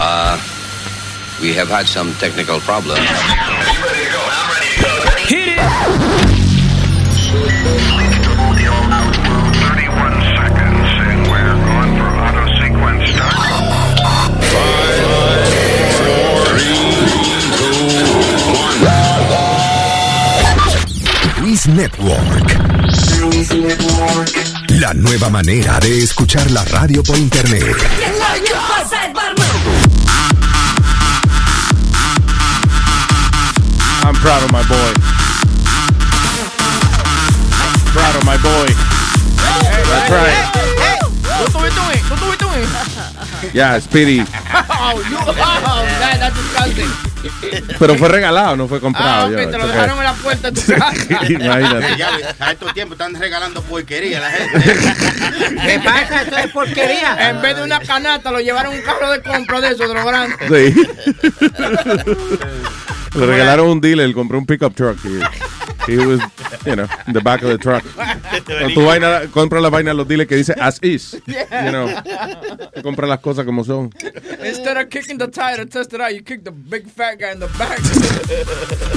Uh, we have had some technical problems. Hit it! Luis Network. La nueva manera de escuchar la radio por internet. I'm proud of my boy. Proud of my boy. That's right. Tú tuviste un tú tuviste un Yeah, Speedy. Oh, you, oh, that, that's disgusting. Pero fue regalado, no fue comprado. Ah, ok, yo, te it's lo okay. dejaron en la puerta de tu casa. Imagínate. Ya ves, a estos tiempos están regalando porquería a la gente. ¿Qué pasa? Esto es porquería. En vez de una canasta, lo llevaron un carro de compra de esos, de los grandes. Sí. Le regalaron un dealer, compró un pickup truck. Y, he was, you know, in the back of the truck. Cuando tu vaina, compra la vaina a los dealers que dice as is. You know, compra las cosas como son. Instead of kicking the tire to test it out, you kick the big fat guy in the back.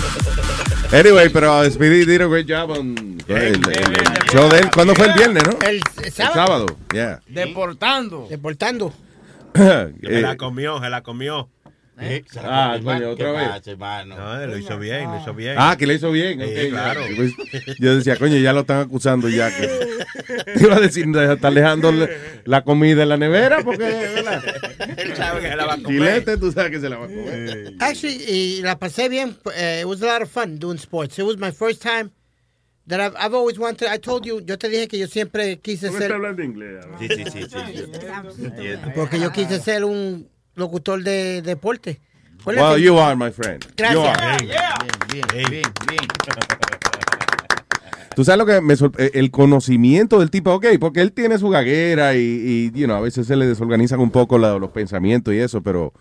Anyway, pero uh, Speedy did a great job on el, el- el show de él. ¿Cuándo fue el viernes, no? El, El sábado. Yeah. Deportando. Deportando. Se la Eh, comió, se la comió. Ah, coño, otra vez. No, lo hizo bien, lo hizo bien. Ah, que le hizo bien. Sí, ok, ya. claro. Pues, yo decía, coño, ya lo están acusando ya. Que... Te iba a decir, estar dejando la comida en la nevera porque, ¿verdad? Él sabe que se la va a comer. Chilete, tú sabes que se la va a comer. Actually, y la pasé bien. Uh, it was a lot of fun doing sports. It was my first time that I've, I've always wanted. I told you, yo te dije que yo siempre quise ser. hablando inglés. Sí, sí, sí, sí. Porque yo quise ser un locutor de deporte. ¿Cuál es Well, el- you are, my friend. Gracias. You are. Bien, bien, bien, bien. Tú sabes lo que me eh, el conocimiento del tipo, ok, porque él tiene su gaguera y, y you know, a veces se le desorganizan un poco la- los pensamientos y eso, pero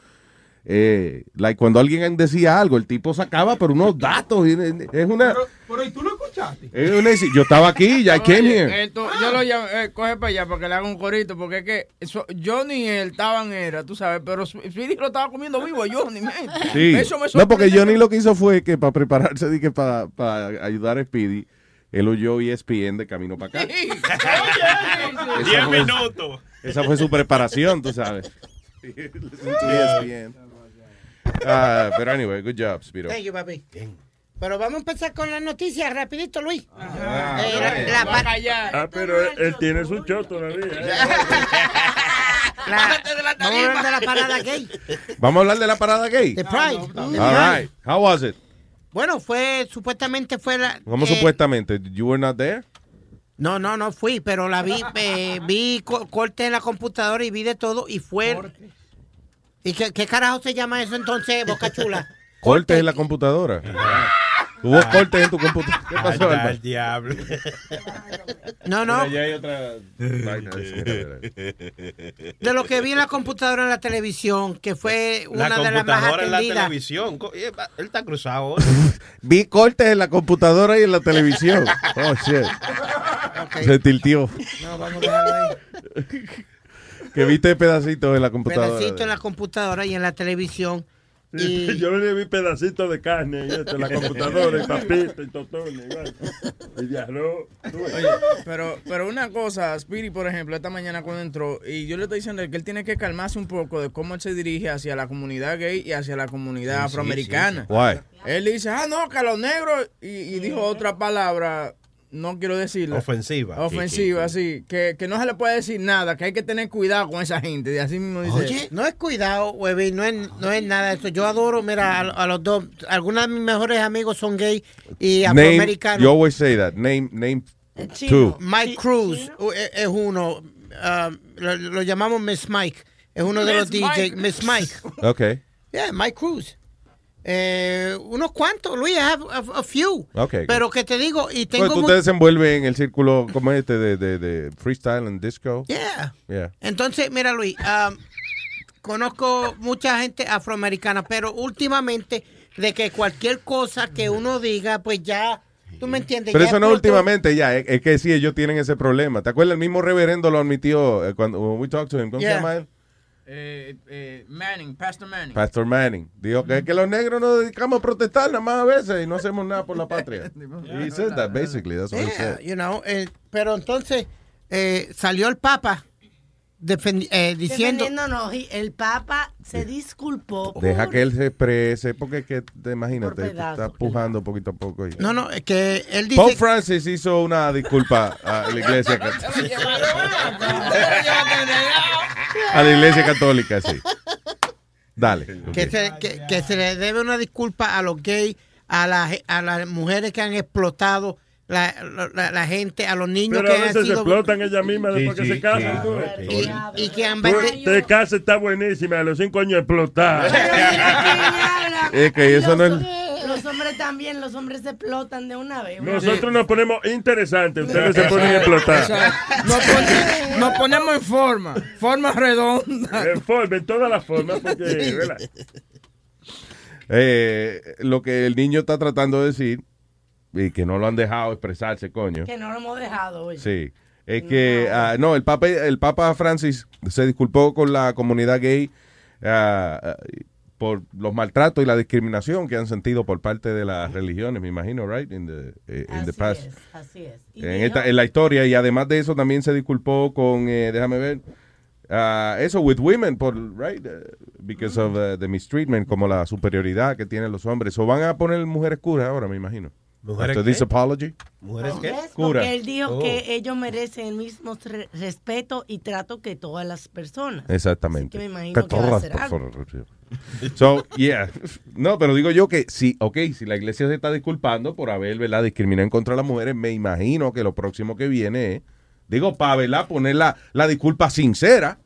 eh, like, cuando alguien decía algo, el tipo sacaba por unos datos. y- Es una. Pero, ¿y tú lo escuchaste? una- yo estaba aquí, ya came here. Esto, yo lo llamo, eh, coge para allá para que le haga un corito, porque es que eso, Johnny y él estaban, era, tú sabes, pero Speedy lo estaba comiendo vivo a Johnny, man. Sí. Eso me No, porque. Johnny lo que hizo fue que para prepararse, di que para, para ayudar a Speedy, él oyó E ESPN de camino para acá. Sí. Diez fue- minutos. Esa fue su preparación, tú sabes. ESPN. Ah, pero anyway, good job, Spiro. Thank you, papi. Pero vamos a empezar con las noticias rapidito, Luis. Ah, Eh, la- la para allá. Ah, pero él, él tiene su show todavía. ¿eh? la- vamos a hablar de la parada gay. Vamos a hablar de la parada gay. De Pride. de Pride. All right. How was it? Bueno, fue, supuestamente fue la... ¿Cómo eh, supuestamente? You were not there? No, no, no fui, pero la vi, eh, vi co- corte en la computadora y vi de todo y fue... ¿Y qué, qué carajo se llama eso entonces, Boca Chula? Cortes en la computadora. Hubo cortes en tu computadora. ¿Qué pasó, Alba? el diablo. No, no, allá hay otra vaina de lo que vi en la computadora en la televisión, que fue La una de las más computadora en la atendidas. televisión. Eh, Él está cruzado. hoy. Vi cortes en la computadora y en la televisión. Oh, shit. Se tiltió. No, vamos a dejarlo ahí. Que viste pedacitos en la computadora. Pedacito en la computadora y en la televisión. Y Yo le vi pedacitos de carne y esto, en la computadora y papitas y totones. y. Y. Oye, pero, pero una cosa, Speedy, por ejemplo, esta mañana cuando entró, y yo le estoy diciendo que él tiene que calmarse un poco de cómo él se dirige hacia la comunidad gay y hacia la comunidad afroamericana. Why? Él dice, ah, no, que los negros, y, y dijo otra palabra, no quiero decirla. Ofensiva. Ofensiva, sí. Que, que no se le puede decir nada, que hay que tener cuidado con esa gente. Y así mismo dice. Oye, no es cuidado, Webby, no es, no es nada de eso. Yo adoro, mira, a, a los dos. Algunos de mis mejores amigos son gay y Name, afroamericanos. you always say that. Name, name two. Mike Cruz uh, es, es uno. um, lo, lo llamamos Miss Mike. Es uno de los Miss DJs. Mike. Miss Mike. Okay. Yeah, Mike Cruz. Eh, unos cuantos, Luis, I have a, a few. Okay. Pero que te digo, y tengo Pues tú te desenvuelves en el círculo como este de, de, de freestyle and disco. Yeah. Yeah. Entonces, mira, Luis, um, conozco mucha gente afroamericana, pero últimamente, de que cualquier cosa que uno diga, pues ya, tú me entiendes. Pero ya eso no últimamente ya, es, es que sí, ellos tienen ese problema. ¿Te acuerdas? El mismo reverendo lo admitió eh, cuando we talked to him. ¿Cómo Yeah. se llama él? Eh, eh, Manning, Pastor Manning. Pastor Manning. Dijo que los negros nos dedicamos a protestar nada más a veces y no hacemos nada por la patria. He said that basically. That's what he Yeah, said. you know, eh, pero entonces eh, salió el Papa defendi- eh, diciendo... No, el Papa se disculpó. Deja por- que él se exprese porque es que te imagínate, pedazos, pujando poquito a poco. y- No, no, es que él dice... Pope Francis hizo una disculpa a la iglesia. A la iglesia católica, sí. Dale. que, se, que, que se le debe una disculpa a los gays, a, la, a las mujeres que han explotado la, la, la gente, a los niños Pero a que han veces se sido... explotan ellas mismas Sí, después que sí, se casan. y, y que han te casas, está buenísima. A los cinco años explotar. Es que eso no es- también, los hombres se explotan de una vez. Nosotros nos ponemos interesantes. Ustedes se ponen a explotar. Nos, pon- nos ponemos en forma, forma redonda. En forma, en todas las formas. Porque, ¿verdad? Eh, lo que el niño está tratando de decir y que no lo han dejado expresarse, coño. Que no lo hemos dejado hoy. Sí. Es que, ah, no, el Papa, el Papa Francis se disculpó con la comunidad gay ah, ah, por los maltratos y la discriminación que han sentido por parte de las religiones, me imagino, right? In the, eh, in the Así past. es, así es. Y En, esta- en la historia y además de eso también se disculpó con, eh, déjame ver, ah, eso with women, por, right? Eh, because of uh, the mistreatment, como la superioridad que tienen los hombres. O van a poner mujeres curas ahora, me imagino. ¿Mujeres After qué? this apology. ¿Mujeres qué? Cura. Porque él dijo Oh. que ellos merecen el mismo re- respeto y trato que todas las personas. Exactamente. Así que me imagino que va a hacer algo. So, yeah. No, pero digo yo que sí, ok, si la iglesia se está disculpando por haber, ¿verdad?, discriminado en contra de las mujeres, me imagino que lo próximo que viene es, digo, para, ¿verdad?, poner la, la disculpa sincera.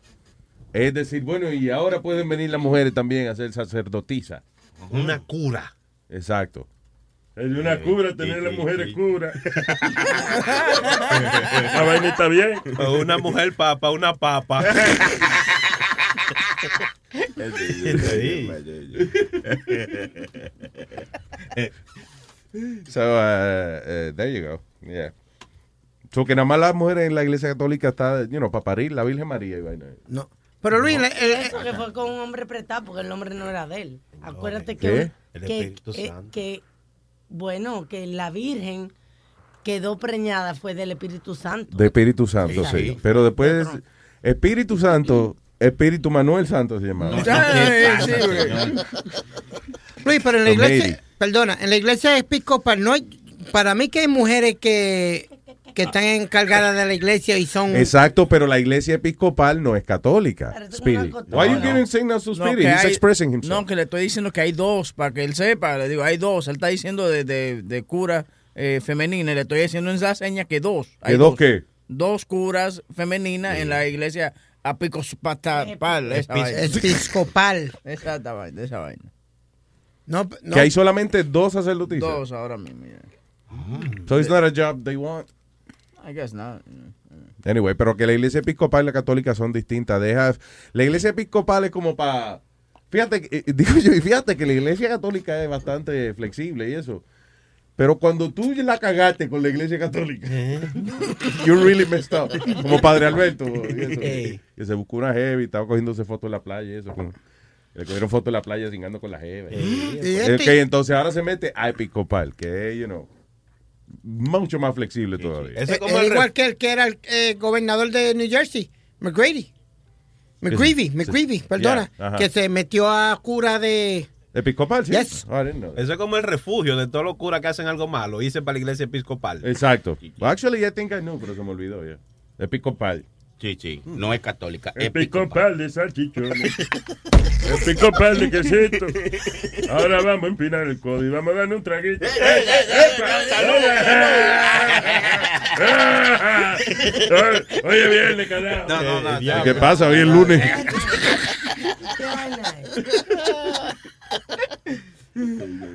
Es decir, bueno, y ahora pueden venir las mujeres también a ser sacerdotisas. Una cura. Exacto. Es de una cura tener las mujeres cura. La vaina está bien. Una mujer papa, una papa. So, uh, uh, there you go. Yeah. So, que nada más las mujeres en la iglesia católica está, you know, para parir la Virgen María y vaina. No. Pero Luis, le- eh, Eso que fue con un hombre prestado porque el nombre no era de él. Acuérdate que, ¿Qué? El Espíritu que- Santo. que, bueno, que la Virgen quedó preñada fue del Espíritu Santo. De Espíritu Santo, Sí. sí. Pero después, Espíritu Santo, Espíritu Manuel Santo se llamaba. Ay, sí, güey. Luis, pero en la iglesia, perdona, en la iglesia episcopal no hay, para mí que hay mujeres que, que están encargadas de la iglesia y son... Exacto, pero la iglesia episcopal no es católica. Speedy. Why you No, giving signals to Speedy? He's hay- expressing himself. No, que le estoy diciendo que hay dos, para que él sepa. Le digo, hay dos. Él está diciendo de, de, de cura eh, femenina. y Le estoy diciendo en esa seña que dos. ¿Que Hay dos qué? Dos curas femeninas en la iglesia episcopal. Esa vaina. Episcopal. Esa vaina, esa vaina. No, no, Que hay solamente dos sacerdotisas. Dos ahora mismo. yeah. So it's not a job they want. I guess not. Anyway, pero que la iglesia episcopal y la católica son distintas. Deja, la iglesia episcopal es como para... Fíjate, que- eh, digo yo, y fíjate que la iglesia católica es bastante flexible y eso. Pero cuando tú la cagaste con la iglesia católica, you really messed up. Como Padre Alberto. y eso, que, que se buscó una jeva y estaba cogiéndose fotos en la playa y eso. como- le cogieron fotos en la playa cingando con la jeva. y Ok, este- entonces ahora se mete a episcopal, que you know, mucho más flexible todavía. Eso eh, es como eh, el igual que el que era el eh, gobernador de New Jersey, McGrady. McGreevy, Sí. McGreevy, perdona, Yeah, que se metió a cura de... Episcopal, sí. Yes. Oh. Eso es como el refugio de todos los curas que hacen algo malo. Hice para la iglesia episcopal. Exacto. Well, actually, I think I knew, pero se me olvidó ya. Episcopal. Sí, sí. No es católica. El episcopal. picopal de salchichones. El picopal de quesito. Ahora vamos a empinar el codo y vamos a darle un traguito. Oye, viernes, carajo. No, no, no. diablo. ¿Qué pasa hoy el lunes? ¿Qué vaina es?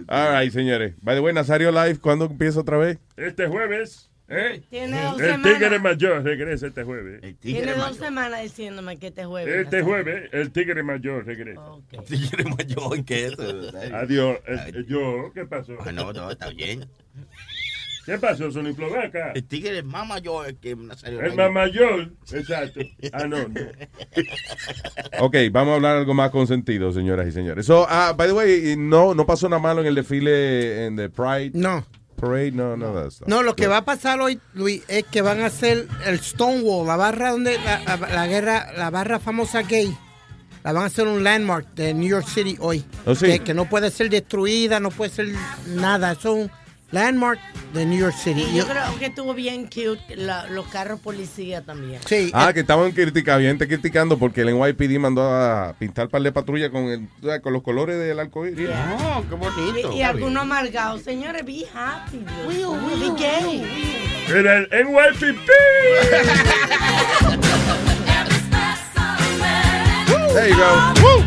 All right, señores. By the way, Nazario Live, ¿cuándo empieza otra vez? Este jueves, ¿eh? Tiene dos El tigre mayor regresa este jueves. El tigre Tiene dos semanas diciéndome que este jueves. Este jueves, el tigre mayor regresa. El tigre mayor, ¿qué es eso? Adiós. Eh, eh, yo, ¿qué pasó? Ah, no, no, está bien. ¿Qué pasó? Ven acá. El tigre es más mayor que Nazario. El más mayor. Exacto. Ah, no. no. Ok, vamos a hablar algo más con sentido, señoras y señores. So, ah, by the way, no, no pasó nada malo en el desfile en the Pride No. Parade, no, no, that's No, lo que va a pasar hoy, Luis, es que van a hacer el Stonewall, la barra donde la, la- la guerra, la barra famosa gay. La van a hacer un landmark de New York City hoy. ¿Oh, sí? que, que no puede ser destruida, no puede ser nada. Eso es un landmark de New York City. Y yo creo que estuvo bien cute la- los carros policía también. sí, Ah, eh, que estaban criticando, gente criticando porque el NYPD mandó a pintar par de patrulla con, el, con los colores del arcoíris. Oh, qué bonito. Y, y algunos amargados. Señores, be happy. Dios. Be gay. Era el NYPP. There you go. Woo.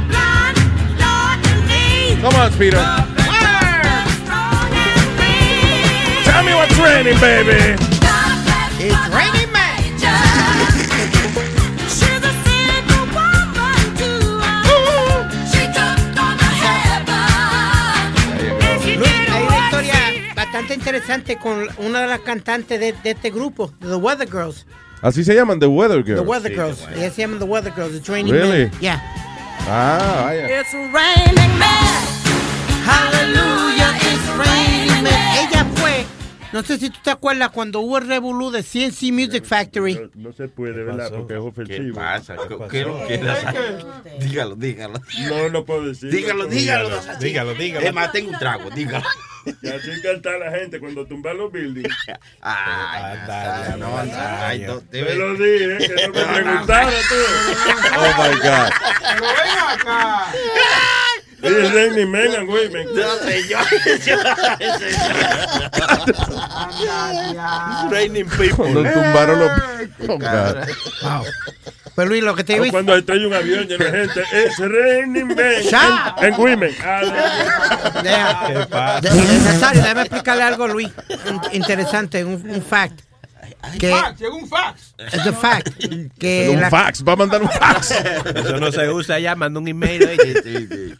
Come on, Speedo. Me what's raining, baby. it's raining man. Luis, hay una historia bastante interesante con una de las cantantes de, de este grupo, The Weather Girls. Así se llaman, The Weather Girls. The Weather Girls. Ellas se llaman The Weather Girls. It's raining Really? men. Yeah. Ah, vaya. It's raining men. Hallelujah, it's raining men. Ella no sé si tú te acuerdas cuando hubo el revolú de CNC Music Factory. No, no se puede, ¿verdad? Porque es ¿Qué ofensivo. pasa? ¿Qué, qué lo que Nazario? Dígalo, dígalo. No lo puedo decir. Dígalo, dígalo. Dígalo, dígalo. Es más, tengo un trago, dígalo. Y así canta la gente cuando tumba los buildings. Ay, no, ay, no, Te lo dije, que no me preguntara tú. Oh my God. It's raining men and women. Raining people. Cuando tumbaron los. Oh, God. Pero Luis, lo que te digo es- cuando estoy en un avión lleno de gente, es raining men and women. Ah, Nazario, déjame explicarle algo, Luis. In- Interesante, un, un fact. Que, un fax. es a fact. Que Un la, fax, va a mandar un fax. Eso no se usa ya, manda un email. oye.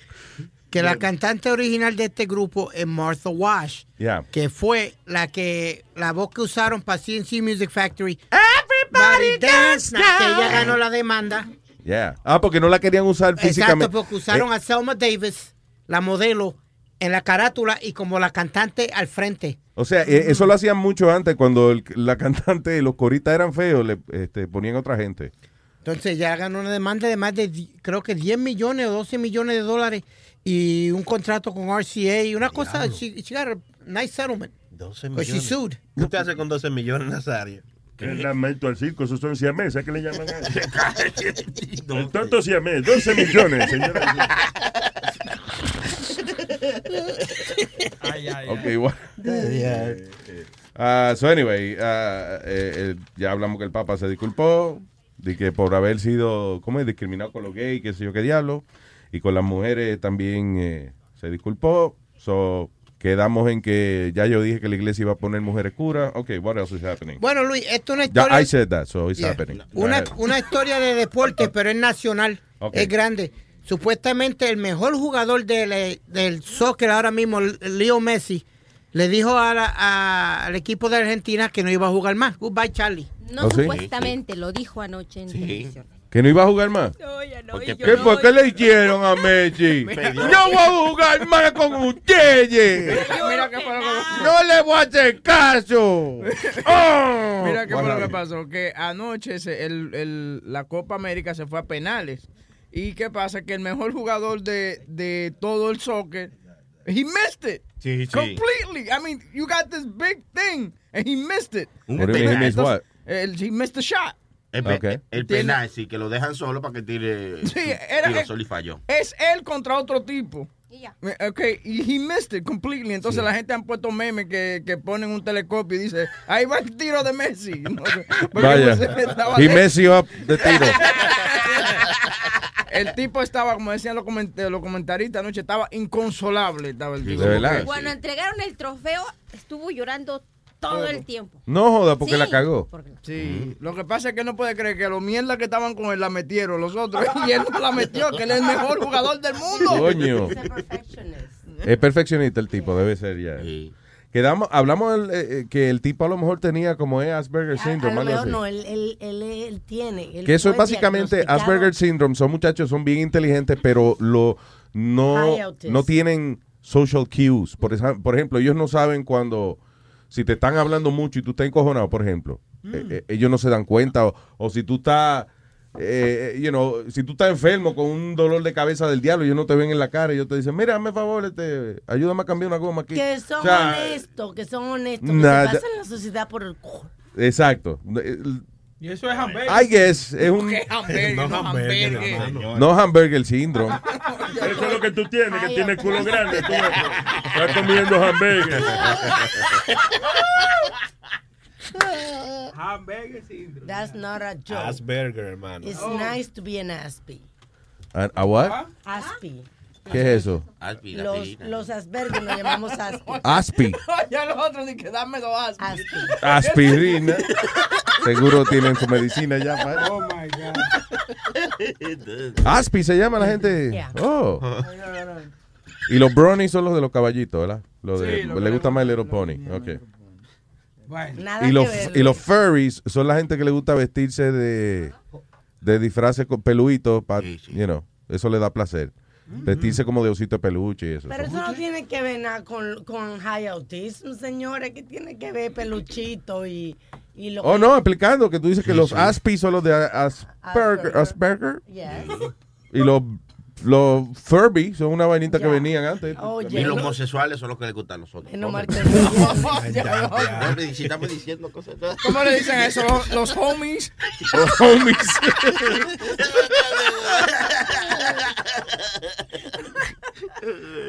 Que la cantante original de este grupo es Martha Wash. Yeah. que fue la que la voz que usaron para CNC Music Factory. Everybody dance now, que ella ganó la demanda. Yeah. Ah, porque no la querían usar físicamente. Exacto, porque usaron Eh, a Selma Davis, la modelo, en la carátula y como la cantante al frente. o sea, eh, eso lo hacían mucho antes cuando el- la cantante, los coristas eran feos, le este, ponían otra gente. Entonces ya ganó una demanda de más de, creo que 10 millones o 12 millones de dólares y un contrato con RCA y una cosa, she, she got a nice settlement. 12 Because she millones. sued. ¿Qué usted hace con 12 millones, Nazario? El lamento al circo, esos son siamesas, ¿qué le llaman a? El tonto siamés, 12 millones, señora. Ok, igual. Ah, so anyway, ah, eh, eh, ya hablamos que el Papa se disculpó, de que por haber sido, ¿cómo es? Discriminado con los gays, qué sé yo qué diablo, y con las mujeres también eh, se disculpó. So, quedamos en que ya yo dije que la iglesia iba a poner mujeres curas. Ok, what else is happening? Bueno, Luis, esto es una Ya, historia. I said that, so it's Yeah. happening. Una, una historia de deporte, pero es nacional. Es grande. Supuestamente el mejor jugador del, del soccer ahora mismo, Leo Messi, le dijo a la- a- al equipo de Argentina que no iba a jugar más. Goodbye, Charlie. No ¿Oh, sí? supuestamente, lo dijo anoche en televisión. ¿Que no iba a jugar más? Porque ¿Qué fue? ¿Qué le hicieron a Messi? Yo voy a jugar más con ustedes. Mira qué fue lo que No le voy a hacer caso. Oh. Mira qué fue lo que pasó, que anoche se- el- el- la Copa América se fue a penales. ¿Y qué pasa? Que el mejor jugador de, de todo el soccer, he missed it. Sí, sí. Completely. I mean, you got this big thing, and he missed it. Un What do you mean he missed what? El- he missed the shot. El, pe- Ok. el penal, sí, que lo dejan solo para que tire. Sí, era- tiro solo y falló. Es él contra otro tipo. Y ya. Eh, Ok, y he missed it completely. Entonces la gente han puesto memes que, que ponen un telescopio y dice, ahí va el tiro de Messi. No, Vaya. pues, He lejos. Messi up de tiro. El tipo estaba, como decían los, coment- los comentaristas anoche, estaba inconsolable. Estaba el tipo. De verdad. Porque- Cuando entregaron el trofeo, estuvo llorando todo el tiempo. No joda, porque Sí, la cagó. porque- Sí, lo que pasa es que no puede creer que los mierdas que estaban con él la metieron los otros y él no la metió, que él es el mejor jugador del mundo. Coño. Es perfeccionista el tipo, debe ser ya. Sí. Quedamos, hablamos el, eh, eh, que el tipo a lo mejor tenía como es Asperger A, a syndrome. lo algo mejor así. no, él, él, él, él tiene. él Que eso es fue básicamente diagnosticado- Asperger syndrome. Son muchachos, son bien inteligentes, pero lo no, High autism. no tienen social cues. Por, esa- por ejemplo, ellos no saben cuando, si te están hablando mucho y tú estás encojonado, por ejemplo, Mm. eh, eh, ellos no se dan cuenta. O, o si tú estás, eh, you know, si tú estás enfermo con un dolor de cabeza del diablo, ellos no te ven en la cara y ellos te dicen, mira, hazme favor, este, ayúdame a cambiar una goma aquí. Que son O sea, honestos, que son honestos, que se pasan la sociedad por el culo. Exacto. Y eso es hamburger. I guess, es un... ¿Qué hamburger? No No hamburger, hamburger. No hamburger syndrome. Eso es lo que tú tienes, que tienes culo grande. Tú, estás comiendo hamburgues. Hamburger syndrome. That's not a joke. Asperger, hermano. It's nice to be an Aspie. ¿A, a what? Aspie. ¿Qué es eso? Los, los Asperger nos llamamos Aspie. Aspi. Ya los otros dicen que dame dos aspas. Aspie. Aspirina. Seguro tienen su medicina ya. pa- Oh my God. Aspi se llama la gente. Yeah. Oh. Y los brownies son los de los caballitos, ¿verdad? Los de, Sí, los le gusta más el Little Pony. los- Okay. Bueno. Nada Y los, y los furries son la gente que le gusta vestirse de, de disfraces con peluitos. pa- you know, eso le da placer. Vestirse como de osito de peluche y eso. Pero eso no tiene que ver nada con, con high autism, señores, que tiene que ver peluchito y, y lo Oh, que- no, explicando que tú dices que los Aspis son los de Asperger. Asperger. Asperger Yes. y los, los Furby son una vainita que venían antes. Oye, Y los no- homosexuales son los que les gustan a nosotros. no estamos diciendo cosas. ¿Cómo le dicen eso? Los, los homies. Los homies.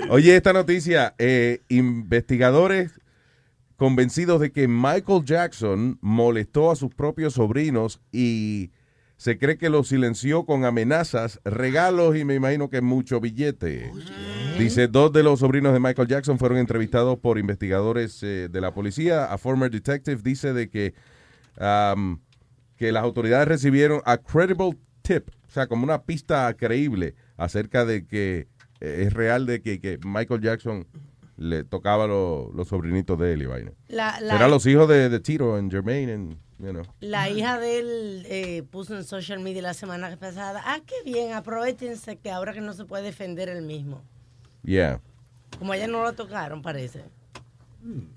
Oye, esta noticia, eh, investigadores convencidos de que Michael Jackson molestó a sus propios sobrinos y se cree que los silenció con amenazas, regalos y me imagino que mucho billete. Dice, dos de los sobrinos de Michael Jackson fueron entrevistados por investigadores eh, de la policía. A former detective dice de que, um, que las autoridades recibieron a credible tip, o sea, como una pista creíble acerca de que eh, es real de que, que Michael Jackson le tocaba lo- los sobrinitos de él y vaina. La, la- Serán los hijos de, de Tito and Jermaine and, you know. La hija de él eh, puso en social media la semana pasada, ah, qué bien, aprovechense que ahora que no se puede defender el mismo. Yeah. Como a ella no lo tocaron, parece.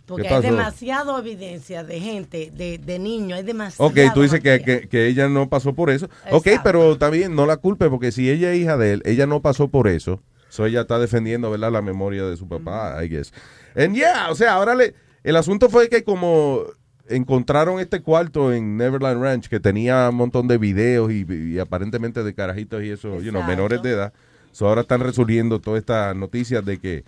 Porque ¿Qué hay demasiada evidencia de gente, de, de niños, hay demasiado. Ok, tú dices que, que- que ella no pasó por eso. Ok, Exacto. pero está bien, no la culpe, porque si ella es hija de él, ella no pasó por eso. So ella está defendiendo, ¿verdad? La memoria de su papá, I guess. And yeah, o sea, ahora le, el asunto fue que como encontraron este cuarto en Neverland Ranch que tenía un montón de videos y, y aparentemente de carajitos y eso, you know, menores de edad. So ahora están resolviendo todas estas noticias de que,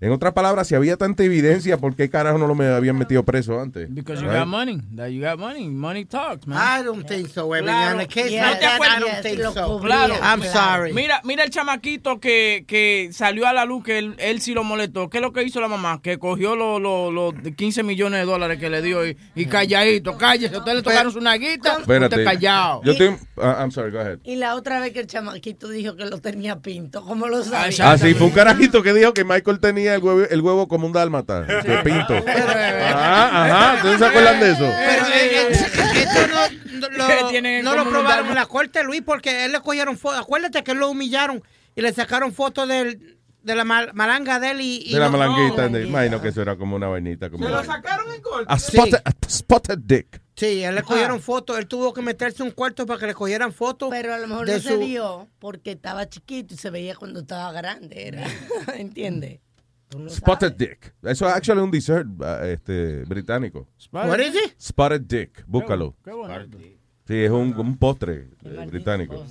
en otras palabras, si había tanta evidencia, ¿por qué carajo no lo me habían metido preso antes? Because you Right? got money. That you got money. Money talks, man. I don't think so, Evan. Claro. On a case Yeah, like that, ¿No te I don't acuerdas? think Lo so. cubría. Claro. I'm sorry. Mira, mira el chamaquito que, que salió a la luz, que él, él sí lo molestó. ¿Qué es lo que hizo la mamá? Que cogió los los- los 15 millones de dólares que le dio y, y calladito, cállese. Usted le tocaron su naguita, Espérate. usted callado. Yo tengo, ah, I'm sorry, go ahead. Y la otra vez que el chamaquito dijo que lo tenía pinto, ¿cómo lo sabía? exacto. Ah, sí, fue un carajito que dijo que Michael tenía el huevo, el huevo como un dálmata, de pinto. Ajá, ajá, ¿ustedes se acuerdan de eso? Pero eh, eh, esto no, no ¿Qué lo, no probaron en la corte, Luis, porque él le cogieron fotos. Acuérdate que él lo humillaron y le sacaron fotos del, de la mal- malanga de él y... y De la no- malanguita, no, de- imagino que eso era como una vainita. Como Se lo sacaron en corte. a, spotted, a spotted dick. Sí, él le cogieron fotos. Él tuvo que meterse en un cuarto para que le cogieran fotos. Pero a lo mejor no se vio porque estaba chiquito y se veía cuando estaba grande, era. ¿Entiendes? Spotted sabes. dick. Eso es actually un dessert ah, este, británico. What is it? Spotted dick, búscalo. Qué bueno. Sí, es un, un postre eh, británico.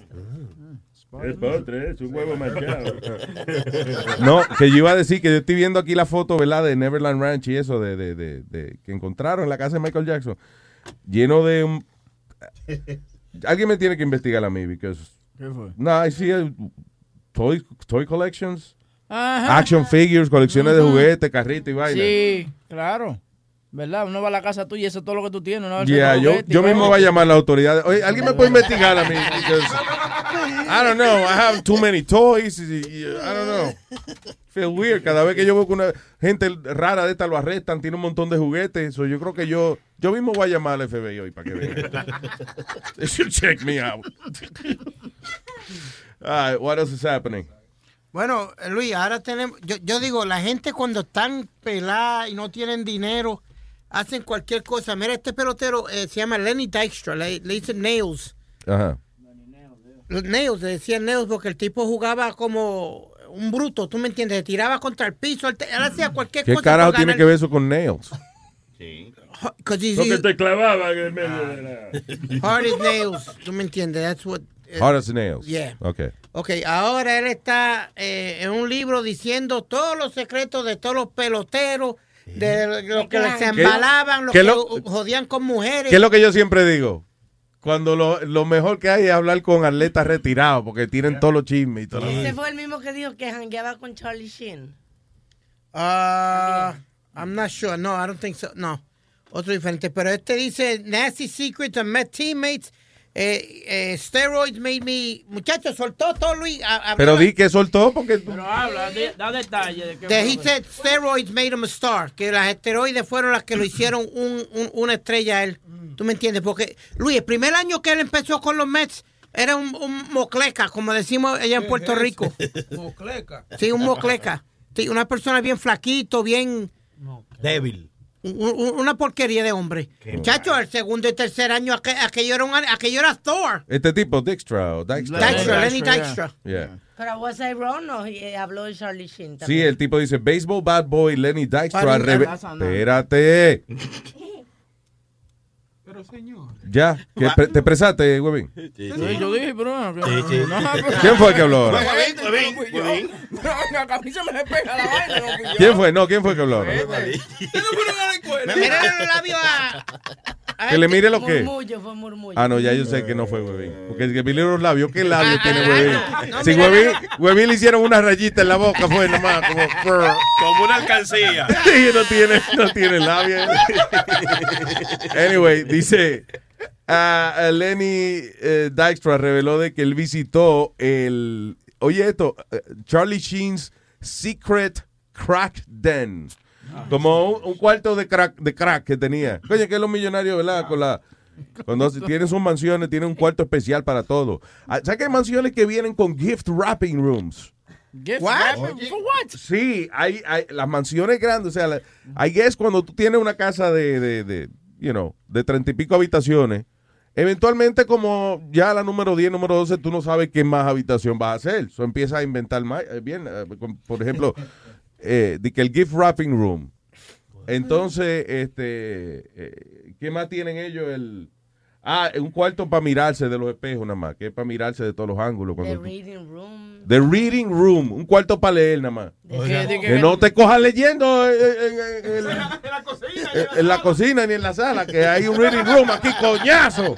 Es postre, es un huevo manchado. No, que yo iba a decir que yo estoy viendo aquí la foto, ¿verdad? De Neverland Ranch y eso, de, de, de, de- que encontraron en la casa de Michael Jackson, lleno de un... Alguien me tiene que investigar a mí, because... ¿Qué fue? No, I see uh, toy, toy collections, Ajá. action figures, colecciones de juguetes, carritos y vaina. Sí, claro. ¿Verdad? Uno va a la casa tuya y eso es todo lo que tú tienes. Va al Yeah, yo, yo mismo voy a llamar a la autoridad. Oye, alguien me puede investigar a mí. because I don't know. I have too many toys. I don't know. Feel weird. Cada vez que yo veo que una gente rara de esta lo arrestan, tiene un montón de juguetes. So yo creo que yo, yo mismo voy a llamar al FBI hoy para que vean. They should check me out. All right, what else is happening? Bueno, Luis, ahora tenemos, yo, yo digo, la gente cuando están pelada y no tienen dinero, hacen cualquier cosa. Mira, este pelotero eh, se llama Lenny Dykstra, le, le dicen Nails. Ajá. Los Nails, le decían Nails porque el tipo jugaba como un bruto, ¿tú me entiendes? Se tiraba contra el piso, él, te- él hacía cualquier ¿Qué cosa. carajo para tiene que ver eso con nails? 'Cause he's- Lo que te clavaban en medio de la... Hard as nails, ¿tú me entiendes? That's what... Hard as nails. Yeah. Okay. Ok, ahora él está eh, en un libro diciendo todos los secretos de todos los peloteros, de lo que se embalaban, lo ¿Qué que lo- jodían con mujeres. ¿Qué es lo que yo siempre digo? Cuando lo, lo mejor que hay es hablar con atletas retirados, porque tienen todos los chismes y todo. Ese fue el mismo que dijo que jangueaba con Charlie Sheen. Ah, I'm not sure. No, I don't think so. No, otro diferente. Pero este dice nasty secrets of met teammates. Eh, eh, steroids made me. Muchachos, soltó todo Luis. A- a- Pero di que soltó porque... Pero habla, di- da detalles de he said steroids made him a star. Que las esteroides fueron las que lo hicieron un, un- una estrella a él. ¿Tú me entiendes? Porque, Luis, el primer año que él empezó con los Mets era un, un mocleca, como decimos allá en Puerto Rico. Mocleca. Sí, un mocleca. Sí, una persona bien flaquito, bien... Débil. Un- un- Una porquería de hombre. Muchachos, el segundo y tercer año, aqu- aquello era, un, aquello era Thor. Este tipo, Dijkstra o Dijkstra. Dykstra, Lenny Dykstra. Yeah. Pero was I wrong? No, eh, habló de Charlie Sheen Sí, también. el tipo dice, Baseball Bad Boy Lenny nada. Espérate. Pero señor. Ya, que pre- ¿te expresaste, Webin? Sí, yo dije, pero... no, Sí, sí. no, ¿Quién fue el que habló ahora? Huevín, huevín, huevín. A mí se me despega la vaina, no fui yo. ¿Quién fue? No, ¿quién fue el que habló ahora? Mira los labios a... Que le mire lo que. Murmullo, fue murmullo. Ah, no, ya yo sé que no fue Huevín. Porque el que mire los labios, ¿qué labios tiene ah, Huevín? no, no, Si Huevín, Huevín le hicieron una rayita en la boca, fue nomás como... Como una alcancía. Sí, no tiene, no tiene labios. Anyway, dice, ah, Lenny eh, Dykstra reveló de que él visitó el, oye esto, eh, Charlie Sheen's Secret Crack Den. Como un, un cuarto de crack, de crack que tenía. Coño, que es los millonarios, ¿verdad? Con la... Cuando tienen sus mansiones, tienen un cuarto especial para todo. Ah, ¿Sabes que hay mansiones que vienen con gift wrapping rooms? Gift What? wrapping? For what? Sí, hay, hay las mansiones grandes, o sea, la- I guess cuando tú tienes una casa de, de, de you know, de treinta y pico habitaciones, eventualmente como ya la número 10, número 12, tú no sabes qué más habitación vas a hacer. So empiezas a inventar más, eh, bien, eh, por ejemplo, eh, de que el gift wrapping room. Entonces, este, eh, ¿qué más tienen ellos? El, ah, un cuarto para mirarse de los espejos nada más, que es para mirarse de todos los ángulos. The Cuando tú- reading room. The reading room, un cuarto para leer nada más. ¿De? Que no te cojas leyendo en, en- en- en- en la cocina ni en la sala, que hay un reading room aquí, coñazo.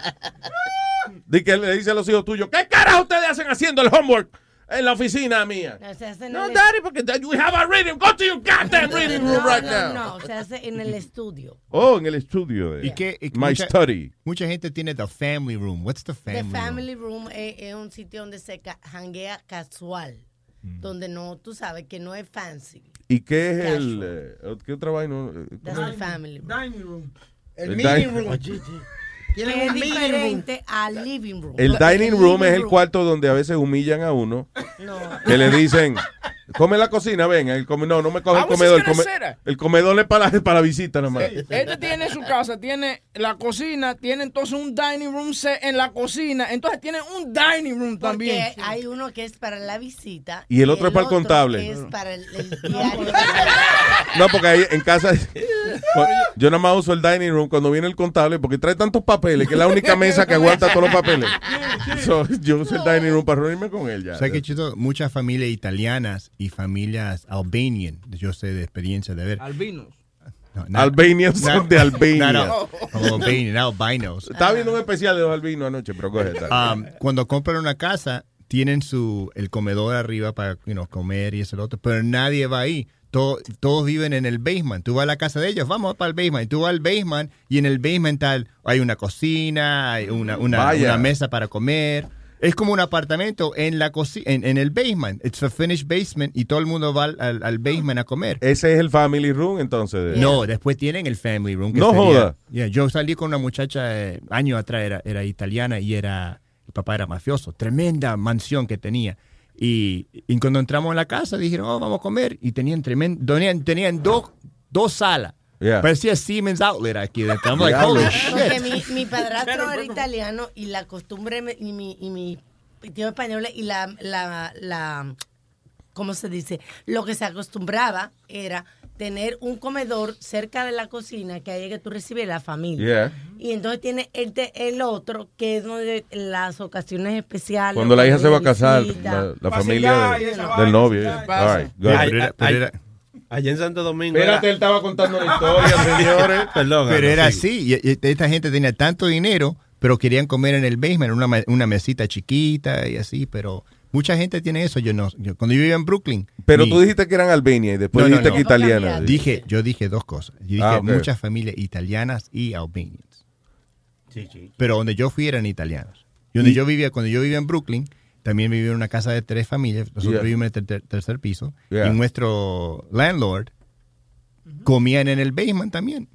Di que le dice a los hijos tuyos, ¿qué carajo ustedes hacen haciendo el homework en la oficina mía? No, se hace en No, el- daddy, porque we have a reading. Go to your goddamn reading room no, right no, now. no, se hace en el estudio. Oh, en el estudio de ¿Y qué? y My mucha- study. Mucha gente tiene the family room. What's the family, The room? family room es, es un sitio donde se janguea casual. Donde no, tú sabes que no es fancy. ¿Y qué es el... eh, ¿Qué otra vaina? Eh, That's the family room. Dining room. El El meeting dining- room. Que es room. diferente al living room. El dining room es el living cuarto donde a veces humillan a uno. No. Que le dicen, come en la cocina, ven. El come- no, no me coge I el was comedor. El, come- el comedor es para la, para la visita nada más. Este tiene su casa, tiene la cocina, tiene entonces un dining room set en la cocina, entonces tiene un dining room Porque también. hay uno que es para la visita. Y el otro es para el contable. Es para el, el diario. No, porque ahí en casa yo nada más uso el dining room cuando viene el contable porque trae tantos papeles que es la única mesa que aguanta todos los papeles. So, yo uso el dining room para reunirme con él ya. O sea que chido, muchas familias italianas y familias albanian, yo sé de experiencia de ver. Albinos. No, not- Albanians son not- de Albania. albanian, albinos. Estaba viendo un especial de los albinos anoche, pero coge. Um, cuando compran una casa, tienen su el comedor arriba para you know, comer y eso y lo otro, pero nadie va ahí. Todo- todos viven en el basement. Tú vas a la casa de ellos, vamos para el basement. Y tú vas al basement y en el basement tal, hay una cocina, hay una, una mesa para comer. Es como un apartamento en la en, en el basement. It's a finished basement y todo el mundo va al, al- al basement a comer. Ese es el family room, entonces. de- No, después tienen el family room. que No sería- joda. Yeah, yo salí con una muchacha eh, años atrás, era, era italiana y era el papá era mafioso. Tremenda mansión que tenía. Y, y cuando entramos en la casa dijeron, oh, vamos a comer. Y tenían tremendo, tenían, tenían dos, dos salas. Yeah. Parecía Siemens Outlet aquí. dentro. I'm like, holy Porque shit. mi, mi padrastro era italiano y la costumbre me- y mi, y mi tío español y la, la, la, ¿cómo se dice? Lo que se acostumbraba era tener un comedor cerca de la cocina que ahí es que tú recibes la familia. Yeah. Y entonces tiene el, te- el otro que es donde las ocasiones especiales. Cuando la hija se va a casar, visita. la, la familia de- del novio. All right, go Pero ahead. era- pero era- Allá en Santo Domingo. Espérate, él estaba contando una historia, señores. Perdón. Pero era así. y- y esta gente tenía tanto dinero, pero querían comer en el basement, en una, una mesita chiquita y así. Pero mucha gente tiene eso. Yo no. yo- cuando yo vivía en Brooklyn. Pero mi- tú dijiste que eran Albania y después No, dijiste no. que italiana. Dije, yo dije dos cosas. Yo dije Ah, muchas familias italianas y albanians. Sí, sí. Pero donde yo fui eran italianos. Y donde Y- yo vivía, cuando yo vivía en Brooklyn, también vivía en una casa de tres familias. Nosotros Yeah. vivimos en el ter- ter- tercer piso. Yeah. Y nuestro landlord comían en el basement también.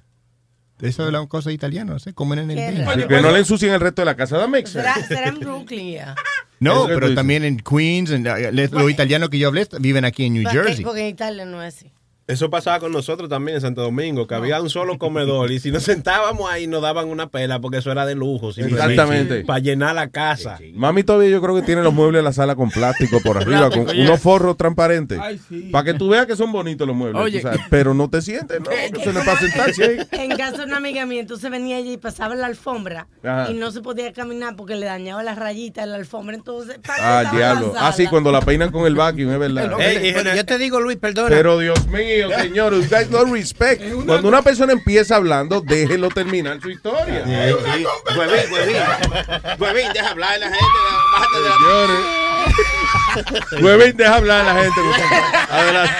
Eso es la cosa italiana, no sé, comen en el basement. raro. Sí, que no le ensucien el resto de la casa. Sense. Será, será en Brooklyn ya. No, pero también en Queens, en, eh, los italianos que yo hablé viven aquí en New Jersey. Porque en Italia no es así. Eso pasaba con nosotros también en Santo Domingo, que había un solo comedor y si nos sentábamos ahí nos daban una pela porque eso era de lujo. Exactamente. Para llenar la casa. Mami todavía yo creo que tiene los muebles de la sala con plástico por arriba, con unos forros transparentes. Ay, sí. Para que tú veas que son bonitos los muebles. Oye. sabes, pero no te sientes, ¿no? No se le para sentarse ahí. En casa de una amiga mía, entonces venía ella y pasaba la alfombra Ajá. y no se podía caminar porque le dañaba las rayitas de la alfombra. Entonces, ¿para qué Ah, diablo. Ah, sí, cuando la peinan con el vacuum, es verdad. Ey, yo te digo, Luis, perdona. Pero Dios mío, señor, you guys no respect. Cuando una persona empieza hablando, déjelo terminar su historia. Huevín, huevín. Huevín, deja hablar a la gente. Bájate de la... Señores. Huevín, deja hablar a la gente. Adelante.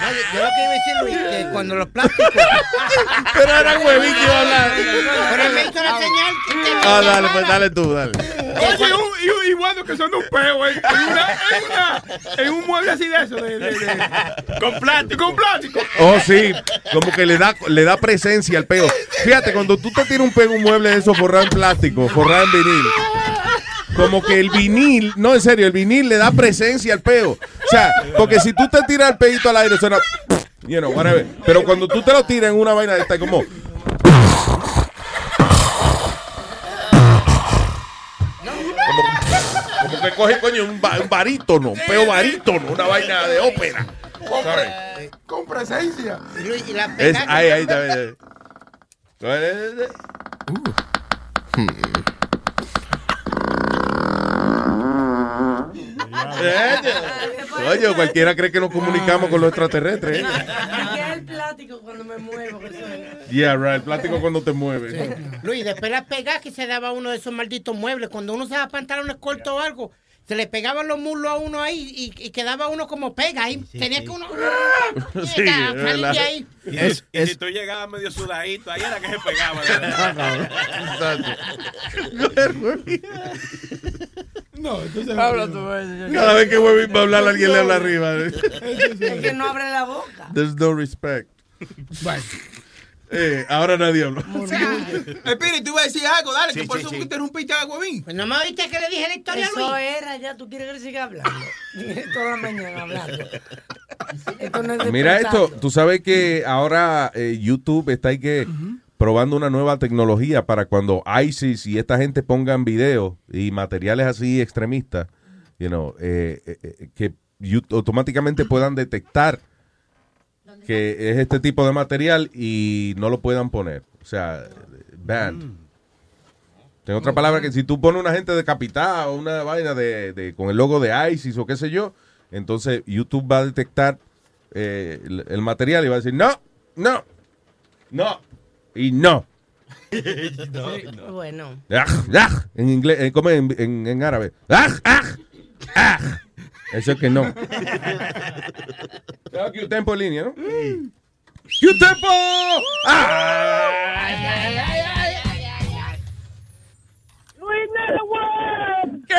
No, yo, yo lo que iba a decir, Luis, que cuando los plásticos. Pero era que iba a hablar. Pero me hizo la señal. que- Ah, dale, pues dale tú, dale. Oye, y, y, y bueno, que son de un peo, en, en, una, en, una, en un mueble así de eso, de, de, de- con plástico. Con plástico. Oh, sí, como que le da, le da presencia al peo. Fíjate, cuando tú te tiras un peo en un mueble de eso forrado en plástico, forrado en vinil, como que el vinil, no, en serio, el vinil le da presencia al peo. O sea, porque si tú te tiras el peito al aire, suena, you know, whatever. Pero cuando tú te lo tiras en una vaina de esta, como, como, como que coge, coño, un, ba- un barítono, un peo barítono, una vaina de ópera. Con presencia. Y Luis, y la Es, ahí, ahí está. ahí está. Oye, cualquiera cree que nos comunicamos con los extraterrestres. ¿eh? ¿Qué es el plástico cuando me muevo? Que suena? Yeah, right. El plástico cuando te mueve. Luis, después la pegada que se daba a uno de esos malditos muebles, cuando uno usaba pantalones cortos o algo, se le pegaban los muslos a uno ahí y, y quedaba uno como pega ahí. Tenía que uno. Sí, Llegar, es salir verdad. de ahí. Y, Es- y es- si tú llegabas medio sudadito, ahí era que se pegaba. No, entonces. Habla tú, Cada vez que Huevín va a hablar, alguien le habla arriba. Es que no abre la boca. There's no respect. Eh, ahora nadie habla. Espíritu, iba a decir algo, dale, que por sí, eso sí. interrumpiste a Huevín. Pues no me oíste que le dije la historia, Eso Luis. era ya, tú quieres que siga hablando. Toda la mañana hablando. Esto no es de Mira esto, tú sabes que ahora eh, YouTube está ahí que probando una nueva tecnología para cuando ISIS y esta gente pongan videos y materiales así extremistas, you know, eh, eh, eh, que you- automáticamente puedan detectar que es este tipo de material y no lo puedan poner. O sea, banned. En otra palabra, que si tú pones una gente decapitada o una vaina de, de- con el logo de ISIS o qué sé yo, entonces YouTube va a detectar eh, el, el material y va a decir, no, no, no, y no. Bueno. Ah, ah, en inglés, como en, en, en árabe. Ah, ah, ah. Eso es que no. Tengo aquí un tempo en línea, ¿no? ¡Y un tempo! ¡Ah! ¿Qué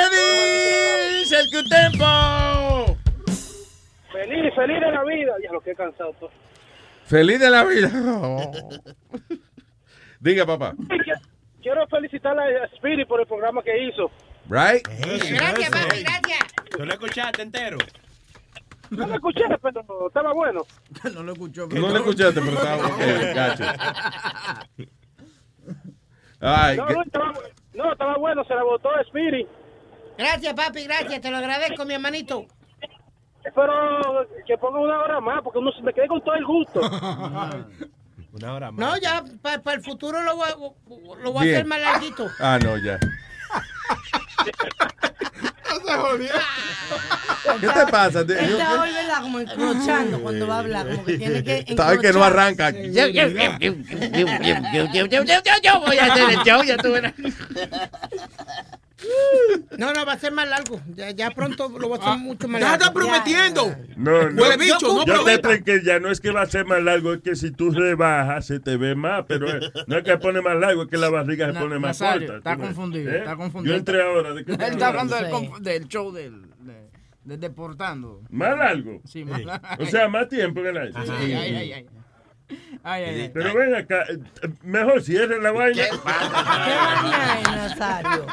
Thank you, Tempo. Feliz, feliz de la vida. Ya lo que he cansado. pues. Feliz de la vida. Diga, papá. Quiero felicitar a Spirit por el programa que hizo. Right? Gracias, papi, gracias. ¿Tú lo escuchaste entero? No lo escuché, pero estaba bueno. no lo escuchó. No lo escuchaste, pero estaba ok, gacho. Ay, no, que- no, estaba, no, estaba bueno, se la votó Spirit. Gracias, papi, gracias. Te lo agradezco, mi hermanito. Pero que ponga una hora más, porque uno se me quedé con todo el gusto. No, ya, para el futuro lo voy, lo voy a hacer más larguito. Ah, no, ya. ¿Qué te pasa? Esta hoy como encrochando cuando va a hablar, como que tiene que Sabes que no arranca. Yo, voy a hacer el show, ya tú verás. No, no, va a ser más largo. Ya, ya pronto lo voy a hacer mucho más Ya largo. está prometiendo. No, no. Huele bicho, no Yo te prometa. expliqué ya, no es que va a ser más largo, es que si tú rebajas se te ve más, pero eh, no es que pone más largo, es que la barriga se pone más Nazario, corta. está confundido, ¿Eh? está confundido. Yo entré ahora. ¿de qué Él está hablando del, del show del, de, de Deportando. Más largo. Sí, más largo. O sea, más tiempo en el aire. Ay, ay, ay, ay. Ay. Pero ven acá, eh, mejor cierren la vaina. ¿Qué vaina es, Nazario?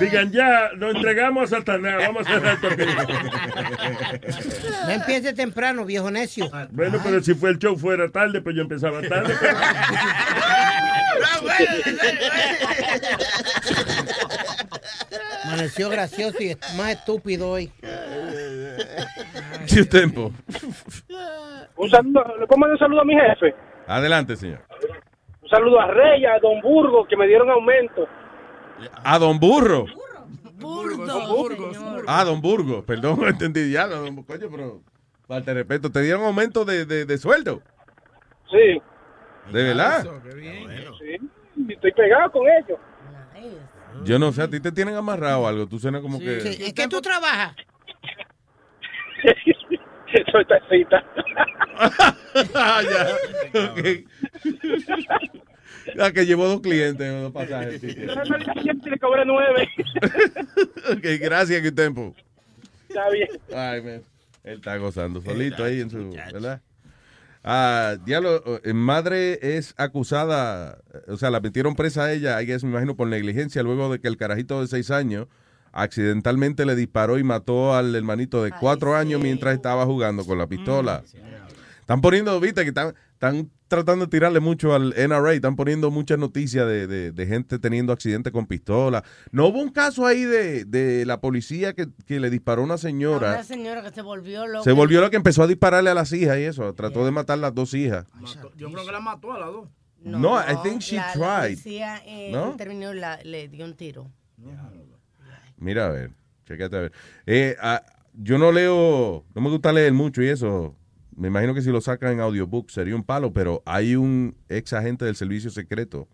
Digan ya, lo entregamos a Satanás, vamos a cerrar. No empiece temprano, viejo necio. Bueno, pero si fue el show fuera tarde, pues yo empezaba tarde. Amaneció gracioso y más estúpido hoy. Sí, tiempo. Un saludo, le pongo un saludo a mi jefe. Adelante, señor. Un saludo a Rey, a Don Burgo, que me dieron aumento. A Don Burro. Burdo, señor. Ah, Don Burgo. Perdón, no entendí ya. no, don- coño, pero falta de respeto. ¿Te dieron aumento de, de, de sueldo? Sí, ¿De verdad? sí. y Estoy pegado con ellos. Yo no sé, a ti te tienen amarrado o algo. Tú suenas como que... Sí, ¿En qué tú trabajas? Soy taxista. ah, ya. Ok. Ah, que llevó dos clientes, dos pasajes. sí, sí. Le cobré nueve. ok, gracias, que tiempo. Está bien. Ay, man. Él está gozando solito ahí en su, ¿verdad? Ah, diablo, madre es acusada, o sea, la metieron presa a ella, I guess, me imagino, por negligencia, luego de que el carajito de seis años accidentalmente le disparó y mató al hermanito de cuatro años mientras estaba jugando con la pistola. Están poniendo, viste, que están, están tratando de tirarle mucho al NRA, están poniendo muchas noticias de, de- de gente teniendo accidentes con pistola. No hubo un caso ahí de, de la policía que, que le disparó a una señora. Una señora que se volvió loca. Se volvió lo que empezó a dispararle a las hijas y eso. Trató de matar las dos hijas. Yo creo que la mató a las dos. No, I think she la, La tried. policía eh, ¿No? intervino y la- le dio un tiro. Mira, a ver. Chequete a ver. Eh, ah, yo no leo, no me gusta leer mucho y eso. Me imagino que si lo sacan en audiobook sería un palo, pero hay un ex agente del servicio secreto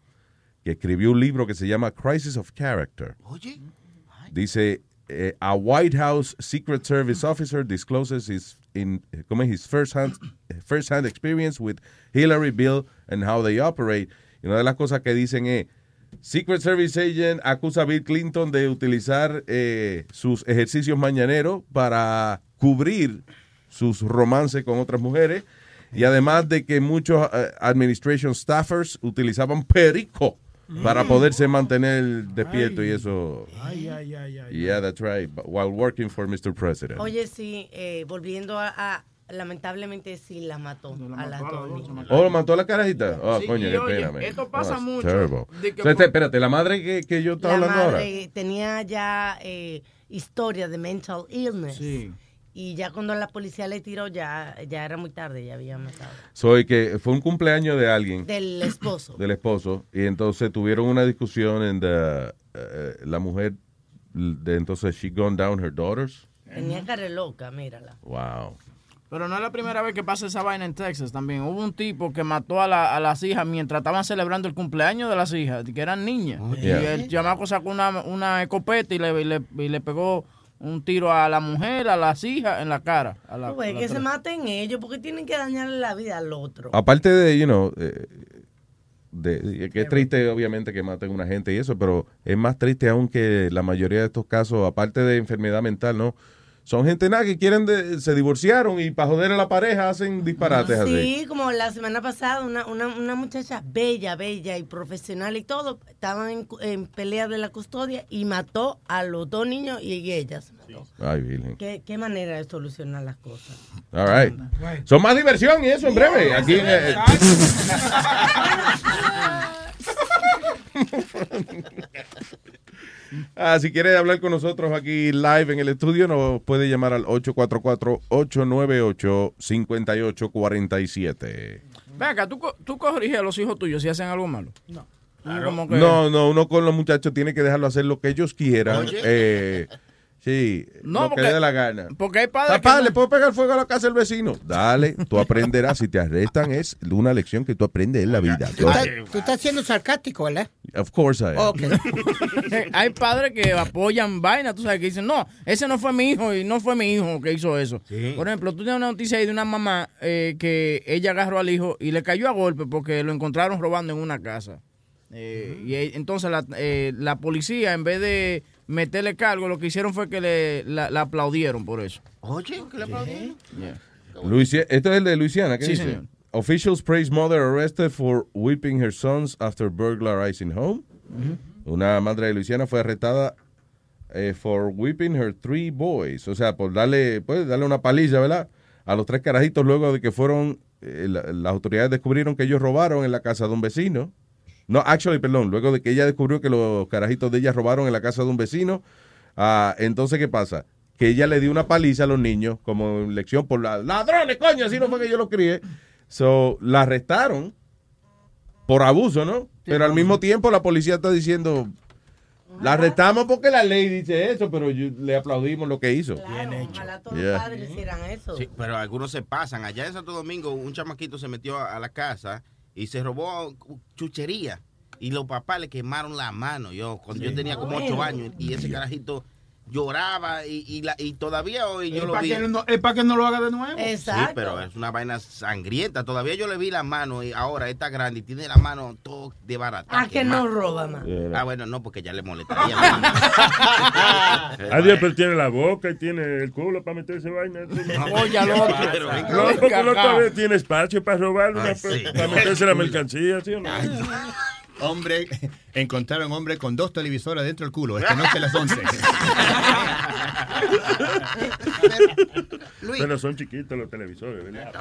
que escribió un libro que se llama Crisis of Character. Oye. Dice, eh, a White House Secret Service officer discloses his, in, como es, his first-hand first hand experience with Hillary, Bill, and how they operate. Y una de las cosas que dicen es, Secret Service Agent acusa a Bill Clinton de utilizar eh, sus ejercicios mañaneros para cubrir sus romances con otras mujeres. Y además de que muchos eh, administration staffers utilizaban perico para poderse mantener despierto y eso. Ay, ay, ay, ay. Yeah, that's right. but While working for Mr. President. Oye, sí, eh, volviendo a, a- lamentablemente sí la mató a las dos niñas. Oh, ¿lo mató a la carajita? Oh, Sí, coño, y qué oye, pena, man. esto pasa that's mucho. terrible. De que O sea, este, por- espérate, la madre que, que yo estaba La hablando ahora. madre tenía ya eh, historia de mental illness. Sí. Y ya cuando la policía le tiró, ya, ya era muy tarde, ya había matado. Soy que fue un cumpleaños de alguien. Del esposo. Del esposo. Y entonces tuvieron una discusión en the, eh, la mujer, de entonces she gone down her daughters. Tenía cara loca, mírala. Wow. Pero no es la primera vez que pasa esa vaina en Texas también. Hubo un tipo que mató a, la- a las hijas mientras estaban celebrando el cumpleaños de las hijas, que eran niñas. Y Yeah. el chamaco sacó una, una escopeta y le, y le- y le pegó un tiro a la mujer, a las hijas, en la cara. A la- ves, a la que se maten ellos porque tienen que dañarle la vida al otro. Aparte de, you know, eh, de, de- que es triste obviamente que maten a una gente y eso, pero es más triste aún que la mayoría de estos casos, aparte de enfermedad mental, ¿no? Son gente nada que quieren, de- se divorciaron y para joder a la pareja hacen disparates así. Sí, como la semana pasada, una, una, una muchacha bella, bella y profesional y todo, estaban en, pelea de la custodia y mató a los dos niños y ella se mató. Ay, virgen. ¿Qué, qué manera de solucionar las cosas? All right. Son más diversión y eso en breve. Aquí en, eh, Ah, si quiere hablar con nosotros aquí live en el estudio, nos puede llamar al 844-898-5847. Ven acá, ¿tú, co- tú corriges a los hijos tuyos si hacen algo malo. No. No, no, uno con los muchachos tiene que dejarlo hacer lo que ellos quieran. Oye. Eh, sí, No, lo que porque- le dé la gana. Porque hay padres Papá, que no- ¿le puedo pegar fuego a la casa del vecino? Dale, tú aprenderás. Si te arrestan, es una lección que tú aprendes en la vida. Tú estás, tú estás siendo sarcástico, ¿verdad? Of course I am. Ok. hay padres que apoyan vaina, tú sabes, que dicen, no, ese no fue mi hijo y no fue mi hijo que hizo eso. Por ejemplo, tú tienes una noticia ahí de una mamá eh, que ella agarró al hijo y le cayó a golpe porque lo encontraron robando en una casa. Eh, Y eh, entonces la, eh, la policía, en vez de meterle cargo, lo que hicieron fue que le la, la aplaudieron por eso. Oye, ¿qué le aplaudieron? Luisi- esto es el de Luisiana, ¿qué Sí, dice? señor. Officials praise mother arrested for whipping her sons after burglarizing home. Una madre de Luisiana fue arrestada eh, for whipping her three boys. O sea, por darle, pues, darle una paliza, ¿verdad? A los tres carajitos luego de que fueron, eh, la- las autoridades descubrieron que ellos robaron en la casa de un vecino. No, actually, perdón, luego de que ella descubrió que los carajitos de ella robaron en la casa de un vecino. ah, entonces, ¿qué pasa? Que ella le dio una paliza a los niños como lección por la, ladrones, coño, así no fue que yo los crié. So, la arrestaron por abuso, ¿no? Pero al mismo tiempo la policía está diciendo, la arrestamos porque la ley dice eso, pero yo- le aplaudimos lo que hizo. Ojalá todos Yeah. los padres hicieran eso. Sí, pero algunos se pasan. Allá en Santo Domingo, un chamaquito se metió a a la casa y se robó chuchería. Y los papás le quemaron la mano. Yo, cuando yo tenía como ocho años, y ese carajito lloraba y, y, la- y todavía hoy yo lo para vi. no, es pa' que no lo haga de nuevo. Sí, pero es una vaina sangrienta. Todavía yo le vi la mano y ahora está grande y tiene la mano todo de barata. Ah, que no roba más. Ah, bueno, no, porque ya le molestaría. Adiós, pero tiene la boca y tiene el culo para meterse vaina. Oye. No, porque todavía tiene espacio para robar, una- Ah, sí. para meterse la mercancía, ¿sí o no? Hombre, encontraron hombre con dos televisores dentro del culo. Esta noche a las 11. Luis. Pero son chiquitos los televisores, ¿verdad?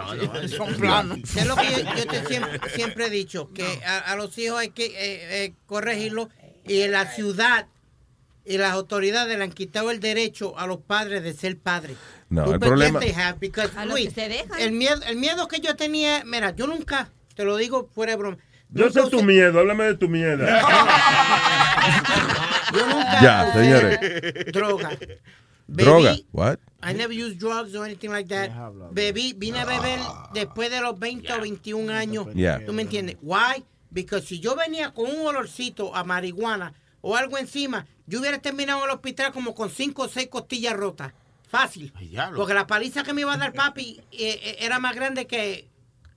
Son planos. ¿Qué es lo que yo, yo te siempre, siempre he dicho? Que a, a los hijos hay que eh, eh, corregirlo y en la ciudad y las autoridades le han quitado el derecho a los padres de ser padres. No, Tú el problema- have, because, Luis, el miedo, el miedo que yo tenía, mira, yo nunca, te lo digo fuera de broma. Yo sé tu miedo, háblame de tu miedo. Yo nunca Ya, señores. Droga. Droga, Bebí- what? I never used drugs or anything like that. Bebí, vine a beber después de los 20 o 21 años. Yeah. ¿Tú me entiendes? Why? Because si yo venía con un olorcito a marihuana o algo encima, yo hubiera terminado en el hospital como con 5 o 6 costillas rotas. Fácil. Porque la paliza que me iba a dar papi eh, eh, era más grande que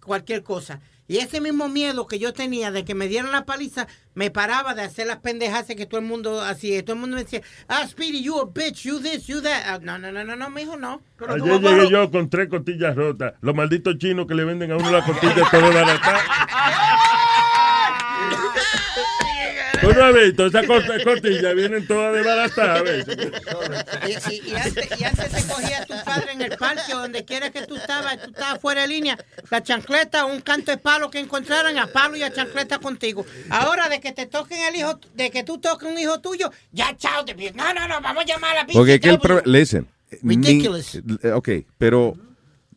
cualquier cosa. Y ese mismo miedo que yo tenía de que me dieran la paliza, me paraba de hacer las pendejas que todo el mundo hacía. Todo el mundo me decía, ah, Speedy, you a bitch, you this, you that. Ah, no, no, no, no, no, mijo, no. Pero Ayer llegué yo con tres costillas rotas. Los malditos chinos que le venden a uno las costillas todo barata. Uno ha visto, esas costillas vienen todas desbaratadas. Y, y- y antes, y antes te cogía tu padre en el parque donde quiera que tú estabas, tú estabas fuera de línea, la chancleta o un canto de palo que encontraran, a palo y a chancleta contigo. Ahora de que te toquen el hijo, de que tú toques un hijo tuyo, ya chao, te pides. No, no, no, vamos a llamar a la Porque es que el PCW. pro- listen, ni- Ridiculous. eh, ok, pero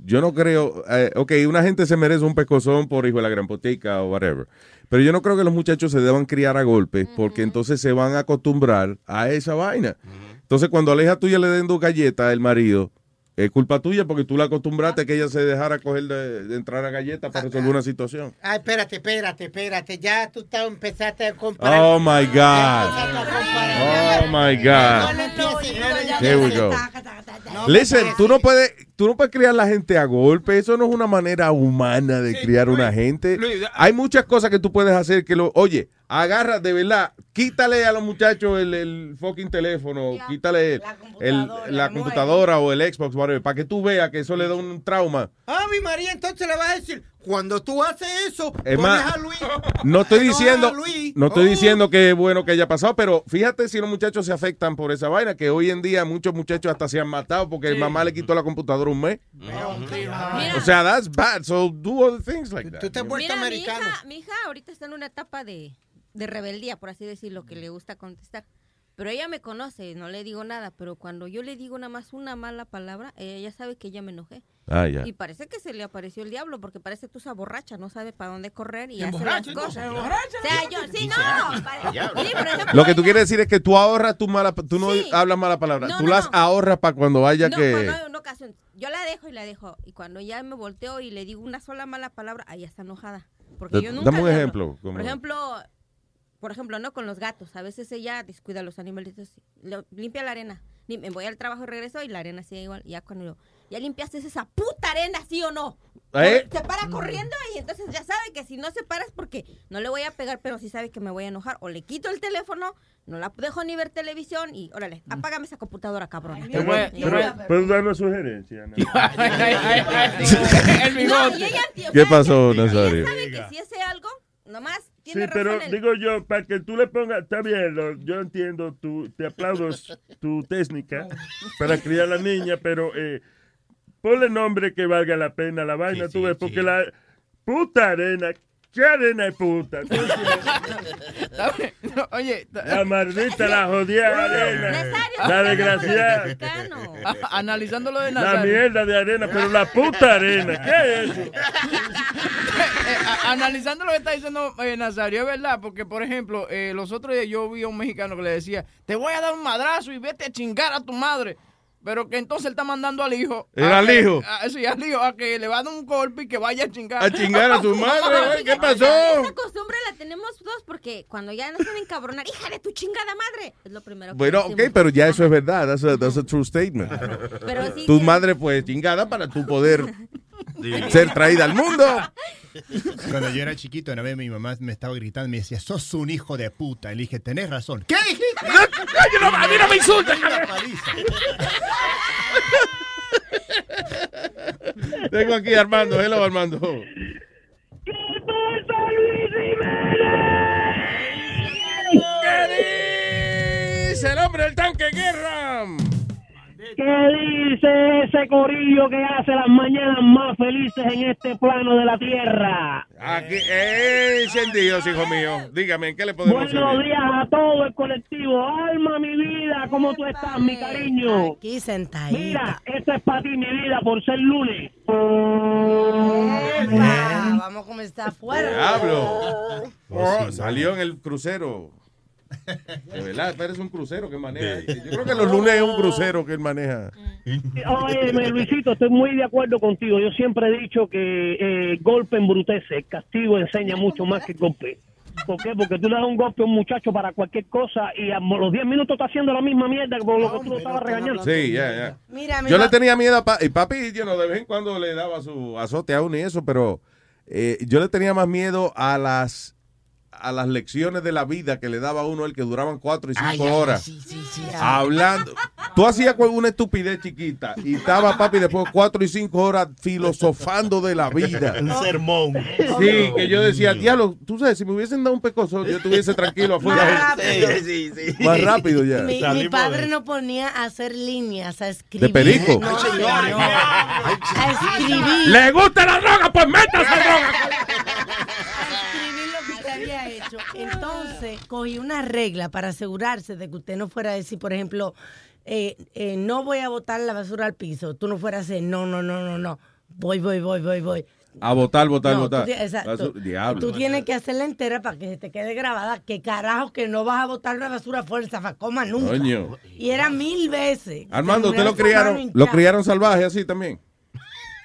yo no creo, eh, ok, una gente se merece un pescozón por hijo de la gran potica o whatever, pero yo no creo que los muchachos se deban criar a golpes porque entonces se van a acostumbrar a esa vaina. Entonces cuando a la hija tuya le den dos galletas el marido, es culpa tuya porque tú la acostumbraste a que ella se dejara coger de, de entrar a galletas para resolver una situación. Ay, espérate, espérate, espérate. Ya tú estás, empezaste a comparar. Oh my God. Oh my God. Here we go. Listen, tú no puedes, tú no puedes criar a la gente a golpe. Eso no es una manera humana de criar a una gente. Hay muchas cosas que tú puedes hacer que lo, oye, agarra de verdad, quítale a los muchachos el, el fucking teléfono, quítale el- la computadora o el Xbox, whatever, para que tú veas que eso le da un trauma. Ah, mi María, entonces le vas a decir, cuando tú haces eso, Es pones más, a Luis. No estoy diciendo, Luis. no estoy Oh. diciendo que es bueno que haya pasado, pero fíjate si los muchachos se afectan por esa vaina, que hoy en día muchos muchachos hasta se han matado porque el mamá le quitó la computadora un mes. O sea, that's bad. So do other things like that. Mira, mi hija, mi hija ahorita está en una etapa de, de rebeldía, por así decirlo, que le gusta contestar. Pero ella me conoce, no le digo nada, pero cuando yo le digo nada más una mala palabra, ella sabe que ya me enojé. Ah, ya. Y parece que se le apareció el diablo, porque parece que tú borracha, no sabe para dónde correr y ¿Se hace las cosas. entonces? ¿Se emborracha? O sea, yo, sí, no. Sí, por ejemplo, Lo que tú quieres decir es que tú ahorras tu mala, tú no Sí. hablas mala palabra, No, tú no, las no. ahorras para cuando vaya no, que... cuando hay una ocasión, yo la dejo y la dejo. Y cuando ya me volteo y le digo una sola mala palabra, ahí está enojada. Porque yo nunca dame un ejemplo, como- Por ejemplo, por ejemplo, no con los gatos. A veces ella descuida a los animalitos, lo- limpia la arena. Me voy al trabajo y regreso y la arena sigue igual. Ya cuando yo, ya limpiaste esa puta arena, ¿sí o no? ¿Eh? Se para corriendo y entonces ya sabe que si no se para es porque no le voy a pegar, pero sí sabe que me voy a enojar. O le quito el teléfono, no la dejo ni ver televisión y órale, apágame esa computadora, cabrón. Pero, pero, ¿Puedo dar una sugerencia? ¿no? Ella ¿Qué pasó, ella Nazario? sabe que si hace algo, nomás Sí, razón pero digo yo, para que tú le pongas, está bien, lo- yo entiendo, tu, te aplaudo tu técnica para criar a la niña, pero eh, ponle nombre que valga la pena la vaina, tú ves, porque la puta arena, ¿qué arena es puta? ¿Tú No, Oye, La maldita, la jodida arena, la desgraciada, analizando lo de la Nazario. mierda de arena, pero la puta arena, ¿qué es eso? Eh, a- analizando lo que está diciendo eh, Nazario, es verdad, porque por ejemplo, eh, los otros días yo vi a un mexicano que le decía, te voy a dar un madrazo y vete a chingar a tu madre. Pero que entonces él está mandando al hijo. ¿Era a al hijo? a- sí, al hijo, a que le va a dar un golpe y que vaya a chingar. A chingar a su madre, güey, ¿qué pasó? Esa costumbre la tenemos dos porque cuando ya nos van a encabronar, hija de tu chingada madre, es lo primero que Bueno, ok, pero ya eso es verdad. That's a, that's a true statement. Pero sí tu madre fue chingada para tu poder ser traída al mundo. Cuando yo era chiquito, una vez mi mamá me estaba gritando, me decía, sos un hijo de puta. Y le dije, tenés razón. ¿Qué dijiste? no, a mí no me paliza. Tengo aquí a Armando. Hello, Armando. ¿Qué dice el hombre del tanque guerra? ¿Qué dice ese corillo que hace las mañanas más felices en este plano de la tierra? Aquí, eh, encendidos, hijo mío. Dígame, ¿en qué le podemos Buenos servir? días a todo el colectivo. Alma, mi vida, ¿cómo tú estás, mi cariño? Aquí sentadita. Mira, esto es para ti, mi vida, por ser lunes. Epa, vamos a comenzar fuerte. Diablo. Oh, salió en el crucero. De verdad, pero es un crucero que maneja. Yo creo que los lunes es un crucero que él maneja. Oye, Luisito, estoy muy de acuerdo contigo. Yo siempre he dicho que eh, golpe embrutece, el castigo enseña mucho más que el golpe. ¿Por qué? Porque tú le das un golpe a un muchacho para cualquier cosa y a los 10 minutos está haciendo la misma mierda por lo que tú lo estabas regañando. Sí, ya, ya. Mira, mi Yo le tenía miedo a papi. Y papi, yo no, de vez en cuando le daba su azote a uno y eso, pero eh, yo le tenía más miedo a las a las lecciones de la vida que le daba a uno el que duraban cuatro y cinco Ay, ay, horas. sí, sí, sí. Hablando. Tú hacías una estupidez chiquita y estaba papi después de cuatro y cinco horas filosofando de la vida. Un sermón. Sí, que yo decía, diablo, tú sabes, si me hubiesen dado un pecoso, yo estuviese tranquilo afuera. Más rápido. Sí, sí, sí. Más rápido ya. Mi, padre de- no ponía a hacer líneas, a escribir. perico? No, señor. A escribir. ¿Le gusta la droga? Pues métase droga. Había hecho. Entonces, cogí una regla para asegurarse de que usted no fuera a decir, por ejemplo, eh, eh, no voy a botar la basura al piso. Tú no fueras a decir, no, no, no, no, no. Voy, voy, voy, voy, voy. A votar, votar, No, votar. tú exacto. Diablo. Tú tienes que hacerla entera para que se te quede grabada. Que carajo que no vas a botar una basura fuera del zafacoma nunca. Coño. Y era mil veces. Armando, ¿usted lo criaron, lo criaron salvaje así también?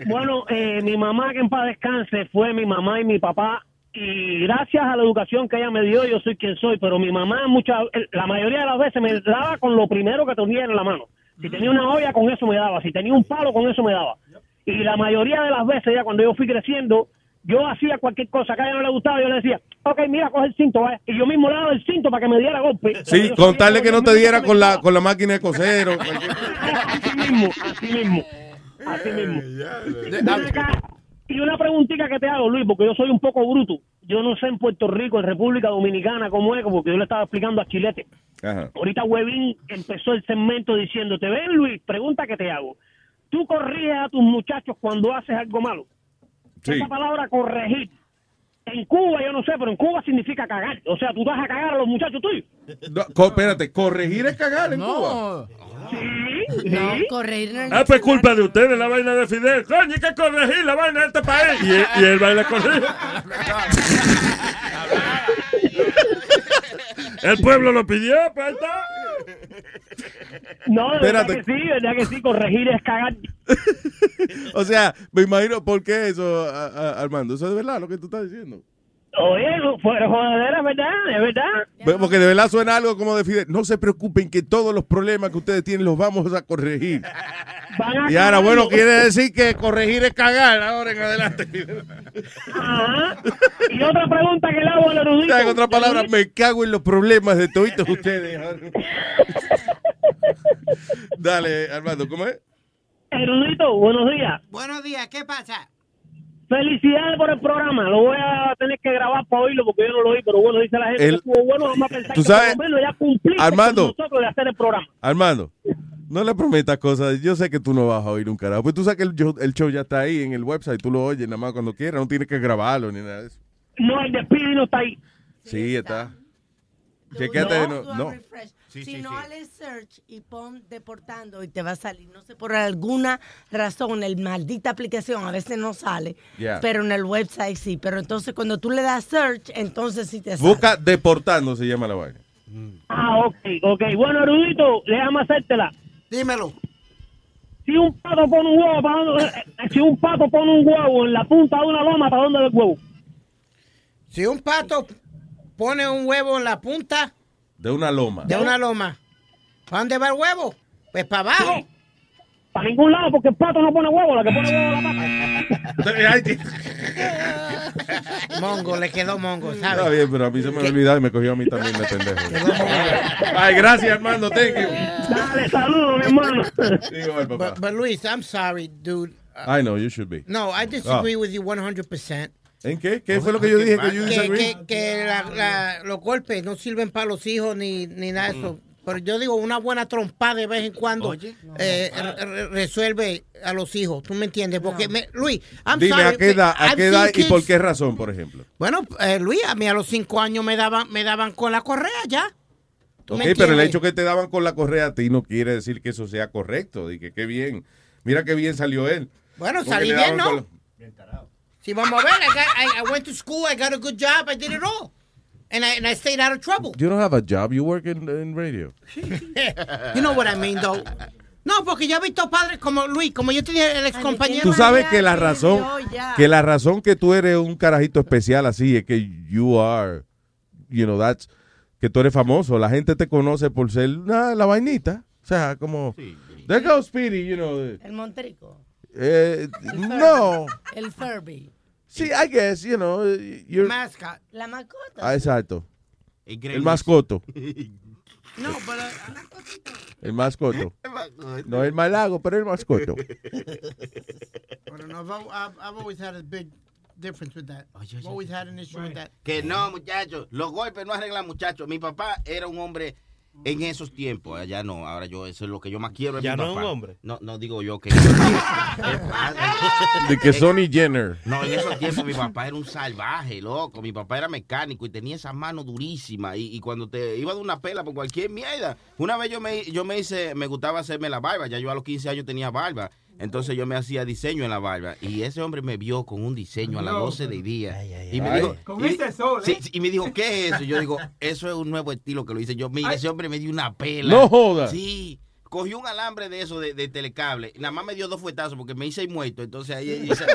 Bueno, eh, mi mamá, que en paz descanse, fue mi mamá y mi papá. Y gracias a la educación que ella me dio, yo soy quien soy. Pero mi mamá, mucha, la mayoría de las veces me daba con lo primero que tenía en la mano. Si tenía una olla, con eso me daba. Si tenía un palo, con eso me daba. Y la mayoría de las veces, ya cuando yo fui creciendo, yo hacía cualquier cosa que a ella no le gustaba, yo le decía, ok, mira, coge el cinto, ¿vale? y yo mismo le daba el cinto para que me diera golpe. Sí, contarle que no te diera con la, con la máquina de coser. o Así mismo, así mismo, así mismo. Ven acá, Y una preguntita que te hago, Luis, porque yo soy un poco bruto. Yo no sé en Puerto Rico, en República Dominicana, cómo es, porque yo le estaba explicando a Chilete. Ajá. Ahorita Webin empezó el segmento diciéndote, ven Luis, pregunta que te hago. ¿Tú corriges a tus muchachos cuando haces algo malo? Sí. Esa palabra corregir. En Cuba, yo no sé, pero en Cuba significa cagar. O sea, tú vas a cagar a los muchachos tuyos. No, co- espérate, corregir es cagar en Cuba. Sí, No, sí. corregir no es Ah, pues culpa de ustedes la vaina de Fidel. Coño, hay que corregir la vaina de este país. Y, él- y él va y la corrige. El pueblo lo pidió, pues está. No, de verdad Espérate. que sí, verdad que sí, corregir es cagar. O sea, me imagino, ¿por qué eso, a- a- Armando? Eso es verdad lo que tú estás diciendo. Oye, fuera jodedera, es verdad, es verdad. Porque de verdad suena algo como de Fidel. No se preocupen que todos los problemas que ustedes tienen los vamos a corregir. Van a Y ahora, bueno, quiere decir que corregir es cagar ahora en adelante. Ajá. Y otra pregunta que le hago al erudito. En otras palabras, me cago en los problemas de todos ustedes. Dale, Armando, ¿cómo es? Erudito, buenos días. Buenos días, ¿qué pasa? Felicidades por el programa. Lo voy a tener que grabar para oírlo porque yo no lo oí, pero bueno, dice la gente El- que estuvo bueno. Vamos a pensar Tú que sabes, por lo menos ya cumplimos Armando. con nosotros de hacer el programa. Armando, no le prometas cosas. Yo sé que tú no vas a oír un carajo. Pues tú sabes que el, show- el show ya está ahí en el website. Tú lo oyes nada más cuando quieras. No tienes que grabarlo ni nada de eso. No, el despido no está ahí. Sí, está. Tú Chequéate. no, No. Sí, si sí, no, sí. search y pon deportando y te va a salir. No sé, por alguna razón, en la maldita aplicación a veces no sale, Yeah. pero en el website sí. Pero entonces cuando tú le das search, entonces sí te sale. Busca deportando, se llama la vaina. Ah, ok, ok. Bueno, erudito, déjame hacértela. Dímelo. Si un pato pone un huevo, ¿para dónde? eh, eh, Si un pato pone un huevo en la punta de una loma, ¿para dónde va el huevo? Si un pato pone un huevo en la punta De una loma. de una loma, ¿para dónde va el huevo? Pues para abajo. Para ningún lado, porque el pato no pone huevo, la que pone huevo es la pata. Mongo, le quedó mongo, Está ¿sabes? bien, pero a mí se me ha olvidado y me cogió a mí también de pendejo. Ay, gracias, Armando. Thank you. Dale, saludos, mi hermano. Digo, el papá. But, but Luis, I'm sorry, dude. I know, you should be. No, I disagree Ah. with you 100%. ¿En qué? ¿Qué fue lo que yo dije que you Que, que, que la- la- los golpes no sirven para los hijos ni, ni nada de eso. Pero yo digo, una buena trompada de vez en cuando eh, re- re- resuelve a los hijos. ¿Tú me entiendes? Porque, me- Luis, I'm Dime, sorry, ¿a qué edad, a I've qué edad y por qué razón, por ejemplo? Bueno, eh, Luis, a mí a los cinco años me daban, me daban con la correa ya. ¿Tú Ok, me pero el entiendes? hecho que te daban con la correa a ti no quiere decir que eso sea correcto. Y que qué bien. Mira qué bien salió él. Bueno, Porque salí le bien, daban ¿no? con Si vamos a ver, I, got- I- I went to school, I got a good job, I did it all. And I, and I stayed out of trouble. You don't have a job, you work in, in radio. You know what I mean, though. No, porque yo he visto padres como Luis, como yo te dije, el ex compañero. Tú sabes que la razón, que la razón que tú eres un carajito especial así es que you are, you know, that's, que tú eres famoso. La gente te conoce por ser ah, la vainita. O sea, como, there goes Speedy, you know. El Monterico. Eh, El no. El Furby. Sí, I guess, you know, you're, Mascot. La mascota. ah, exacto. El mascoto. No, pero El mascoto. No el malago, pero el mascoto. Know. I've, I've, always had a big difference with that. I've always had an issue with that. Que no, muchachos. Los golpes no arreglan, muchachos. Mi papá era un hombre en esos tiempos. Allá no. Ahora yo, eso es lo que yo más quiero. Ya mi no es un hombre. No, no digo yo que. De que Sonny Jenner. No, en esos tiempos mi papá era un salvaje, loco. Mi papá era mecánico y tenía esas manos durísimas. Y, y cuando te iba de una pela por cualquier mierda. Una vez yo me, yo me hice, me gustaba hacerme la barba. Ya yo a los 15 años tenía barba. Entonces yo me hacía diseño en la barba. Y ese hombre me vio con un diseño a las No. 12 de día. y me dijo. Con y- sol, ¿eh? sí, y me dijo, ¿qué es eso? Y yo digo, eso es un nuevo estilo que lo hice yo. Mira, ese hombre me dio una pela. No joda. Sí. Cogió un alambre de eso, de, de telecable. Nada más me dio dos fuetazos porque me hice muerto. Entonces ahí, ahí se, se-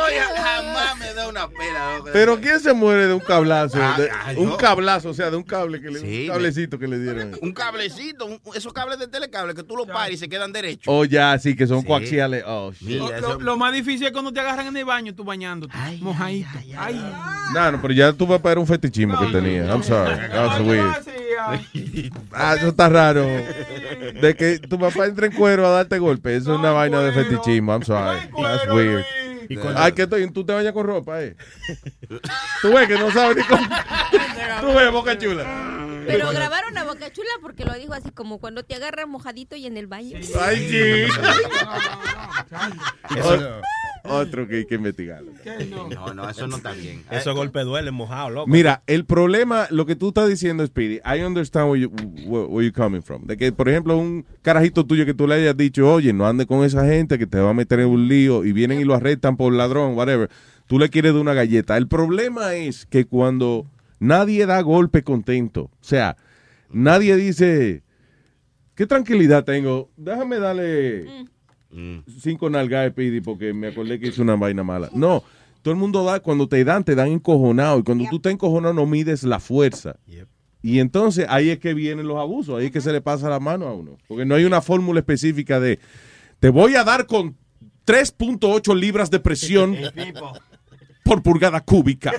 jamás me da una pena. loco. Pero ¿quién se muere de un cablazo? Ah, De- ah, un cablazo, o sea, de un cable que le, Sí, un cablecito que le dieron. Un cablecito, un- esos cables de telecable que tú los pares y se quedan derechos. Oh, ya, sí, que son Sí. coaxiales. Oh, shit. Mira, Lo, más difícil es cuando te agarran en el baño, tú bañándote, mojadito. Ay, No, no, pero ya tu papá era un fetichismo que tenía. I'm sorry. That was weird. Ah, eso está raro. De que tu papá entre en cuero a darte golpe. Eso es una vaina de fetichismo. I'm sorry. That's weird. Ay, que estoy, tú te vayas con ropa, eh. Tú ves que no sabes ni cómo. Tú ves, boca chula. Pero grabaron a Boca Chula porque lo dijo así como cuando te agarran mojadito y en el baño. Ay, sí. Eso- Otro que hay que investigarlo. No, no, eso no está bien. Esos golpes duelen mojados, loco. Mira, el problema, lo que tú estás diciendo, Speedy, I understand where, you, where, where you're coming from. De que, por ejemplo, un carajito tuyo que tú le hayas dicho, oye, no ande con esa gente que te va a meter en un lío y vienen y lo arrestan por ladrón, whatever. Tú le quieres dar una galleta. El problema es que cuando nadie da golpe contento, o sea, nadie dice, qué tranquilidad tengo, déjame darle cinco nalgas a Speedy porque me acordé que hizo una vaina mala. No, todo el mundo da, cuando te dan, te dan encojonado. Y cuando tú estás encojonado no mides la fuerza. Y entonces ahí es que vienen los abusos, ahí es que se le pasa la mano a uno. Porque no hay una fórmula específica de, te voy a dar con 3.8 libras de presión por pulgada cúbica.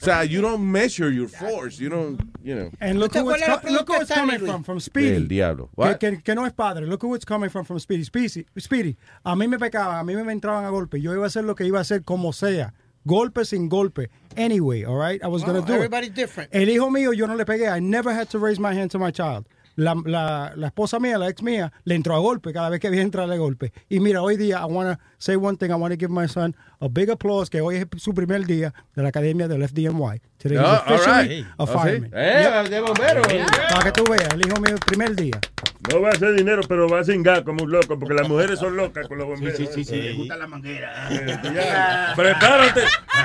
o sea, you don't measure your force, you don't, you know. And look, ¿Usted who it's, era co- look who it's productor, coming from, from Speedy. El diablo. Que, What? que, que no es padre. Look who it's coming from, from Speedy. Speedy. Speedy. A mí me pecaban, a mí me entraban a golpe. Yo iba a hacer lo que iba a hacer como sea. Golpe sin golpe. Anyway, all right? I was going to do it. Everybody's different. El hijo mío yo no le pegué. I never had to raise my hand to my child. La, la, la esposa mía, la ex mía, le entró a golpe cada vez que había entrarle a golpe. Y mira, hoy día, I want to say one thing. I want to give my son a big applause, que hoy es su primer día de la academia del FDNY. Today Oh, is officially all right. a Oh, sí. fireman. Eh, de bombero. Para que tú veas, el hijo mío, primer día. No va a hacer dinero, pero va a cingar como un loco, porque las mujeres son locas con los bomberos. Sí, sí, sí, le Eh, gusta la manguera. eh. Prepárate,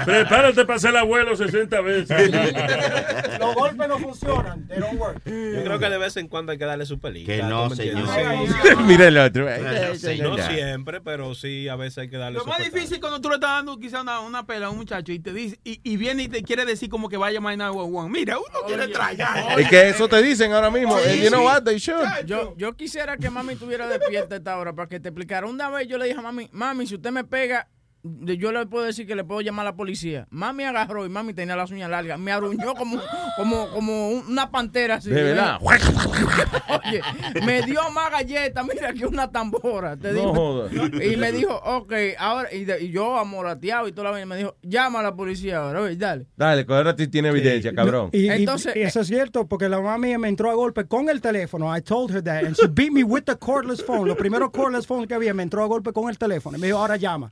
prepárate para ser abuelo 60 veces. Los golpes no funcionan. They don't work. Yo creo que de vez en cuando hay que darle su pelita. Que no, señor. Mira el otro. Sí. No siempre, pero sí a veces hay que darle Lo más difícil cuando tú le estás dando quizá una, una pela a un muchacho y te dice y, y viene y te quiere decir como que vaya a llamar 911. Mira, uno quiere traer. Es que eso te dicen ahora mismo. Sí, you know what? They should. Yo, yo quisiera que mami estuviera despierta a esta hora para que te explicara. Una vez yo le dije a mami, mami, si usted me pega, yo le puedo decir que le puedo llamar a la policía. Mami agarró y mami tenía las uñas largas. Me arruñó como, como, como una pantera así. De verdad. Oye, me dio más galletas, mira, que una tambora. Te No digo. joda. Y me dijo, ok, ahora, y, de- y yo amorateado y toda la vaina, me dijo, llama a la policía ahora, oye, dale. Dale, que ahora sí tiene evidencia, cabrón. Y, Entonces- y eso es cierto, porque la mamá mía me entró a golpe con el teléfono. I told her that, and she beat me with the cordless phone. Los primeros cordless phones que había, me entró a golpe con el teléfono. Y me dijo, ahora llama.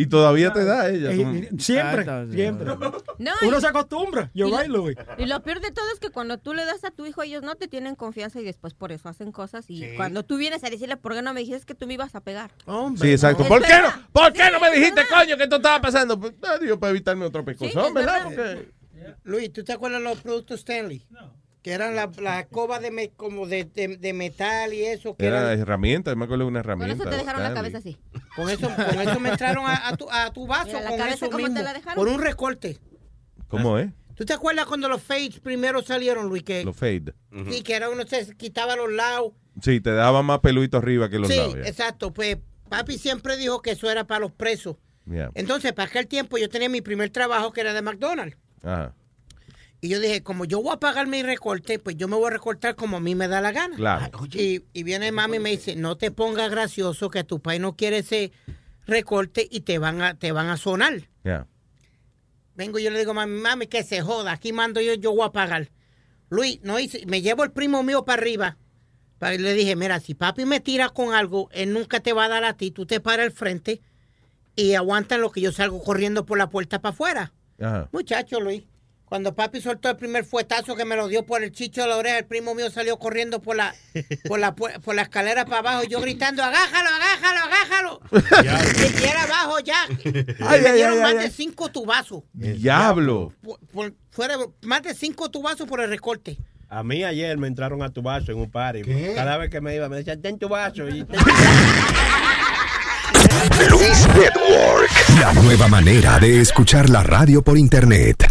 Y todavía te da ella. Y- como- y- siempre, Ah, siempre. No, Uno y- se acostumbra. You're y right, lo- Louis. Y lo peor de todo es que cuando tú le das a tu hijo, ellos no te tienen confianza y después por eso hacen cosas. Y cuando tú vienes a decirle, ¿por qué no me dijiste que tú me ibas a pegar? Sí, exacto. ¿Por qué no? ¿Por qué Sí, no me dijiste, verdad. coño, que esto estaba pasando? Pues, ah, digo, para evitarme otro pescozón, es ¿verdad? verdad. Porque- Luis, ¿tú te acuerdas de los productos Stanley? Que eran las la escobas de, me- como de, de, de metal y eso. Que Era eran- herramienta, me acuerdo de una Con herramienta. eso te dejaron la cabeza así. con, eso, con eso me entraron a, a tu, a tu vaso. Mira, con eso ¿cómo te mismo, la dejaron? Por un recorte. ¿Cómo es? ¿Tú te acuerdas cuando los fades primero salieron, Luis? Que, Los fade. sí, que era uno se quitaba los lados. Sí, te daba más peludito arriba que los sí, lados. ya. exacto. Pues papi siempre dijo que eso era para los presos. Entonces, para aquel tiempo yo tenía mi primer trabajo que era de McDonald's. Ajá, Y yo dije, como yo voy a pagar mi recorte, pues yo me voy a recortar como a mí me da la gana. claro. Y, y viene mami y me dice, no te pongas gracioso que tu país no quiere ese recorte y te van a, te van a sonar. Ya. Vengo y yo le digo, mami, mami, que se joda, aquí mando yo, yo voy a pagar. Luis, no hice, me llevo el primo mío para arriba. Pa- y le dije, mira, si papi me tira con algo, él nunca te va a dar a ti, tú te paras al frente y aguantan lo que yo salgo corriendo por la puerta para afuera. Ajá. Muchacho, Luis. Cuando papi soltó el primer fuetazo que me lo dio por el chicho de la oreja, el primo mío salió corriendo por la, por la, por la escalera para abajo y yo gritando, agájalo, agájalo, agájalo. y, y era abajo ya. Ay, me ay, dieron ay, más ay, de cinco tubazos. Diablo. Por- por- fuera, más de cinco tubazos por el recorte. A mí ayer me entraron a tu vaso en un party. Cada vez que me iba me decían, ten tu vaso. Y Luis Network. La nueva manera de escuchar la radio por internet.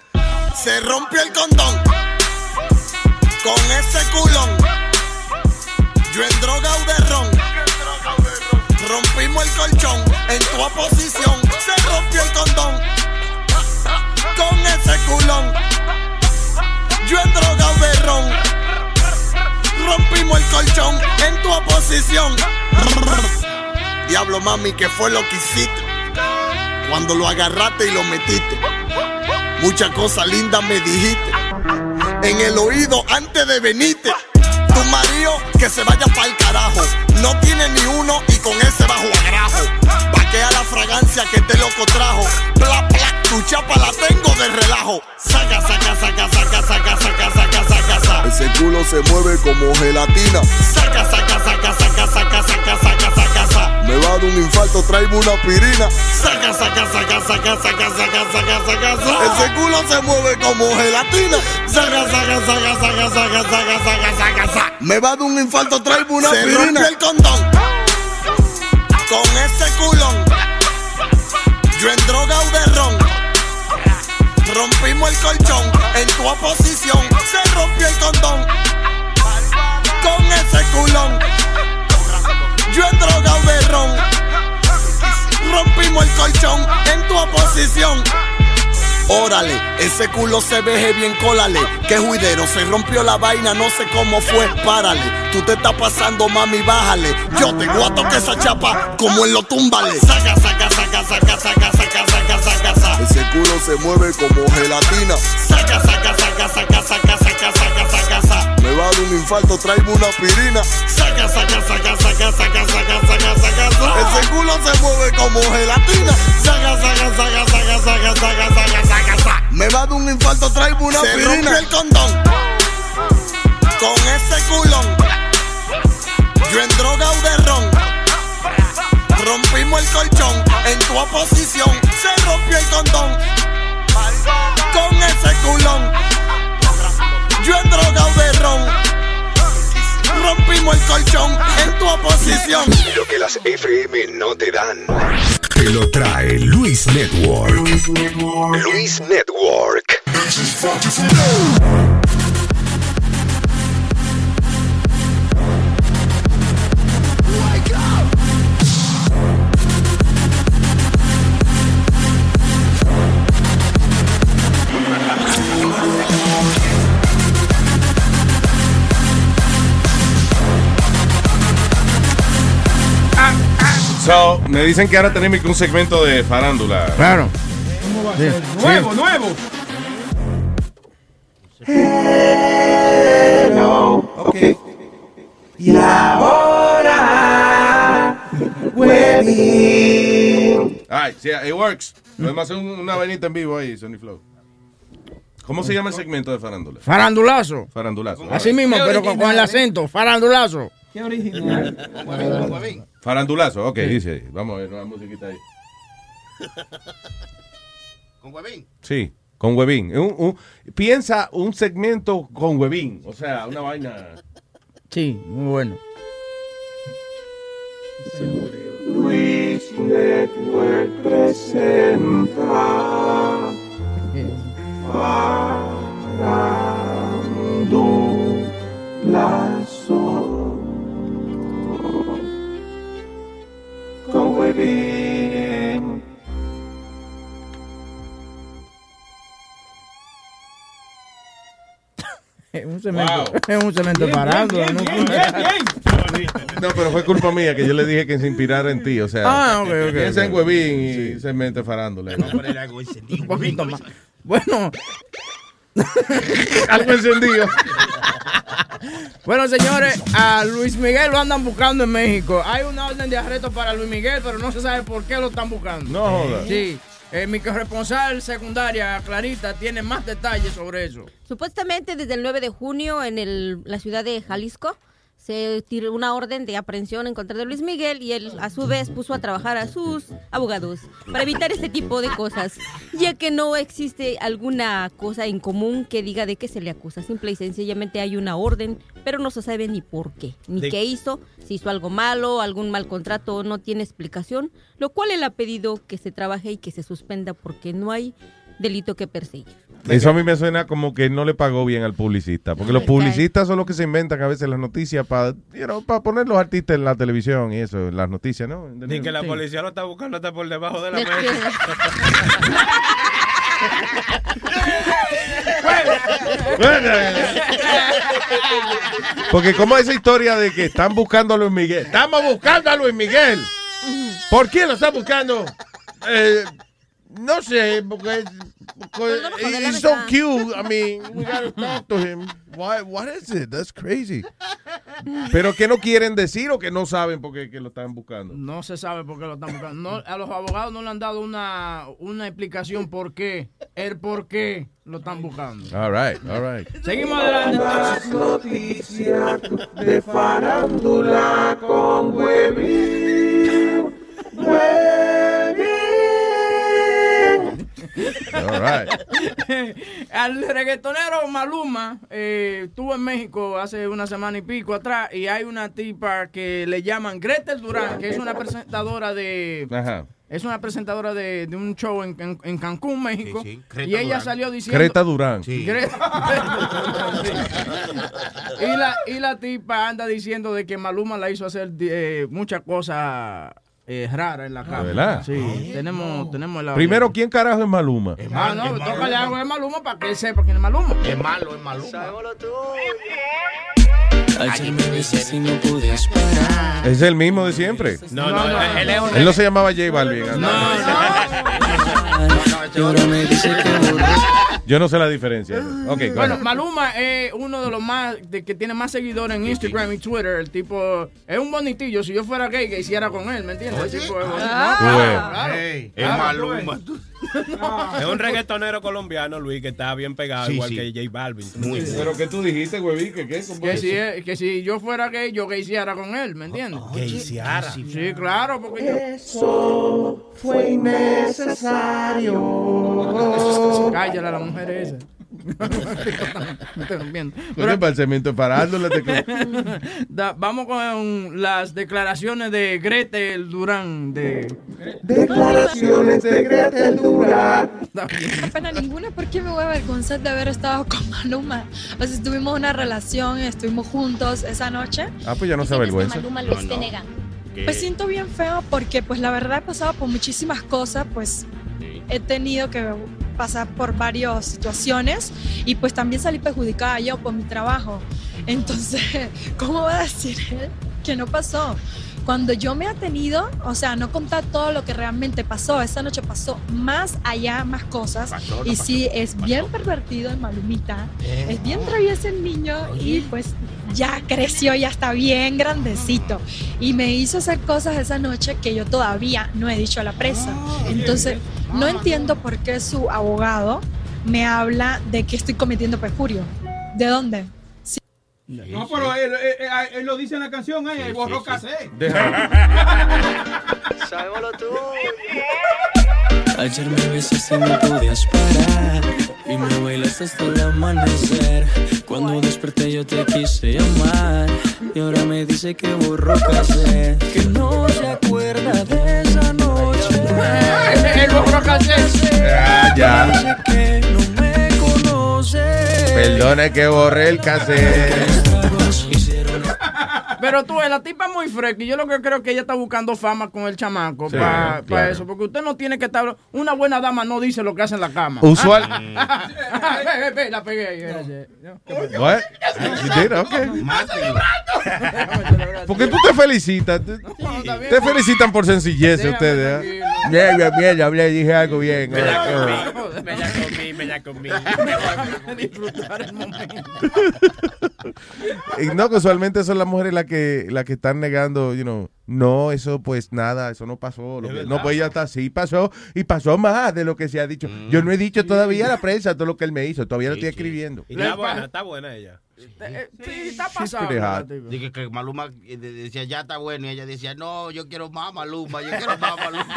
Se rompió el condón con ese culón. Yo en droga o de ron. Rompimos el colchón en tu oposición. Se rompió el condón con ese culón. Yo en droga o de ron. Rompimos el colchón en tu oposición. Diablo mami, ¿qué fue lo que hiciste? Cuando lo agarraste y lo metiste. Muchas cosas lindas me dijiste. En el oído antes de venirte. Tu marido que se vaya pa'l carajo. No tiene ni uno y con ese bajo agrajo. Paquea la fragancia que te loco trajo. Bla, bla, tu chapa la tengo de relajo. Saca, saca, saca, saca, saca, saca, saca, saca, saca. Ese culo se mueve como gelatina. Saca, saca, saca, saca, saca, saca, saca, saca, saca. Me va a dar un infarto, tráeme una aspirina. Saca, saca, saca, saca, saca, saca, saca, saca, saca. Ese culo se mueve como gelatina. Saca, saca, saca, saca, saca, saca, saca, saca, saca. Me va a dar un infarto, tráeme una Se rompió el condón con ese culón. Yo en droga o de ron. Rompimos el colchón en tu oposición. Se rompió el condón con ese culón. Yo en droga o de ron. Rompimos el colchón en tu oposición. Órale, ese culo se veje bien, cólale. Que juidero, se rompió la vaina, no sé cómo fue, párale. Tú te estás pasando, mami, bájale. Yo te guato que esa chapa, como en lo túmbale. Saca, saca, saca, saca, saca, saca, saca, saca, saca. Ese culo se mueve como gelatina. Saca, saca, saca, saca, saca, saca, saca, va a dar un infarto, tráeme una aspirina. Saca, saca, saca, saca, saca, saca, saca, saca, saca. Ese culo se mueve como gelatina. Saca, saca, saca, saca, saca, saca, saca, saca, saca. Me va a dar un infarto, tráeme una Se aspirina. rompió el condón con ese culón. Yo en droga o de ron. Rompimos el colchón en tu oposición. Se rompió el condón con ese culón. Yo en droga o de ron. Rompimos el colchón en tu oposición. Lo que las FM no te dan. Te lo trae Luis Network. Luis Network. So, me dicen que ahora tenemos un segmento de farándula. Claro. Nuevo, nuevo. Ok. Y ahora, Webby. Ay, sí, it works. Podemos hacer un- una venita en vivo ahí, Sony Flow. ¿Cómo se llama el segmento de farándula? Farandulazo. Farandulazo. Así mismo, pero con, con el original, ¿eh? acento. Farandulazo. Qué original. Farandulazo, ok, dice. Vamos a ver una musiquita ahí. ¿Con huevín? Sí, con. Un- un- piensa un segmento con Webin. O sea, una vaina. Sí, muy bueno. Luis Network presenta Farandulazo. Es un cemento, es ¿no? Pero fue culpa mía que yo le dije que se inspirara en ti. O sea, ah, ok, ok. Piensa en huevín y cemento farándula. ¿no? Bueno, algo encendido. Bueno, señores, a Luis Miguel lo andan buscando en México. Hay una orden de arresto para Luis Miguel, pero no se sabe por qué lo están buscando. No joda. Sí. Eh, mi corresponsal secundaria, Clarita, tiene más detalles sobre eso. Supuestamente desde el 9 de junio en el- la ciudad de Jalisco se tiró una orden de aprehensión en contra de Luis Miguel y él a su vez puso a trabajar a sus abogados para evitar este tipo de cosas, ya que no existe alguna cosa en común que diga de qué se le acusa. Simple y sencillamente hay una orden, pero no se sabe ni por qué, ni De- qué hizo, si hizo algo malo, algún mal contrato, no tiene explicación, lo cual él ha pedido que se trabaje y que se suspenda porque no hay delito que perseguir. Eso a mí me suena como que no le pagó bien al publicista. Porque los publicistas son los que se inventan a veces las noticias para poner los artistas en la televisión y eso, en las noticias, ¿no? Ni que la Sí. policía lo está buscando hasta por debajo de la mesa. Porque como esa historia de que están buscando a Luis Miguel. Estamos buscando a Luis Miguel. ¿Por qué lo están buscando? Eh, no sé, porque, porque he's so cute. I mean, we gotta talk to him. Why, what is it? That's crazy. Pero que no quieren decir o que no saben por qué que lo están buscando. No se sabe por qué lo están buscando. No, a los abogados no le han dado una, una explicación por qué, el por qué lo están buscando. All right, all right. Seguimos adelante. Las noticias de farándula con Huevín. All right. Al reggaetonero Maluma eh, estuvo en México hace una semana y pico atrás y hay una tipa que le llaman Gretel Durán, que es una presentadora de... Ajá. Es una presentadora de, de un show en, en- en Cancún, México. Sí, sí. Y ella Durán. salió diciendo... Greta Durán. Greta- y, la, y la tipa anda diciendo de que Maluma la hizo hacer eh, muchas cosas eh, raras en la cama. verdad? Sí, tenemos, tenemos la... Primero, ¿quién carajo es Maluma? Ah, no, tócale algo de Maluma para que él sepa quién es Maluma. Es malo, es. Ayer me besas y no pude esperar. Es el mismo de siempre. No, no, él es un- Él no se llamaba J Balvin. Y ahora me dice que borró. Yo no sé la diferencia. Go Bueno, ahead. Maluma es uno de los más de que tiene más seguidores en Instagram y Twitter. El tipo es un bonitillo. Si yo fuera gay, que hiciera con él, ¿me entiendes? El tipo es bonito. Ah. No, Tú ves. claro. Ey, Claro, es Maluma. Es un reggaetonero colombiano, Luis, que está bien pegado, Sí, igual sí. que J Balvin. Pero que tú dijiste, güey, que qué? Que si, es- que si yo fuera gay, yo hiciera con él, ¿me entiendes? Gayseara. Sí, claro, porque yo... Eso fue innecesario. Cállala a la mujer esa. Me estoy rompiendo. Coño, para el cemento farándula. Da- vamos con las declaraciones de Gretel Durán de Declaraciones de Gretel Durán. No pena ninguna porque me voy a avergonzar de haber estado con Maluma. O sea, tuvimos una relación, estuvimos juntos esa noche. Ah, pues ya no se avergüenza. lo esté negando? Pues siento bien feo porque pues la verdad he pasado por muchísimas cosas, pues he tenido que pasar por varias situaciones y pues también salí perjudicada yo por mi trabajo. Entonces, ¿cómo va a decir él que no pasó? Cuando yo me he tenido, o sea, no contar todo lo que realmente pasó, esa noche pasó más allá, más cosas. Pasó, no y pasó, sí, es bien pervertido el malumita, es bien travieso el niño y pues ya creció, ya está bien grandecito. Y me hizo hacer cosas esa noche que yo todavía no he dicho a la presa. Entonces, no entiendo por qué su abogado me habla de que estoy cometiendo perjurio. ¿De dónde? No, pero él, él- él- él lo dice en la canción, ¿eh? el borró cassette. Sabemos lo Ayer me besaste y no podías parar Y me bailaste hasta el amanecer. Cuando desperté yo te quise llamar Y ahora me dice que borró cassette. Que no se acuerda de esa noche. El borró cassette. Ya, ya. Perdone que borré el cassette. Pero tú, la tipa es muy fresca y yo lo que creo que ella está buscando fama con el chamaco Sí, para claro. eso. Porque usted no tiene que estar. Una buena dama no dice lo que hace en la cama. Usual- ve, ve, ve, la pegué ahí. Porque tú te felicitas. Te, te felicitan por sencillez ustedes. ¿eh? Mierda, mierda, hablé, dije algo bien. Me la Ah, comí, me la comí, me la comí. Disfrutar el momento. Y no, que usualmente son las mujeres las que, las que están negando, you know, no, eso pues nada, eso no pasó. lo que- no, pues ya está, sí pasó, y pasó más de lo que se ha dicho. Yo no he dicho todavía a la prensa todo lo que él me hizo, todavía lo estoy escribiendo. Y está buena, está buena ella. Eh, Sí, está pretty pasado. hot. Dije que Maluma eh, de- decía, ya está bueno. Y ella decía, no, yo quiero más Maluma, yo quiero más Maluma.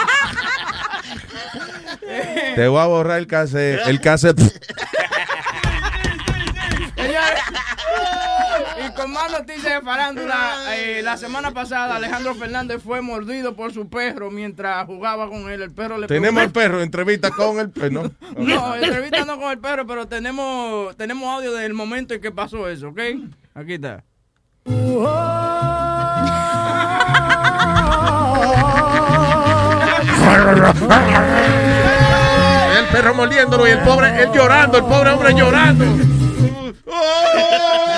Te voy a borrar el cassette, el cassette. Y con más noticias de farándula, eh, la semana pasada Alejandro Fernández fue mordido por su perro mientras jugaba con él. El perro le Tenemos el pegó- perro, entrevista con el perro, ¿no? No, entrevista no con el perro, pero tenemos, tenemos audio del momento en que pasó eso, ¿ok? Aquí está. El perro mordiéndolo y el pobre, él llorando, el pobre hombre llorando.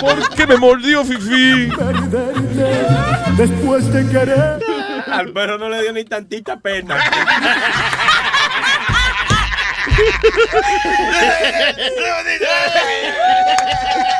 ¿Por qué me mordió Fifi? Después de querer. Al perro no le dio ni tantita pena.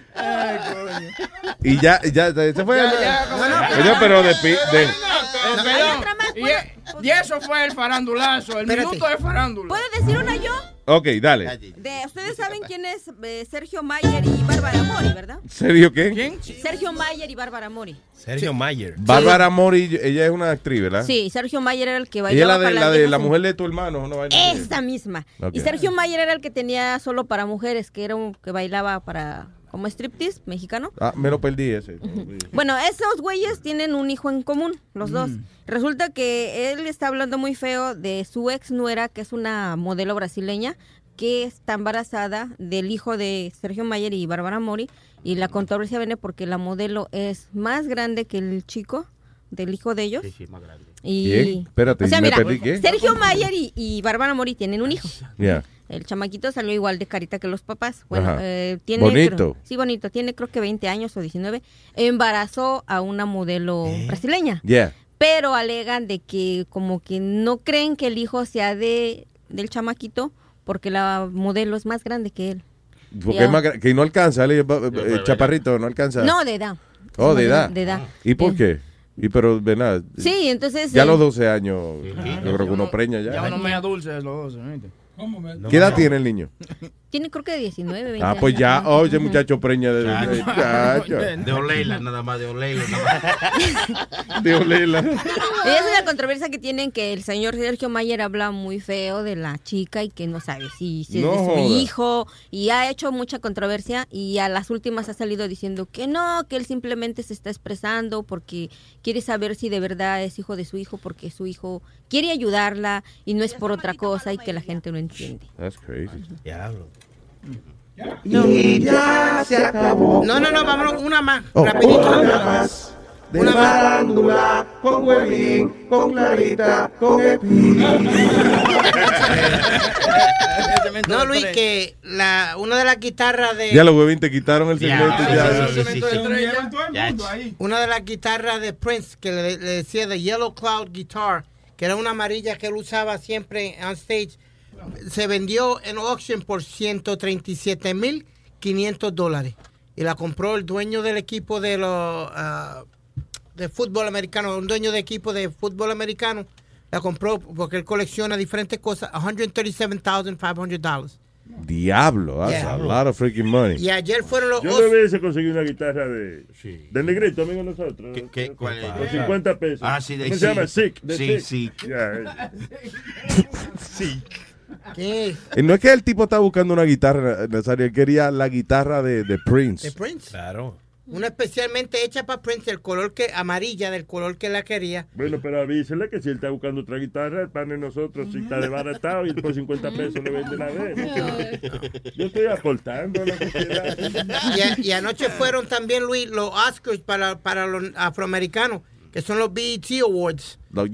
Ay, coño. Y ya, ya, se fue. Ya, ya, pero de, de- Eh, y, e- y eso fue el farandulazo, el Espérate. minuto de farándula. ¿Puedo decir una yo? Ok, dale. De, Ustedes saben quién es eh, Sergio Mayer y Bárbara Mori, ¿verdad? ¿Serio qué? ¿Quién? Sergio Mayer y Bárbara Mori. Sergio Mayer. Bárbara Mori, ella es una actriz, ¿verdad? Sí, Sergio Mayer era el que bailaba la de para la, de la mujer de tu hermano, ¿no? Esa misma. Y Sergio Mayer era el que tenía solo para mujeres, que era un que bailaba para como striptease mexicano. Ah, me lo perdí ese. Bueno, esos güeyes tienen un hijo en común, los dos. Resulta que él está hablando muy feo de su ex nuera, que es una modelo brasileña, que está embarazada del hijo de Sergio Mayer y Bárbara Mori. Y la controversia viene porque la modelo es más grande que el chico del hijo de ellos. Y. Espérate, o sea, ¿me mira, perdí qué? Sergio Mayer y, y Bárbara Mori tienen un hijo. Ya. El chamaquito salió igual de carita que los papás. Bueno, eh, tiene. Bonito. creo- sí, bonito. Tiene creo que 20 años o 19. Embarazó a una modelo brasileña. Yeah. Pero alegan de que como que no creen que el hijo sea de del chamaquito porque la modelo es más grande que él. Porque es más que no alcanza, él, eh, chaparrito, no alcanza. No, de edad. Oh, de edad. De edad. ¿Y por qué? Y pero, ¿verdad? Sí, entonces. Ya a eh, los 12 años, yo creo que uno preña Ya ya. uno media dulce de los ¿Qué edad tiene el niño? Tiene creo que 19, 20 Ah, pues ya, años. oye, muchacho preña de, de, Chacho. de, De Olela, nada más de nada de olela. Y esa es la controversia que tienen que el señor Sergio Mayer habla muy feo de la chica y que no sabe si, si No es de su joda. hijo y ha hecho mucha controversia y a las últimas ha salido diciendo que no, que él simplemente se está expresando porque quiere saber si de verdad es hijo de su hijo porque su hijo quiere ayudarla y no es por otra cosa y que la gente no entiende. That's crazy. Diablo. Y ya se acabó. No, no, no, vámonos, una más. Oh, rapidito. una más. De farándula, con Huevín, con Clarita, con No, Luis, que la, una de las guitarras de. Ya los Huevín te quitaron el segmento. Ya, ya. Una de las guitarras de Prince que le, le decía de Yellow Cloud Guitar, que era una amarilla que él usaba siempre on stage, se vendió en auction por 137.500 dólares. Y la compró el dueño del equipo de los ah, de fútbol americano, un dueño de equipo de fútbol americano. La compró porque él colecciona diferentes cosas, 137.500 dólares. Diablo, that's Yeah. a lot of freaking money. Y ayer fueron los Yo me hubiese conseguido una guitarra de, de negrito, amigo de nosotros. ¿Qué, cuál es? Por 50 pesos. Ah, sí, de ¿Cómo se llama? Sick. Sí, Sick. Sick. Eh. Sí. ¿Qué? No es que el tipo estaba buscando una guitarra, Nazario, él quería la guitarra de, de Prince. ¿De Prince? Claro. Una especialmente hecha para Prince, el color que, amarilla, del color que la quería. Bueno, pero avísele que si él está buscando otra guitarra, el pan de nosotros, si está desbaratado y por 50 pesos le vende la vez. Yo estoy aportando a la sociedad. Y, a- y anoche fueron también, Luis, los Oscars para, para los afroamericanos, que son los BET Awards. ¿Los,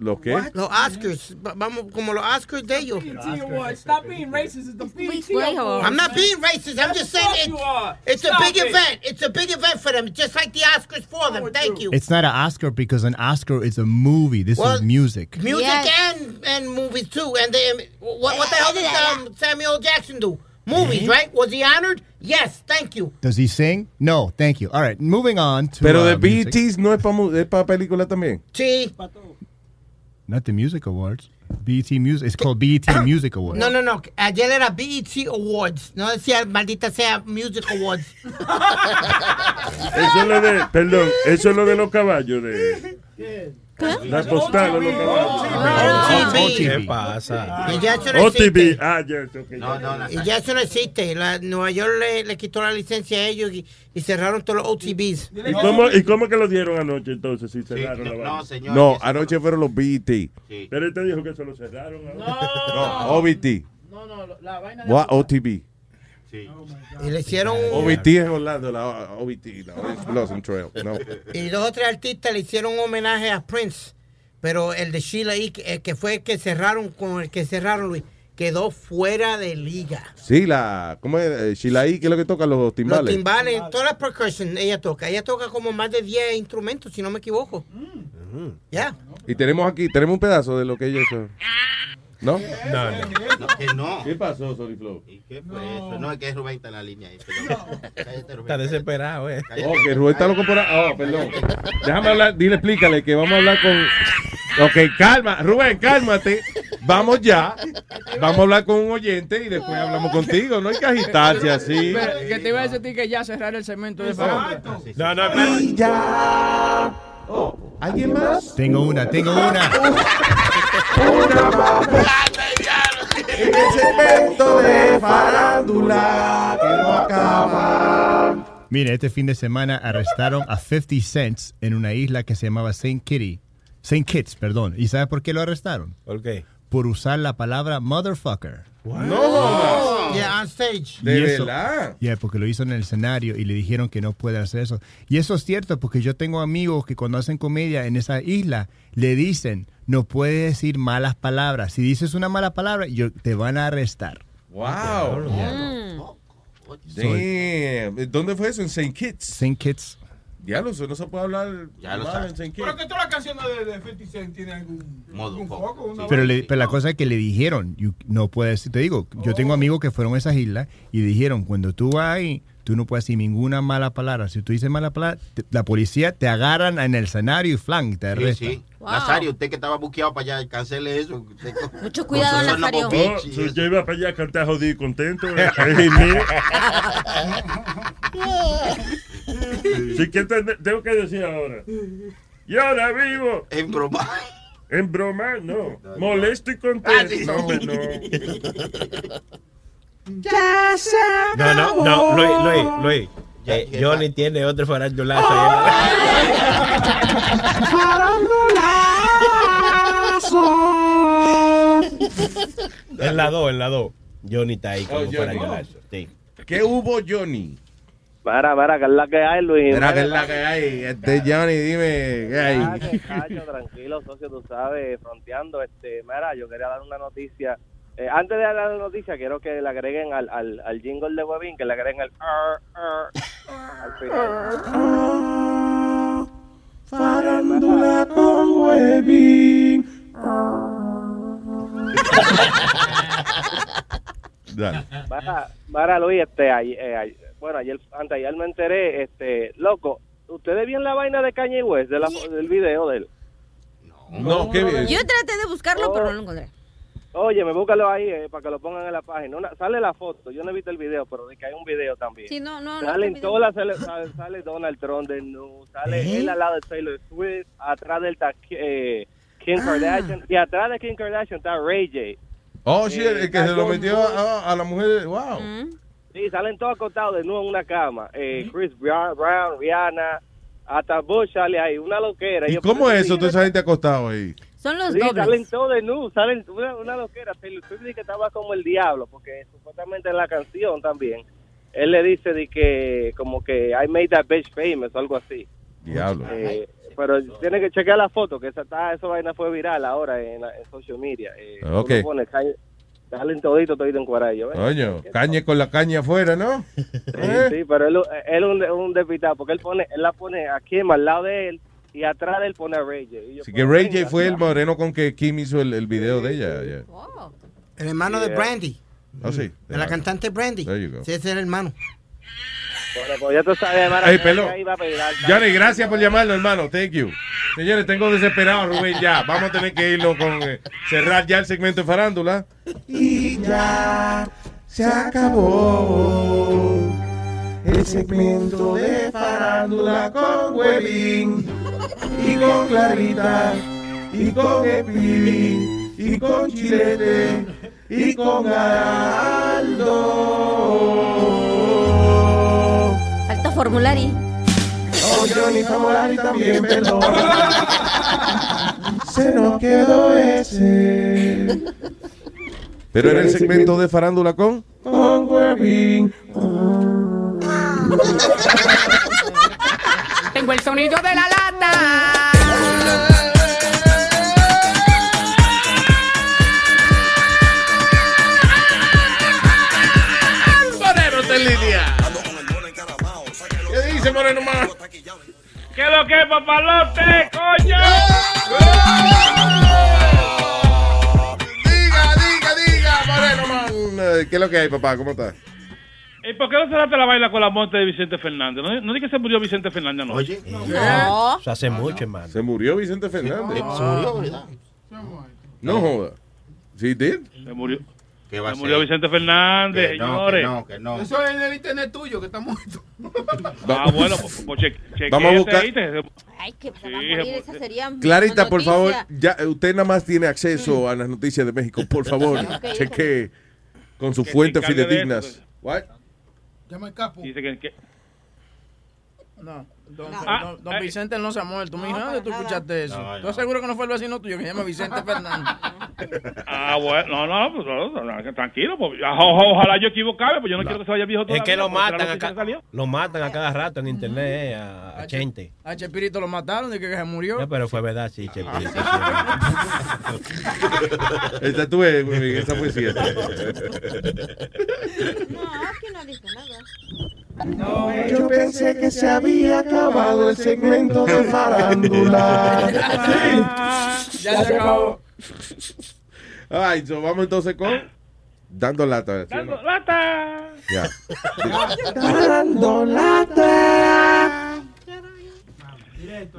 los qué? Los Oscars, va- vamos, como los Oscars de ellos. BET Awards. Stop being racist. It's the BET Awards. I'm not being racist. I'm just saying Yes, you are. it's, it's a big it. event. It's a big event for them, just like the Oscars for them. Thank you. It's not an Oscar because an Oscar is a movie. This Well, is music. Music and and movies too. And they, what, what the hell did um, Samuel Jackson do? Movies, Eh? right? Was he honored? Yes, thank you. Does he sing? No, thank you. All right, moving on to. Pero uh, de music. BETs no es para pa película también. Sí. Not the music awards. BET Music. It's called BET Music Awards. No, no, no. Ayer era BET Awards. No decía maldita sea Music Awards. Eso es lo de, perdón, eso es lo de los caballos de la postal de los caballos. ¿Qué pasa? Y ya eso no OTV, existe. ah, ya. No, no, no. Y ya eso no existe. La, Nueva York le, le quitó la licencia a ellos y, y cerraron todos los OTBs. ¿Y cómo, ¿Y cómo que lo dieron anoche entonces si cerraron la no, vaina? señor. No, anoche fueron los BET. Pero él te dijo que eso lo cerraron. No, OBT. No, no, la vaina What? OTB. Y le hicieron. OBT en Orlando, la OBT, la Blossom Trail. No. Y dos o tres artistas le hicieron un homenaje a Prince. Pero el de Sheila E., que, que fue el que cerraron con el que cerraron, Luis, quedó fuera de liga. Sí, la. ¿Cómo es? Eh, Sheila E., ¿qué es lo que toca? Los timbales. Los timbales, todas las percussion ella toca. Ella toca como más de 10 instrumentos, si no me equivoco. Ya. Y tenemos aquí, tenemos un pedazo de lo que ella hizo. ¿No? No, no. No, que no. ¿Qué pasó, Sorry Flow? ¿Y qué fue eso? No, es que Rubén está en la línea ahí. perdón. Cállate, Rubén. Está desesperado, eh. Cállate. Oh, que Rubén está loco por ahí. Oh, perdón. Déjame hablar, dile, explícale que vamos a hablar con. Ok, calma, Rubén, cálmate. Vamos ya. Vamos a hablar con un oyente y después hablamos contigo. No hay que agitarse así. Pero, que te iba a decir que ya cerrar el segmento de farándula. No, no, espera. ya. Oh, ¿Alguien más? Tengo una, tengo una. En el segmento de farándula que no acaba. Mire, este fin de semana arrestaron a 50 Cents en una isla que se llamaba St. Kitty. St. Kitts, perdón. ¿Y sabe por qué lo arrestaron? ¿Por qué? Por usar la palabra motherfucker. No jodas. Yeah, on stage. De verdad. Yeah, porque lo hizo en el escenario y le dijeron que no puede hacer eso. Y eso es cierto porque yo tengo amigos que cuando hacen comedia en esa isla le dicen, no puedes decir malas palabras. Si dices una mala palabra, yo, te van a arrestar. Wow. Damn. ¿Dónde fue eso? En St. Kitts. St. Kitts. Diablo, eso no se puede hablar Ya lo mal sabe. en St. Pero que todas las canciones de, de 50 Cent tienen algún, Modo algún foco. Pero, vaina. le- pero la cosa es que le dijeron, you- no puedes, te digo, yo tengo amigos que fueron a esas islas y dijeron, cuando tú vas ahí, tú no puedes decir ninguna mala palabra. Si tú dices mala palabra, te- la policía te agarran en el escenario y flan, te Sí, arrestan. sí. Wow. Nazario, usted que estaba buqueado para allá, cancele eso. Usted Mucho cuidado, Nazario. Oh, so eso. yo iba para allá a cantar jodido y contento. es mío. Sí, ¿qué te- tengo que decir ahora? Y ahora vivo En broma. en broma, no. Molesto y contento. Ah, sí. No, hombre, no. No, no, no, Luis, Luis, Luis. Ya, Eh, ya Johnny tiene otro farandulazo ahí. En la 2, en la 2. Johnny está ahí Oh, como Johnny. farandulazo. Sí. ¿Qué hubo, Johnny? Mira, mira, que es la que hay, Luis. Mira, ¿qué es la que hay? Este Johnny, dime, ¿qué hay? Ah, que cacho, tranquilo, socio, tú sabes, fronteando. Este, mira, yo quería dar una noticia. Eh, antes de dar la noticia, quiero que le agreguen al, al, al jingle de Webin, que le agreguen el ar, ar, al final. Farándula con Webin. Dale. Mira, mira, Luis, este, ay- eh, ay- bueno, ayer, antes ayer me enteré, este, loco, ¿ustedes vieron la vaina de Kanye West, de la, del video de él? No, qué bien. Yo traté de buscarlo, pero no lo encontré. Oye, me búscalo ahí eh, para que lo pongan en la página. Una- sale la foto, yo no he visto el video, pero de que hay un video también. Sí, no, no, no. Salen olvides. todas las, sale, sale Donald Trump de nu, sale ¿Eh? él al lado de Taylor Swift, atrás del eh, Kim Kardashian, y atrás de Kim Kardashian está Ray J. Oh, shit, Eh, el que se lo metió a, a la mujer. Wow. Sí, salen todos acostados de nuevo en una cama. Eh, Chris Brown, Brown, Rihanna, hasta Bush sale ahí, una loquera. ¿Y Yo cómo es eso? Toda esa gente acostado ahí. Son los sí, dobles. salen todos de nu, salen una, una loquera. Taylor Swift dice que estaba como el diablo, porque supuestamente en la canción también, él le dice de que como que I made that bitch famous o algo así. Diablo. Eh, pero tiene que chequear la foto, que esa, está, esa vaina fue viral ahora en, la- en social media. Eh, Ok. uno pone, salen todito, todito en cuarello. ¿ves? Coño, cañe con la caña afuera, ¿no? Sí, sí, pero él, él es un, un despistado, porque él pone, él la pone aquí al lado de él y atrás de él pone a Ray J. Así que Ray J fue el moreno con que Kim hizo el, el video de ella. ya. El hermano de. Brandy. Oh, sí. De la cantante Brandy. There you go. Sí, ese es el hermano. Bueno, pues ya tú sabes, pedir alta. Johnny, gracias por llamarlo, hermano. Thank you. Señores, tengo desesperado a Rubén ya. Vamos a tener que irnos con eh, cerrar ya el segmento de farándula. Y ya se acabó el segmento de farándula con Webin y con Clarita y con Epi y con Chilete y con Aldo. Alto formulario. Oh, Johnny Famolari también, perdón. Se nos quedó ese. Pero era el segmento de farándula con. Con Webin. Tengo el sonido de la lata. Dice Moreno más? ¿Qué es lo que es, papalote, coño? Diga, diga, diga, Moreno man. Eh, ¿Qué es lo que hay, papá? ¿Cómo estás? ¿Y por qué no cerraste la baila con la monte de Vicente Fernández? ¿No, no di que se murió Vicente Fernández anoche? Oye, No. Eso hace mucho, hermano. Se murió Vicente Fernández. Se murió, ¿verdad? No joda. ¿Sí, did? Se murió. ¿Qué va a Se murió ser? Vicente Fernández, Que no, señores. que no, que no. Eso es en el internet tuyo que está muerto. Ah, bueno, pues, pues Vamos a buscar- ahí, te- Ay, que se va a Sí, morir, pues, esa sería Clarita, por favor, ya usted nada más tiene acceso a las noticias de México. Por favor, cheque con sus fuentes fidedignas. eso, What? Llama el capo. Dice que, que- No, don, Ah, don- don eh. Vicente no se ha muerto. Mi hija, ¿dónde tú escuchaste eso? No, ¿Tú seguro que no fue el vecino tuyo que se llama Vicente Fernández? Ah, bueno, no, no, pues, no, no, no, tranquilo, pues, o- ojalá yo equivocarme, pues yo no, quiero que se vaya viejo Es todavía. que lo matan, a ca- lo matan a cada rato en internet eh, a, a Chente. A Chespirito lo mataron de que se murió. No, pero fue verdad, sí, Chespirito. Ves, güey, esa fue cierta. No, aquí no dice nada. Yo pensé que se había acabado el segmento de farándula. Ya se acabó. Ay, so vamos entonces con. Dando lata. ¿sí no? Dando lata. Ya. Dando lata.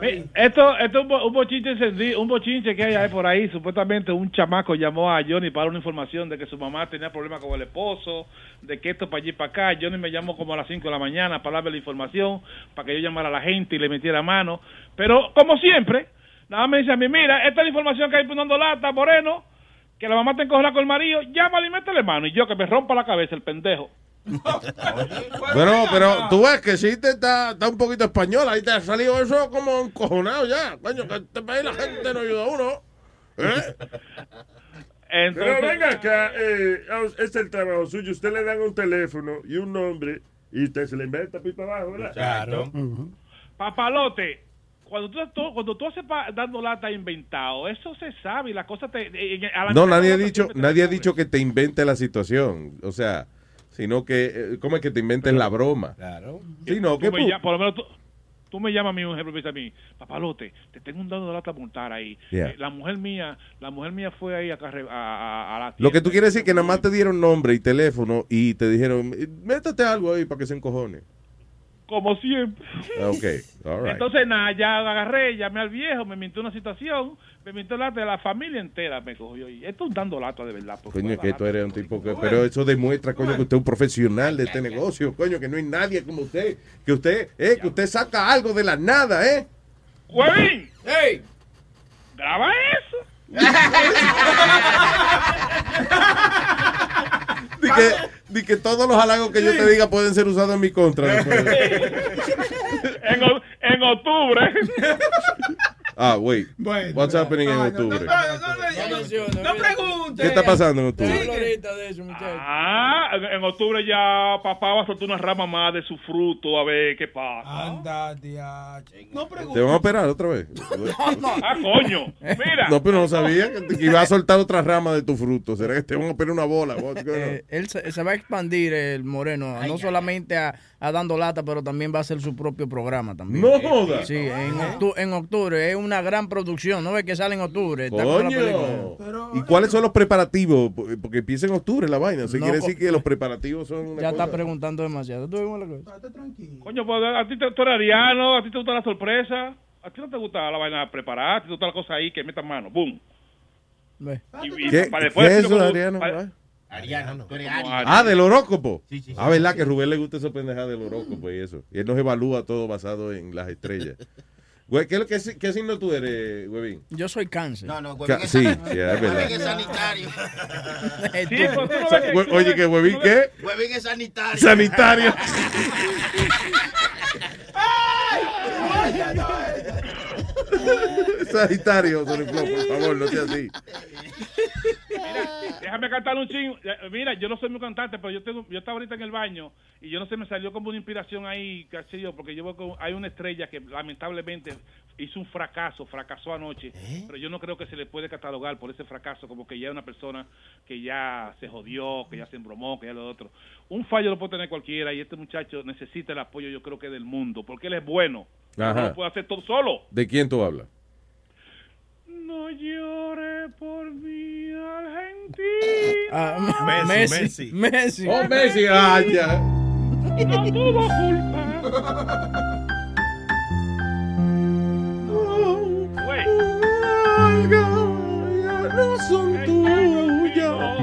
Mi- Esto, esto es un, un bochinche encendido, un bochinche que hay ahí por ahí. Supuestamente un chamaco llamó a Johnny para una información de que su mamá tenía problemas con el esposo, de que esto para allí para acá. Johnny me llamó como a las 5 de la mañana para darme la información, para que yo llamara a la gente y le metiera mano. Pero, como siempre, nada más me dice a mí, mira, esta es la información que hay poniendo lata, Moreno, que la mamá te encogerá con el marido, llámale y métele mano. Y yo que me rompa la cabeza el pendejo. Bueno, pero tú ves que sí te está, está un poquito español. Ahí te ha salido eso como encojonado ya. Coño, que este país la gente no ayuda a uno. ¿Eh? Entonces- Pero venga acá, eh, es el trabajo suyo. Usted le dan un teléfono y un nombre y usted se le inventa pipa abajo, ¿verdad? Claro. Papalote, cuando tú, cuando tú haces pa- dando lata inventado, eso se sabe y la cosa te... en- a la No, nadie ha dicho, nadie ha dicho que te invente la situación. O sea, sino que, eh, ¿cómo es que te inventes la broma? Claro. Sí, no, Tú que llamas- por lo menos tú, tú me llamas a mí, un ejemplo, me dice a mí, papalote, te tengo un dado de lata a montar ahí. Yeah. Eh, la mujer mía, la mujer mía fue ahí a, carre- a, a- a la Lo que tú quieres decir que nada más te dieron nombre y teléfono y te dijeron, métate algo ahí para que se encojone. Como siempre. Ok, all right. Entonces, nada, ya agarré, llamé al viejo, me mintió una situación, me mintió lata de la familia entera, me cogió. Y esto es un dando lata de verdad. porque Coño, que tú eres un tipo que... Pero eso demuestra, coño, que usted es un profesional de este negocio. Coño, que no hay nadie como usted. Que usted, eh, que usted saca algo de la nada, ¿eh? ¡Huevín! ¡Ey! ¡Graba eso! Di que, di que todos los halagos que yo te diga pueden ser usados en mi contra. después. En, o- en octubre. Ah, wait. Bueno. What's happening en octubre? No pregunte. ¿Qué está pasando en octubre? Ah, en, octubre ya papá va a soltar una rama más de su fruto a ver qué pasa. Anda. No pregunte. ¿Te van a operar otra vez? Ah, coño. Mira. No, pero no sabía que, iba a soltar otra rama de tu fruto. ¿Será que te van a operar una bola? Eh, él se, va a expandir el Moreno, no solamente a, dando lata, pero también va a hacer su propio programa también. No joda. Sí, en, octu- en octubre es una gran producción, ¿no ves que sale en octubre? Está la. Coño. ¿Y cuáles son los preparativos? Porque empieza en octubre la vaina. ¿Se No, quiere decir que los preparativos son una Ya está preguntando demasiado. ¿Tú la cosa? Coño, pues a ti te, tú eres ariano, a ti te gusta la sorpresa. A ti no te gusta la vaina preparada, a ti te gusta la cosa ahí que metan mano. Boom. Ve. Y- y ¿Qué, para ¿qué después, es eso, Ariano? para- Ariano, tú eres Como Ari. Ah, del horóscopo. Sí, sí, sí. Ah, ¿verdad? Que Rubén le gusta esa pendejada del horóscopo y eso. Y él nos evalúa todo basado en las estrellas. Güey, ¿qué, es lo que, qué signo tú eres, huevín? Yo soy cáncer. No, no, sí, sí, es verdad. Huevín es sanitario. Sí, pues, no Oye, ¿que huevín qué? Huevín es sanitario. Sanitario. Sagitario, Soniflo, por favor, no sea así. Mira, déjame cantar un ching. Mira, yo no soy muy cantante, pero yo tengo, yo estaba ahorita en el baño y yo no sé, me salió como una inspiración ahí, qué sé yo, porque yo veo que hay una estrella que lamentablemente hizo un fracaso, fracasó anoche, pero yo no creo que se le puede catalogar por ese fracaso como que ya es una persona que ya se jodió, que ya se embromó, que ya lo otro. Un fallo lo puede tener cualquiera y este muchacho necesita el apoyo, yo creo que del mundo, porque él es bueno. Ajá. No lo puede hacer todo solo. ¿De quién tú hablas? No llore por mi Argentina. Ah, Messi, Messi. Messi. Oh, Messi, ah, ya. No tuvo culpa. No son tuyas.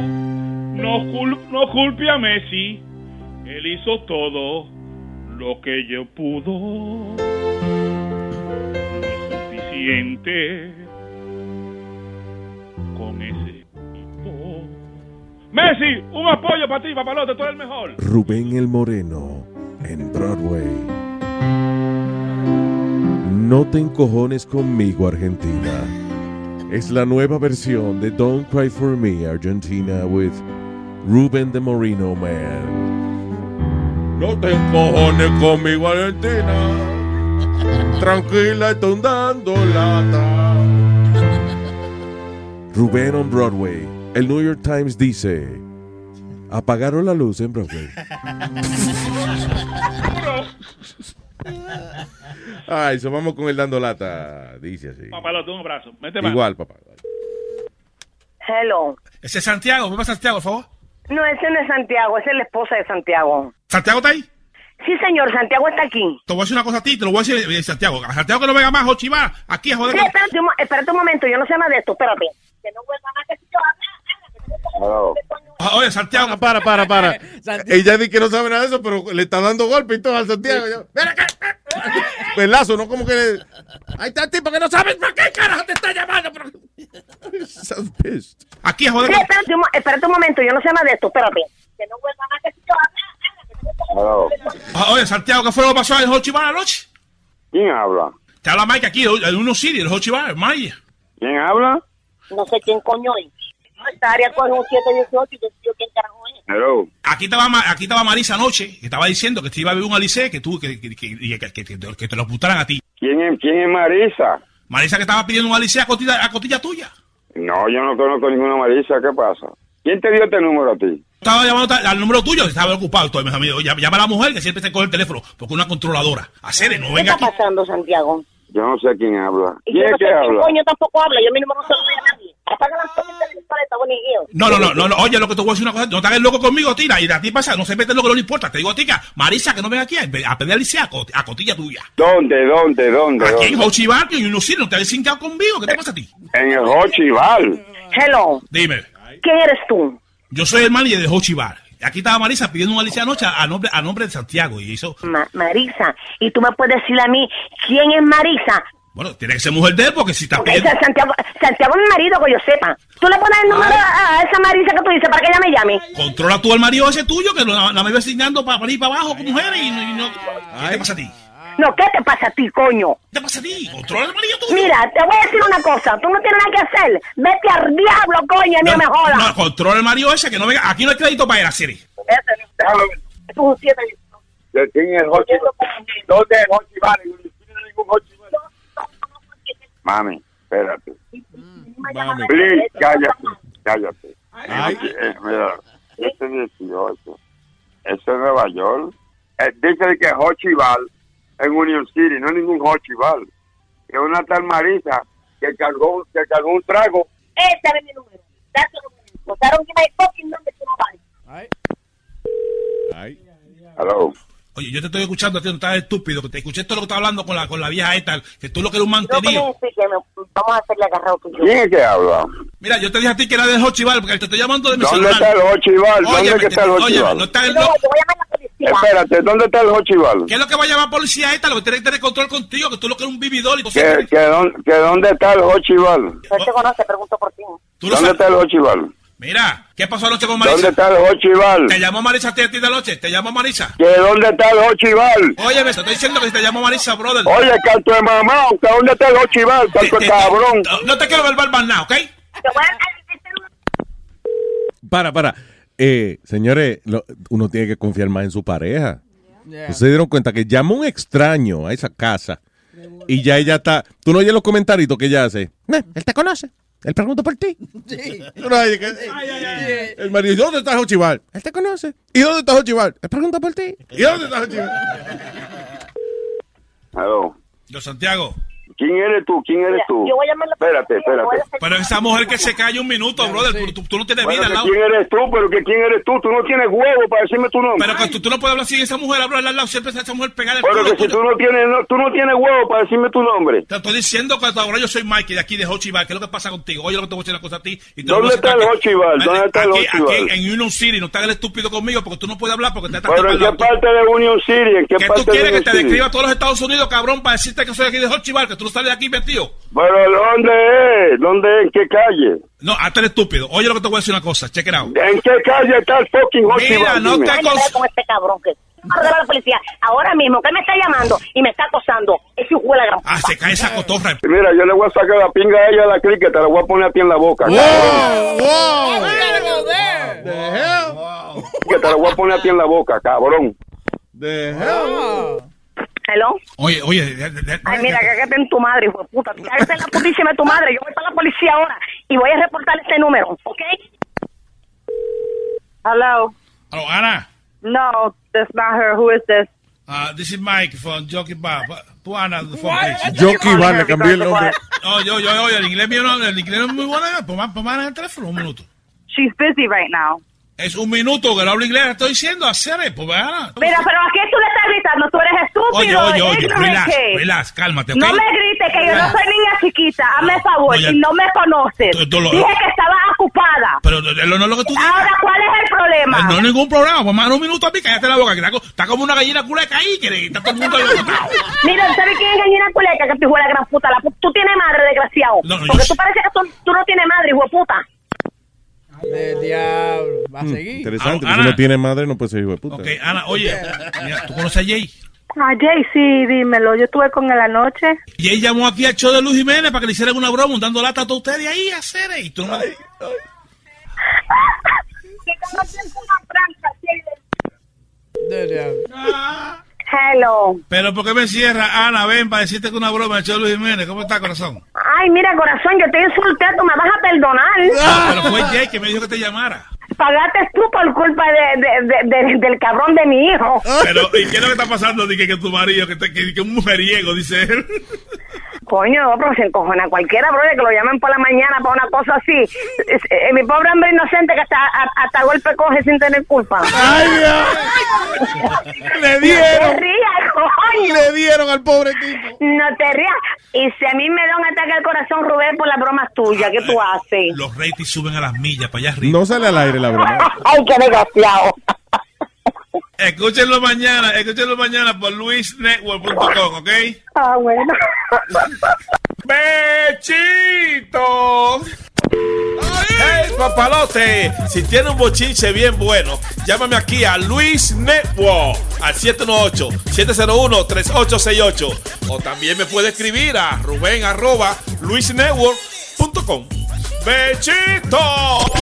No, cul- no culpe a Messi. Él hizo todo lo que yo pudo. No es suficiente Messi, un apoyo para ti, papalote, tú eres el mejor. Rubén el Moreno en Broadway. No te encojones conmigo, Argentina. Es la nueva versión de Don't Cry for Me, Argentina, with Ruben the Moreno Man. No te encojones conmigo, Argentina. Tranquila, estoy dando lata. Rubén on Broadway. El New York Times dice: Apagaron la luz en Broadway. Ay, eso vamos con el dando lata. Dice así. Papalote, un abrazo. Mete mano. Igual, papá. Hello. Ese es Santiago, ¿me pasa Santiago, por favor? No, ese no es Santiago, ese es la esposa de Santiago. ¿Santiago está ahí? Sí, señor, Santiago está aquí. Te voy a decir una cosa a ti, te lo voy a decir eh, Santiago. A Santiago que no venga más, Ochiva, aquí a joder. Sí, espérate, un, espérate un momento, yo no sé nada de esto, espérate. Que no vuelva más que si yo Oye, Santiago. Para, para, para. Ella dice que no sabe nada de eso, pero le está dando golpe y todo al Santiago. Yo, Mira que. Pelazo, ¿no? Como que. le- Ahí está el tipo que no sabe para qué carajo te está llamando. Pero... Sounds pissed. Aquí a joder. Sí, espérate un, mo- espérate un momento, yo no sé nada de esto, espérate. Que no vuelva más que si yo Ah, Oye, Santiago, ¿qué fue lo que pasó en el Hochivar anoche? ¿Quién habla? Te habla Mike aquí, en unos sitios, el Hochivar, Mike. ¿Quién habla? No sé quién coño es. Esta área coge un 718 y yo sé quién carajo es. Hello. Aquí estaba, aquí estaba Marisa anoche, que estaba diciendo que te iba a ver un Alice, que tú, que, que, que, que- que- que- que te lo putaran a ti. ¿Quién es, quién es Marisa? Marisa que estaba pidiendo un Alice a cotilla, a cotilla tuya. No, yo no conozco ninguna Marisa. ¿Qué pasa? ¿Quién te dio este número a ti? Estaba llamando al número tuyo, estaba ocupado. Todo, me dijo, llama a la mujer que siempre te coge el teléfono, porque es una controladora. Hacer, no ¿Qué venga está aquí. pasando, Santiago? Yo no sé quién habla. Y ¿Quién yo no es sé que quién habla? coño tampoco habla, yo mismo no se lo a nadie. No, no, no, no, no, oye, lo que te voy a decir una cosa, no te hagas loco conmigo, Tina, y a ti pasa, no se mete lo que no le importa. Te digo a ti, que Marisa, que no venga aquí a, pedir a, a cotilla tuya. ¿Dónde, dónde, dónde? Aquí en dónde? Hochivar, y no sirve, no te has cincado conmigo, ¿qué te pasa a ti? En el Hochival. Hello. Dime. ¿Quién eres tú? Yo soy el manager de Hochivar. Aquí estaba Marisa pidiendo un Alice anoche a nombre, a nombre de Santiago, y eso... Ma- Marisa. Y tú me puedes decir a mí quién es Marisa. Bueno, tiene que ser mujer de él porque si está Ok, pidiendo... Sa- Santiago, Santiago es mi marido, que yo sepa. Tú le pones el número a, a esa Marisa que tú dices para que ella me llame. Controla tú al marido ese tuyo que la, la me iba asignando para ir para abajo con mujeres y, no- y no... ¿Qué te pasa a ti? No, ¿qué te pasa a ti, coño? ¿Qué te pasa a ti? Controla al marido tuyo. Mira, te voy a decir una cosa. Tú no tienes nada que hacer. Vete al diablo, coño, ni No, me jodas. no, controla al marido ese que no venga. Aquí no hay crédito para ir a Siri. Déjalo ver. Es un siete. ¿De quién es el Hochi? ¿Dónde es el Hochi? No tiene ningún Hochi. Mami, espérate. Mami. Please, cállate, cállate. Eh, mira, este 18, eso es Nueva York. Eh, dice que es Hochival en Union City, no es ningún Hochival. Es una tal Marisa que cargó, que cargó un trago. Este es mi número. That's the number. Botaron my fucking number to nobody. Hello. Oye, yo te estoy escuchando, tío, no estás estúpido. Que te escuché todo lo que estás hablando con la, con la vieja esta, que tú lo que eres un No mantenido. vamos a hacerle agarrado yo. ¿Quién es que habla? Mira, yo te dije a ti que era del Hochival, porque te estoy llamando de mi ¿Dónde celular. está el Hochival? ¿Dónde Óyeme, que está el Hochival? no está el- No, no- yo voy a llamar a la policía. Espérate, ¿dónde está el Hochival? ¿Qué es lo que va a llamar policía esta? Lo que tiene que tener control contigo, que tú lo que eres un vividor y tú ¿Que, siempre- que, dónde, que dónde está el Hochival? No te conoce, pregunto por ti. ¿Dónde sabes. está el Hochival? Mira, ¿qué pasó anoche con ¿Dónde Marisa? está el Hochival? Te llamó Marisa a ti a ti de noche, te llamó Marisa. ¿Que dónde está el Hochival? Oye, me estoy diciendo que te llamó Marisa, brother. Oye, canto de mamá, ¿que ¿dónde está el Hochival? Canto de cabrón. No te quiero ver más nada, ¿ok? Te voy a Para, para. Eh, señores, lo- uno tiene que confiar más en su pareja. Ustedes se dieron cuenta que llama un extraño a esa casa y ya ella está. Tú no oyes los comentarios que ella hace. "Eh, él te conoce. Él pregunta por ti. Tú no oyes que- El marido, ¿dónde está Jochival? Él te conoce. ¿Y dónde está Jochival? Él pregunta por ti. ¿Y dónde está Jochival? Aló. Yo, Santiago. ¿Quién eres tú? ¿Quién eres tú? yo voy a la Espérate, espérate. Pero esa mujer que se calle un minuto, brother, tú, tú- tú no tienes Bueno, vida que al lado. ¿Quién eres tú? Pero que quién eres tú? Tú no tienes huevo para decirme tu nombre. Pero que tú, tú no puedes hablar así de esa mujer, hablar al lado, siempre está esa mujer pegada Pero culo que si tú no tienes, no, tú no tienes huevo para decirme tu nombre. Te estoy diciendo que ahora yo soy Mikey de aquí de Hochival. ¿Qué es lo que pasa contigo? Oye, lo que te voy a decir una cosa a ti. Y te ¿Dónde está el. Hochival? ¿Dónde está el Hochival? aquí en Union City, no te hagas el estúpido conmigo porque tú no puedes hablar porque te estás Pero ¿en qué parte de Union City? ¿En qué Que parte tú quieres de que te describa a todos los Estados Unidos, cabrón, para decirte que soy aquí de Hochival, que tú no sales de aquí metido. Pero ¿dónde es? ¿Dónde es? ¿En qué calle? No, hazte el estúpido. Oye, lo que te voy a decir una cosa. Check it out. ¿En qué calle está el fucking? Mira, no Dime. te quedé con este cabrón que a la policía ahora mismo que me está llamando y me está acosando. Ese hijo de la gran Ah, se cae esa cotorra. Mira, yo le voy a sacar la pinga a ella a la cricket, te la voy a poner a ti en la boca. cabrón. Que te la voy a poner a ti en la boca, cabrón. Hello. Oye, oye. de- de- de- Ay, mira, cágate en tu madre, hijo de puta. Cágate en la putísima de tu madre. Yo voy para la policía ahora y voy a reportar este número, ¿ok? Hello. Hello, Ana. No, that's not her. Who is this? Uh, this is Mike from Jockey Bar. Put Ana the phone, please. Jockey Bar, le cambié el nombre. No, yo, yo, oye, el inglés mío no, el inglés no es muy bueno. Pon pon Ana en el teléfono un minuto. She's busy right now. Es un minuto que no hablo inglés, estoy diciendo, hacer, pues Ana. Mira, pero ¿a qué tú le estás gritando? Tú eres estúpido. Oye, oye, oye, relax, relax, cálmate. No me grites que yo no soy niña chiquita. Hazme favor, y no me conoces. Dije que estaba ocupada. Pero no, es lo que tú dices. Ahora, ¿cuál es el problema? Eh, No hay ningún problema, pues más un minuto a mí, cállate la boca, que está, co- está como una gallina culeca ahí, que está todo el mundo. Mira, ¿sabes quién es gallina culeca? Que te la gran puta. La tú tienes madre, desgraciado. Porque tú pareces que tú, tú no tienes madre, hijo de puta. El diablo. Va a Mm, seguir. Interesante, Ah, que si Ana. no tiene madre no puede ser hijo de puta. Ok, Ana, oye, mira, ¿tú conoces a Jay? Ah, Jay, sí, dímelo. Yo estuve con él anoche. Y él llamó aquí al show de Luis Jiménez para que le hicieran una broma, dando lata a todos ustedes ahí, a hacer, y tú no me... Del diablo. Hello. Pero ¿por qué me cierra, Ana? Ven para decirte que una broma de Luis Jiménez. ¿Cómo está, corazón? Ay, mira, corazón, yo te insulté, tú me vas a perdonar. Pero fue Jay que me dijo que te llamara. Pagaste tú por culpa de, de- de- de- del cabrón de mi hijo. Pero, ¿y qué es lo que está pasando? Dije que tu marido, que, te- que, que un mujeriego, dice él. Coño, no, pero se encojona cualquiera, bro, que lo llamen por la mañana para una cosa así. Es- eh, mi pobre hombre inocente que hasta, a- hasta golpe coge sin tener culpa. ¡Ay, Dios! ¡Le No dieron! te rías, coño. ¡Le dieron al pobre tipo! No te rías. Y si a mí me da un ataque al corazón, Rubén, por las bromas tuyas, ¿qué tú haces? Los ratings suben a las millas para allá arriba. No sale al aire la broma. Ay, qué desgraciado. Escúchenlo mañana, escúchenlo mañana por luisnetwork.com, ¿ok? Ah, bueno. ¡Bechito! ¡Hey, papalote! Si tiene un bochinche bien bueno, llámame aquí a Luis Network al 718-701-3868. O también me puede escribir a Rubén arroba luisnetwork.com. ¡Bechito!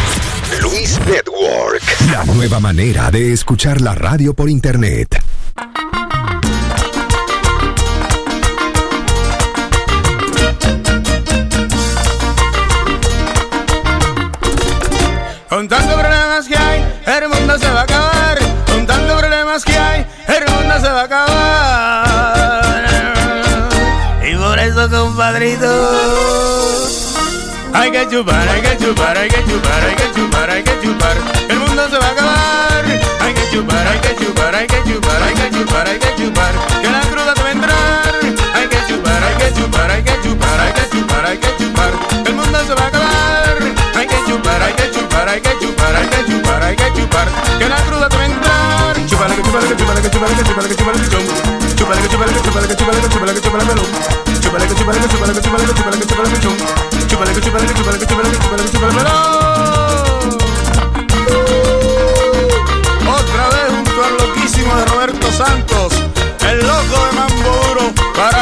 Luis Network. La nueva manera de escuchar la radio por internet. Con tantos problemas que hay, el mundo se va a acabar. Con tantos problemas que hay, el mundo se va a acabar. Y por eso, compadrito, hay que chupar, hay que chupar, hay que chupar, hay que chupar, hay que chupar. El mundo se va a acabar. Hay que chupar, hay que chupar, hay que chupar, hay que chupar, hay que chupar. Que la cruda te va a entrar. Hay que chupar, hay que chupar, hay que chupar, hay que chupar, hay que chupar. El mundo se va a acabar. Hay que chupar, hay que chupar, hay que chupar, hay que chupar, hay que chupar. Que la cruda te va a entrar. Chupar, que chupar, que chupar, que chupar, que chupar, que chupar, que chupar. Que chupar, que chupar, melón. Otra vez junto al loquísimo de Roberto Santos, el loco de Mamburo para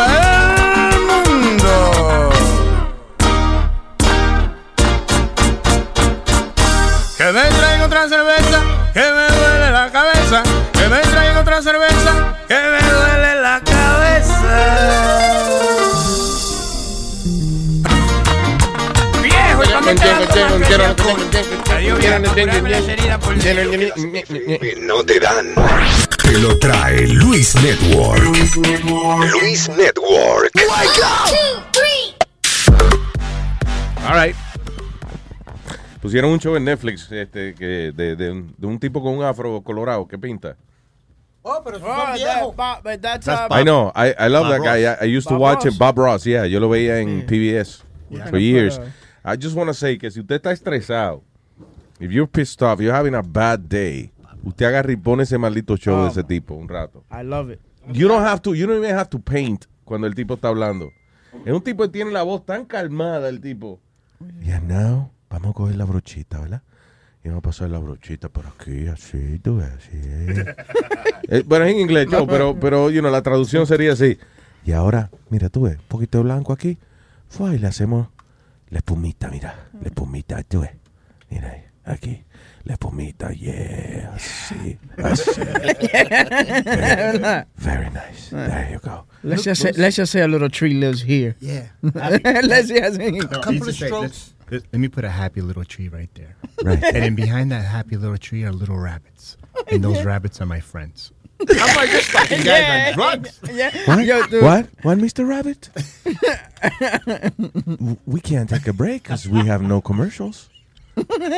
No te dan. Te lo trae Luis Network. Luis Network. All right. Pusieron un show en Netflix este, que de, de un- de un tipo con un afro colorado. ¿Qué pinta? Oh, pero Oh, son viejos. that- but that's, uh, I know. I, I love Bob that guy. I, I used to Bob watch Ross. it. Bob Ross, yeah. Yo lo veía en PBS Yeah. for years. I just want to say que si usted está estresado, if you're pissed off, you're having a bad day, usted agarra y pone ese maldito show Oh. de ese tipo un rato. I love it. You don't have to, you don't even have to paint cuando el tipo está hablando. Es un tipo que tiene la voz tan calmada, el tipo. Yeah, now, vamos a coger la brochita, ¿verdad? Y vamos a pasar la brochita por aquí, así, tú ves, así. Eh, bueno, es en inglés, yo, pero, pero, you know, la traducción sería así. Y ahora, mira, tú ves, un poquito de blanco aquí. Fue, y le hacemos la espumita, mira, la espumita, tú ves. Mira ahí, aquí. La espumita, yeah, así, así. Very nice. There you go. Let's just say, let's just say a little tree lives here. Yeah. let's just say. A couple of strokes. Let, let me put a happy little tree right there. Right. And then behind that happy little tree are little rabbits. And those rabbits are my friends. I'm like, this fucking guy's on drugs. Yeah. What? Yo, dude. What? What, Mr. Rabbit? W- we can't take a break because we have no commercials.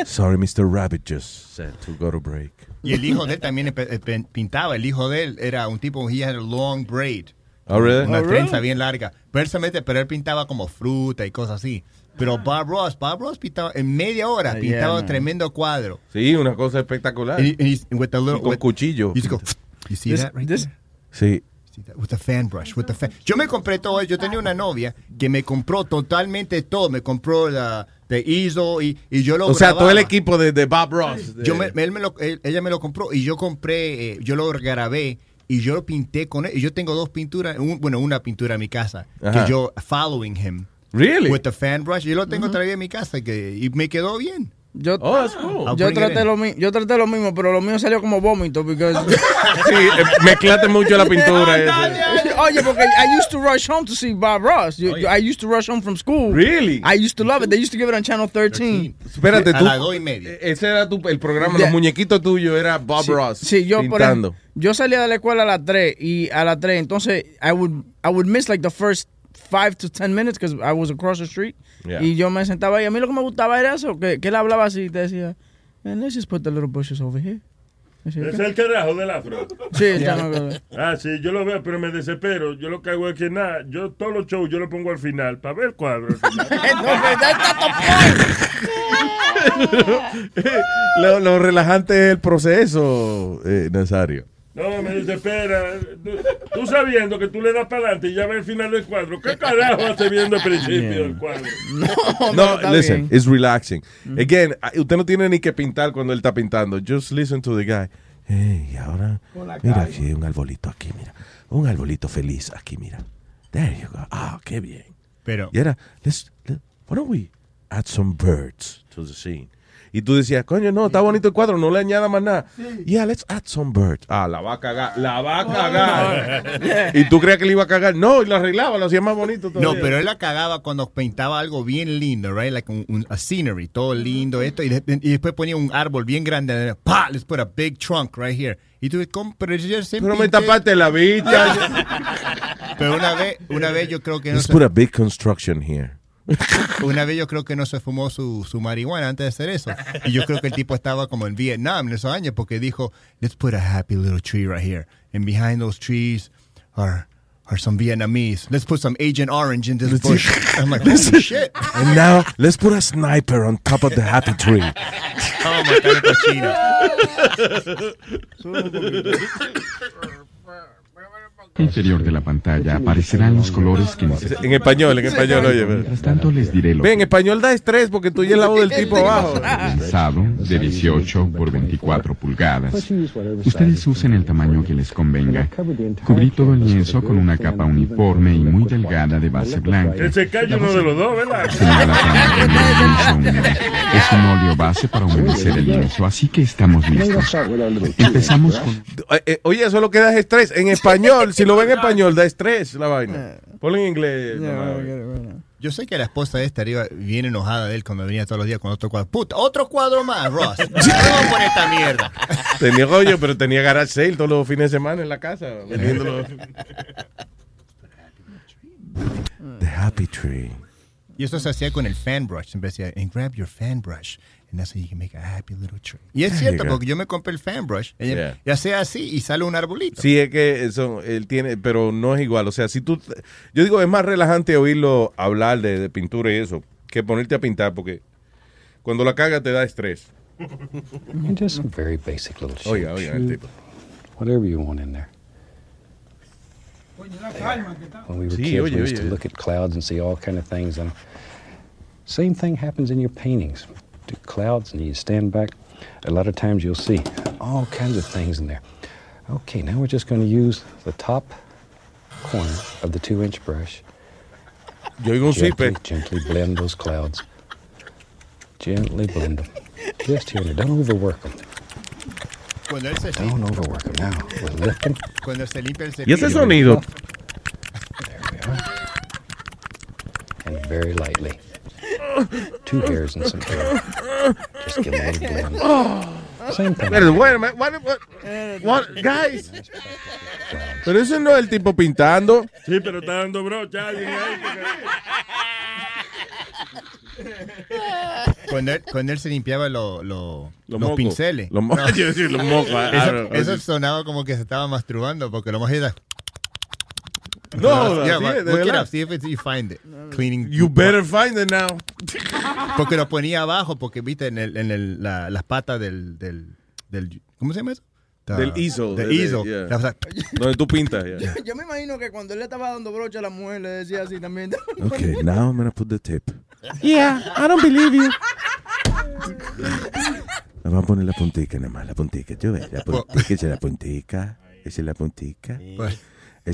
Sorry, Mr. Rabbit just said to go to break. Y el hijo de él también eh, pe- pintaba. El hijo de él era un tipo, he had a long braid. Oh, really? Una Oh, trenza really? bien larga. Pero él, se mete- pero él pintaba como fruta y cosas así. Pero Bob Ross, Bob Ross pintaba en media hora, yeah, pintaba man. un tremendo cuadro. Sí, una cosa espectacular. And he- and he's- with little- Y con with- cuchillo. He's go, you see This- that right this- there? Sí. See that? With the fan brush, with the fan. Yo me compré todo, yo tenía una novia que me compró totalmente todo, me compró la de easel y, y yo lo O sea, todo el equipo de, de Bob Ross. Yo me- él me lo- él- ella me lo compró y yo compré, eh, yo lo grabé y yo lo pinté con él. Y yo tengo dos pinturas, un- bueno, una pintura en mi casa, Ajá. que yo following him. Really? With the fan brush. Yo lo tengo todavía en mi casa que, y me quedó bien. Yo, Oh, that's cool. Yo traté lo mi- yo traté lo mismo, pero lo mío salió como vómito because Sí, eh, mezclaste mucho la pintura. Oye, porque I used to rush home to see Bob Ross. You- I used to rush home from school. Really? I used to love it. They used to give it on Channel 13. Espérate, A tú. las dos y media. Ese era tu, el programa, Ya. los muñequitos tuyos era Bob Sí, Ross. Sí, yo por pintando. ejemplo, yo salía de la escuela a las 3 y a las 3, entonces I would I would miss like the first 5 to 10 minutes because I was across the street. Yeah. Y yo me sentaba ahí. A mí lo que me gustaba era eso, que, que él hablaba así y te decía, man, let's just put the little bushes over here. Decía, Es el carajo del afro. Sí, chamaco. Ah, sí, yo lo veo, pero me desespero. Yo lo que hago es que nada, yo todos los shows yo lo pongo al final para ver el cuadro. point. lo, lo relajante es el proceso, eh, Nazario. No, me desespera. Tú, tú sabiendo que tú le das para adelante y ya ves el final del cuadro. ¿Qué carajo hace viendo el principio del cuadro? No, listen, it's relaxing. Again, ah, usted no tiene ni que pintar cuando él está pintando. Just listen to the guy. Hey, y ahora, mira aquí, un arbolito aquí, mira. Un arbolito feliz aquí, mira. There you go. Ah, qué bien. Pero, Y era, let's, let- why don't we add some birds to the scene? Y tú decías, coño, no, está bonito el cuadro, no le añada más nada. Yeah, let's add some birds. Ah, la va a cagar, la va a cagar. y tú creías que le iba a cagar. No, y lo arreglaba, lo hacía más bonito no, todavía. pero él la cagaba cuando pintaba algo bien lindo, right? Like un, un- a scenery, todo lindo esto, y, de- y después ponía un árbol bien grande, pa, let's put a big trunk right here. Y tú, ¿cómo? Pero yo siempre Pero me tapaste la vista. Pero una vez, una vez yo creo que no Let's se, put a big construction here. una vez yo creo que no se fumó su, su marihuana antes de hacer eso. Y yo creo que el tipo estaba como en Vietnam en esos años porque dijo, let's put a happy little tree right here. And behind those trees are, are some Vietnamese. Let's put some Agent Orange in this bush. I'm like, holy shit. And now, let's put a sniper on top of the happy tree. Vamos a matar inferior de la pantalla aparecerán los colores que necesitan. En español, en español, oye. Mientras tanto les diré lo Ve, en español da estrés porque tú oyes la voz del tipo abajo. pensado de 18 por 24 pulgadas. Ustedes usen el tamaño que les convenga. Cubrí todo el lienzo con una capa uniforme y muy delgada de base blanca. Ese calle uno de los dos, ¿verdad? El. Es un óleo base para humedecer el lienzo, así que estamos listos. Empezamos con... Eh, eh, Oye, eso lo que da es estrés. En español, si lo ven en español, da estrés la vaina. Ponlo en inglés. Yo sé que la esposa de esta arriba viene enojada de él cuando venía todos los días con otro cuadro. Puta, otro cuadro más, Ross. Vamos a poner esta mierda. Tenía rollo, pero tenía garage sale todos los fines de semana en la casa. vendiéndolo. The happy tree. Y eso se hacía con el fan brush. Siempre decía, and grab your fan brush. And that's how you can make a happy little tree. Y es cierto, porque yo me compré el fan brush. Yeah. y hacía así y sale un arbolito. Sí, es que eso, él tiene, pero no es igual. O sea, si tú, yo digo, es más relajante oírlo hablar de, de pintura y eso, que ponerte a pintar, porque cuando la caga te da estrés. And just some very basic little shapes. Oiga, oiga, el tipo. Whatever you want in there. When we were Sí, kids, oye, we used oye. to look at clouds and see all kind of things. And same thing happens in your paintings. Do clouds, and you stand back. A lot of times you'll see all kinds of things in there. Okay, now we're just going to use the top corner of the two-inch brush. Yo oigo un gently, gently blend those clouds. Gently blend them. Just here and there. Don't overwork them. Cuando él se, Don't overwork them. Now, we'll lift them. cuando se limpia el ¿Y ese cepillo. sonido? and very lightly. Two hairs and some hair. Just give a little blend. Same thing. Pero, wait a minute, what, what, what, guys. Pero ese no es el tipo pintando. Sí, pero está dando brocha a alguien ahí. Cuando él, cuando él se limpiaba lo- lo- Los los mocos. pinceles. Los mo- No. Yo decía los mocos, ah, Eso, ah, eso sonaba como que se estaba masturbando porque lo más era. No, yeah, así es, de look it up, see if it's- you find it. Cleaning. You better find it now. Porque lo ponía abajo, porque viste en, el, en el, la, las patas del, del, del- ¿Cómo se llama eso? The- Del easel. Del de- de- easel. yeah. La- o sea, Donde tú pintas. yeah. Yo me imagino que cuando él le estaba dando brocha a la mujer le decía así también. Okay, now I'm gonna put the tip. Yeah, I don't believe you. Vamos a poner la puntica nada más, la puntica. Yo la puntica, la puntica. Esa es la puntica. Esa es la puntica. Eh,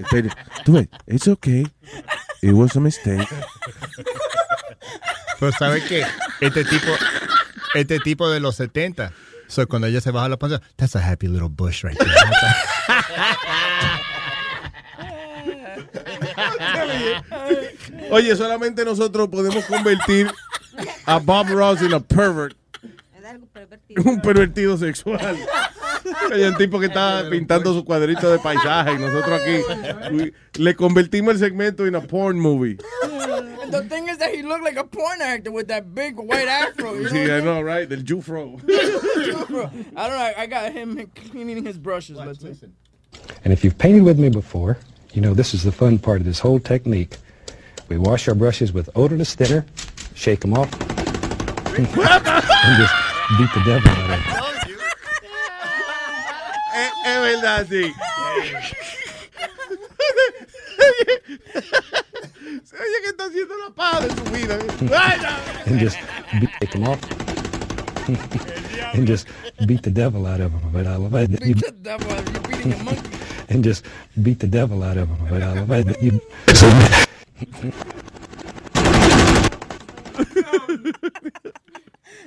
espera, Tú ves, it's okay. It was a mistake. Pues ¿sabes qué? Este tipo, este tipo de los 70. So, cuando ella se baja la panza, that's a happy little bush right there. Oye, solamente nosotros podemos convertir a Bob Ross en a pervert. Un pervertido sexual. Hay un tipo que está pintando su cuadrito de paisaje y nosotros aquí le convertimos el segmento en a porn movie. And the thing is that he looked like a porn actor with that big white afro. You know Sí, I know, right? Del Jufro. saying? I don't know. I got him cleaning his brushes. Let's listen. And if you've painted with me before, you know this is the fun part of this whole technique. We wash our brushes with odorless thinner, shake them off, and just beat the devil out of them. Es, es verdad, sí. Se oye que está haciendo la paja de su vida. And just beat, take them off, and just beat the devil out of them. But I love it. You- Beat the devil out of you beating a monkey. and just beat the devil out of them. But I love it. You-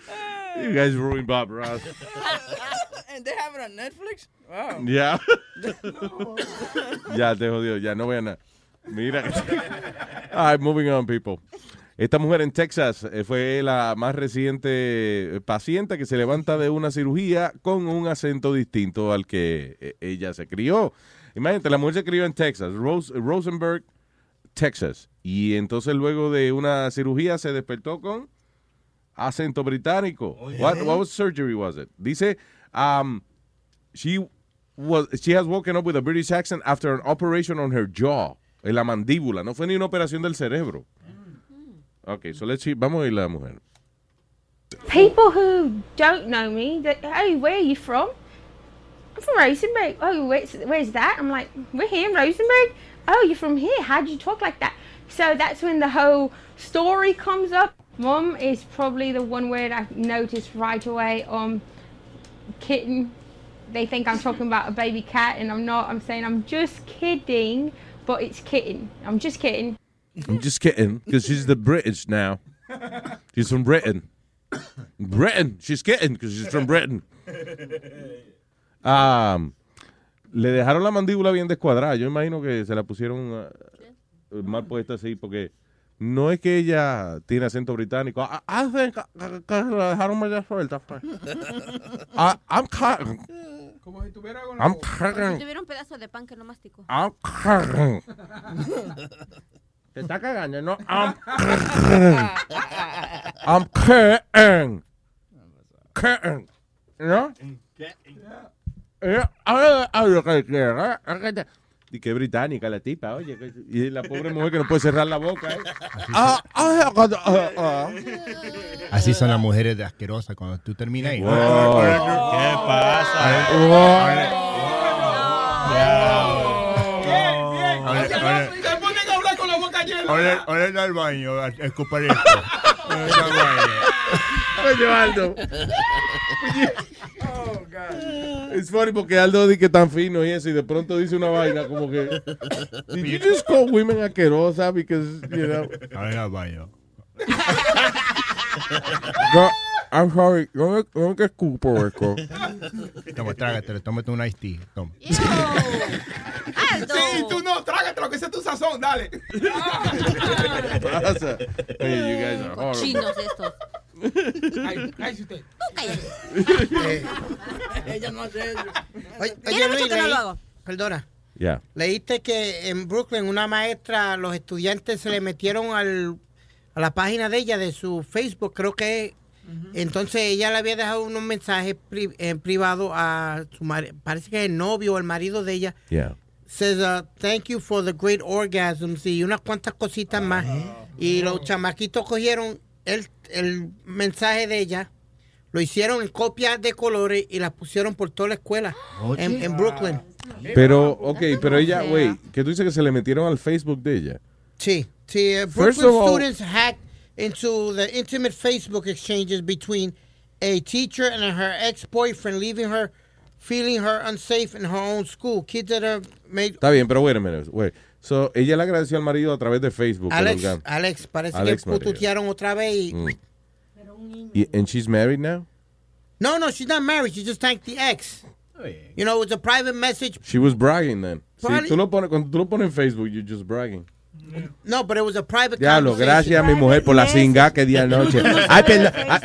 You guys ruined Bob Ross. and they have it on Netflix? Wow. Ya. ya te jodió, ya no vean nada. Mira. All right, moving on, people. Esta mujer en Texas eh, fue la más reciente paciente que se levanta de una cirugía con un acento distinto al que eh, ella se crió. Imagínate, la mujer se crió en Texas, Rose, Rosenberg, Texas. Y entonces luego de una cirugía se despertó con acento británico. What, what was surgery was it? Dice, um, she was she has woken up with a British accent after an operation on her jaw, en la mandíbula. No fue ni una operación del cerebro. Okay, so let's see. Vamos a ir la mujer. People who don't know me, that, hey, where are you from? I'm from Rosenberg. Oh, where's, where's that? I'm like, we're here in Rosenberg. Oh, you're from here. How would you talk like that? So that's when the whole story comes up. Mum is probably the one word I noticed right away. Um, kitten. They think I'm talking about a baby cat, and I'm not. I'm saying I'm just kidding, but it's kitten. I'm just kidding. I'm just kidding, because she's the British now. She's from Britain. Britain. She's kidding, because she's from Britain. Um, le dejaron la mandíbula bien descuadrada. Yo imagino que se la pusieron ah, mal puesta así, porque no es que ella tiene acento británico. Ah, ah, sí, que, la dejaron media suelta. pues. Ah, I'm. Como si tuviera I'm Como si tuviera un pedazo de pan que no masticó. I'm. Te está cagando, ¿no? I'm I'm kidding. Kidding. ¿No? Eh, ah, ah, lo que quiera, ah, que Y qué británica la tipa, oye. que- Y la pobre mujer que no puede cerrar la boca. ¿eh? Ah, ah, ah, ah, ah. Así son las mujeres de asquerosas cuando tú terminas ahí. Wow. ¿Qué pasa? Se ponen a hablar con la boca llena. Ahora, ahora está al baño, a escupar esto. Ahora está al baño. Coño, Aldo. Es funny porque Aldo dice que tan fino y eso, y de pronto dice una vaina como que. Did you just call women asquerosa because, you know. Ahora al baño. No, I'm sorry, no me, no me que escupo esto. Toma, trágatelo, tómate un iced tea. Toma. Sí, tú no, trágatelo, que ese es tu sazón, dale. pasa? Oye, you guys are horrible. Chinos estos. Ay, cállese usted. Ella no hace eso. Oye, oye, Luis, que no lo hago. Perdona. Ya. Leíste que en Brooklyn una maestra, los estudiantes se le metieron al, a la página de ella, de su Facebook, creo que es. Entonces ella le había dejado unos mensajes pri- en privado a su marido, parece que es el novio o el marido de ella. Yeah. Says, uh, thank you for the great orgasms y unas cuantas cositas más. Y los chamaquitos cogieron el, el mensaje de ella, lo hicieron en copias de colores y las pusieron por toda la escuela en, en Brooklyn. Pero, ok, pero ella, wait, que tú dices que se le metieron al Facebook de ella. Sí, sí. uh, First Brooklyn of all- students hacked into the intimate Facebook exchanges between a teacher and her ex-boyfriend, leaving her feeling her unsafe in her own school. Kids that are made. Está bien, pero wait a minute. Wait. So, ella le agradeció al marido a través de Facebook. Alex, organ- Alex, parece Alex que María. pututearon otra vez y... Mm. Y- And she's married now? No, no, she's not married. She just thanked the ex. You know, it was a private message. She was bragging then. Sí, Probably- tú lo pones, cuando tú lo pones en Facebook, you're just bragging. No, but it was a private Diablo, conversation. gracias a mi mujer por la cinga que di anoche. Ay, perdón. Ay.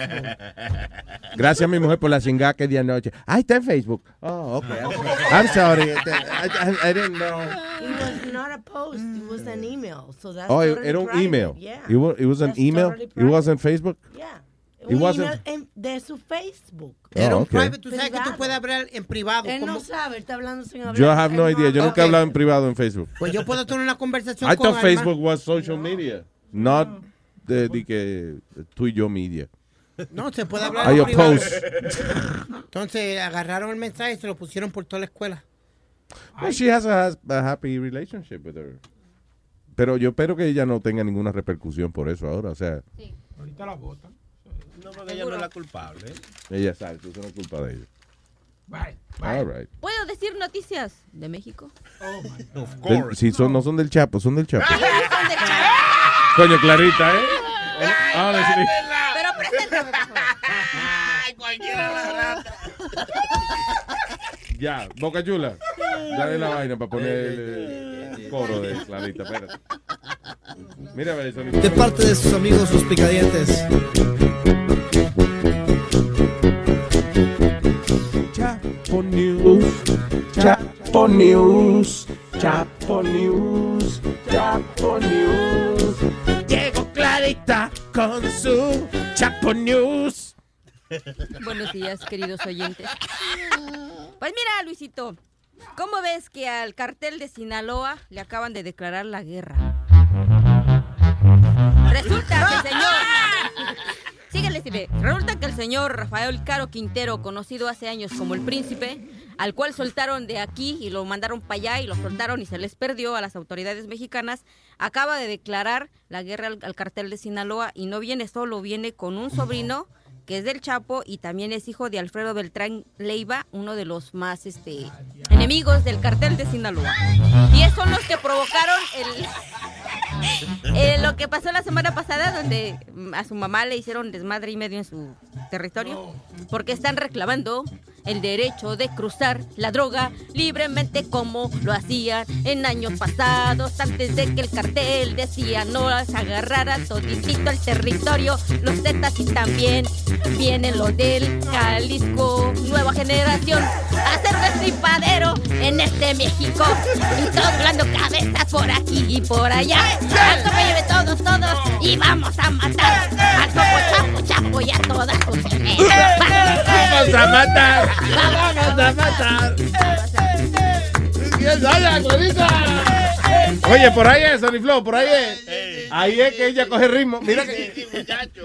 Gracias a mi mujer por la cinga que di anoche. Ay, está en Facebook. Oh, okay. I'm sorry. I, I- I didn't know. It was not a post. It was an email. So that's Oh, totally era un private. email. Yeah. It was, it was an That's email. totally It private. wasn't Facebook. Yeah. Email en- de su Facebook. Era Oh, un okay. private. Tú sabes que tú puedes hablar en privado. Él como- no sabe, él está hablando sin hablar. Yo have no idea. Yo nunca he hablado en privado en Facebook. Pues yo puedo tener una conversación I con thought Alma. Facebook was social media, not de, de que tú y yo media. No, se puede hablar I en privado. oppose. Entonces agarraron el mensaje y se lo pusieron por toda la escuela. Well, she has a, a happy relationship with her. Pero yo espero que ella no tenga ninguna repercusión por eso ahora. O sea, Ahorita la votan. No, porque ella no es la culpable. ella sabe, eso no es culpa de ella. All right. ¿Puedo decir noticias de México? Del- si son, no son del Chapo, son del Chapo. Coño, Clarita, ¿eh? Honestly. Pero preséntame, por favor. Ya, Boca Chula. Dale la vaina para poner el coro de Clarita. Espérate. Mira, a ver. De parte de sus amigos los picadientes. Chapo News, Chapo News, Chapo News, Chapo News. Llegó Clarita con su Chapo News. Buenos días, queridos oyentes. Pues mira, Luisito, ¿cómo ves que al cartel de Sinaloa le acaban de declarar la guerra? Resulta que señor... Resulta que el señor Rafael Caro Quintero, conocido hace años como el príncipe, al cual soltaron de aquí y lo mandaron para allá y lo soltaron y se les perdió a las autoridades mexicanas, acaba de declarar la guerra al, al cartel de Sinaloa y no viene solo, viene con un sobrino que es del Chapo y también es hijo de Alfredo Beltrán Leiva, uno de los más este, enemigos del cartel de Sinaloa. Y esos son los que provocaron el, eh, lo que pasó la semana pasada, donde mm, a su mamá le hicieron desmadre y medio en su territorio, porque están reclamando el derecho de cruzar la droga libremente como lo hacían en años pasados, antes de que el cartel decía no las agarrara toditito el territorio, los zetas y también vienen los del Jalisco, nueva generación, a hacer destripadero en este México, y todos volando cabezas por aquí y por allá, al tope lleve todos, todos, y vamos a matar. Al topo chapo chapo y a todas sus. Vamos a matar. Vamos a matar. Oye, por ahí es, Sonny Flow, por ahí es. Ahí es que ella coge ritmo. Mira que.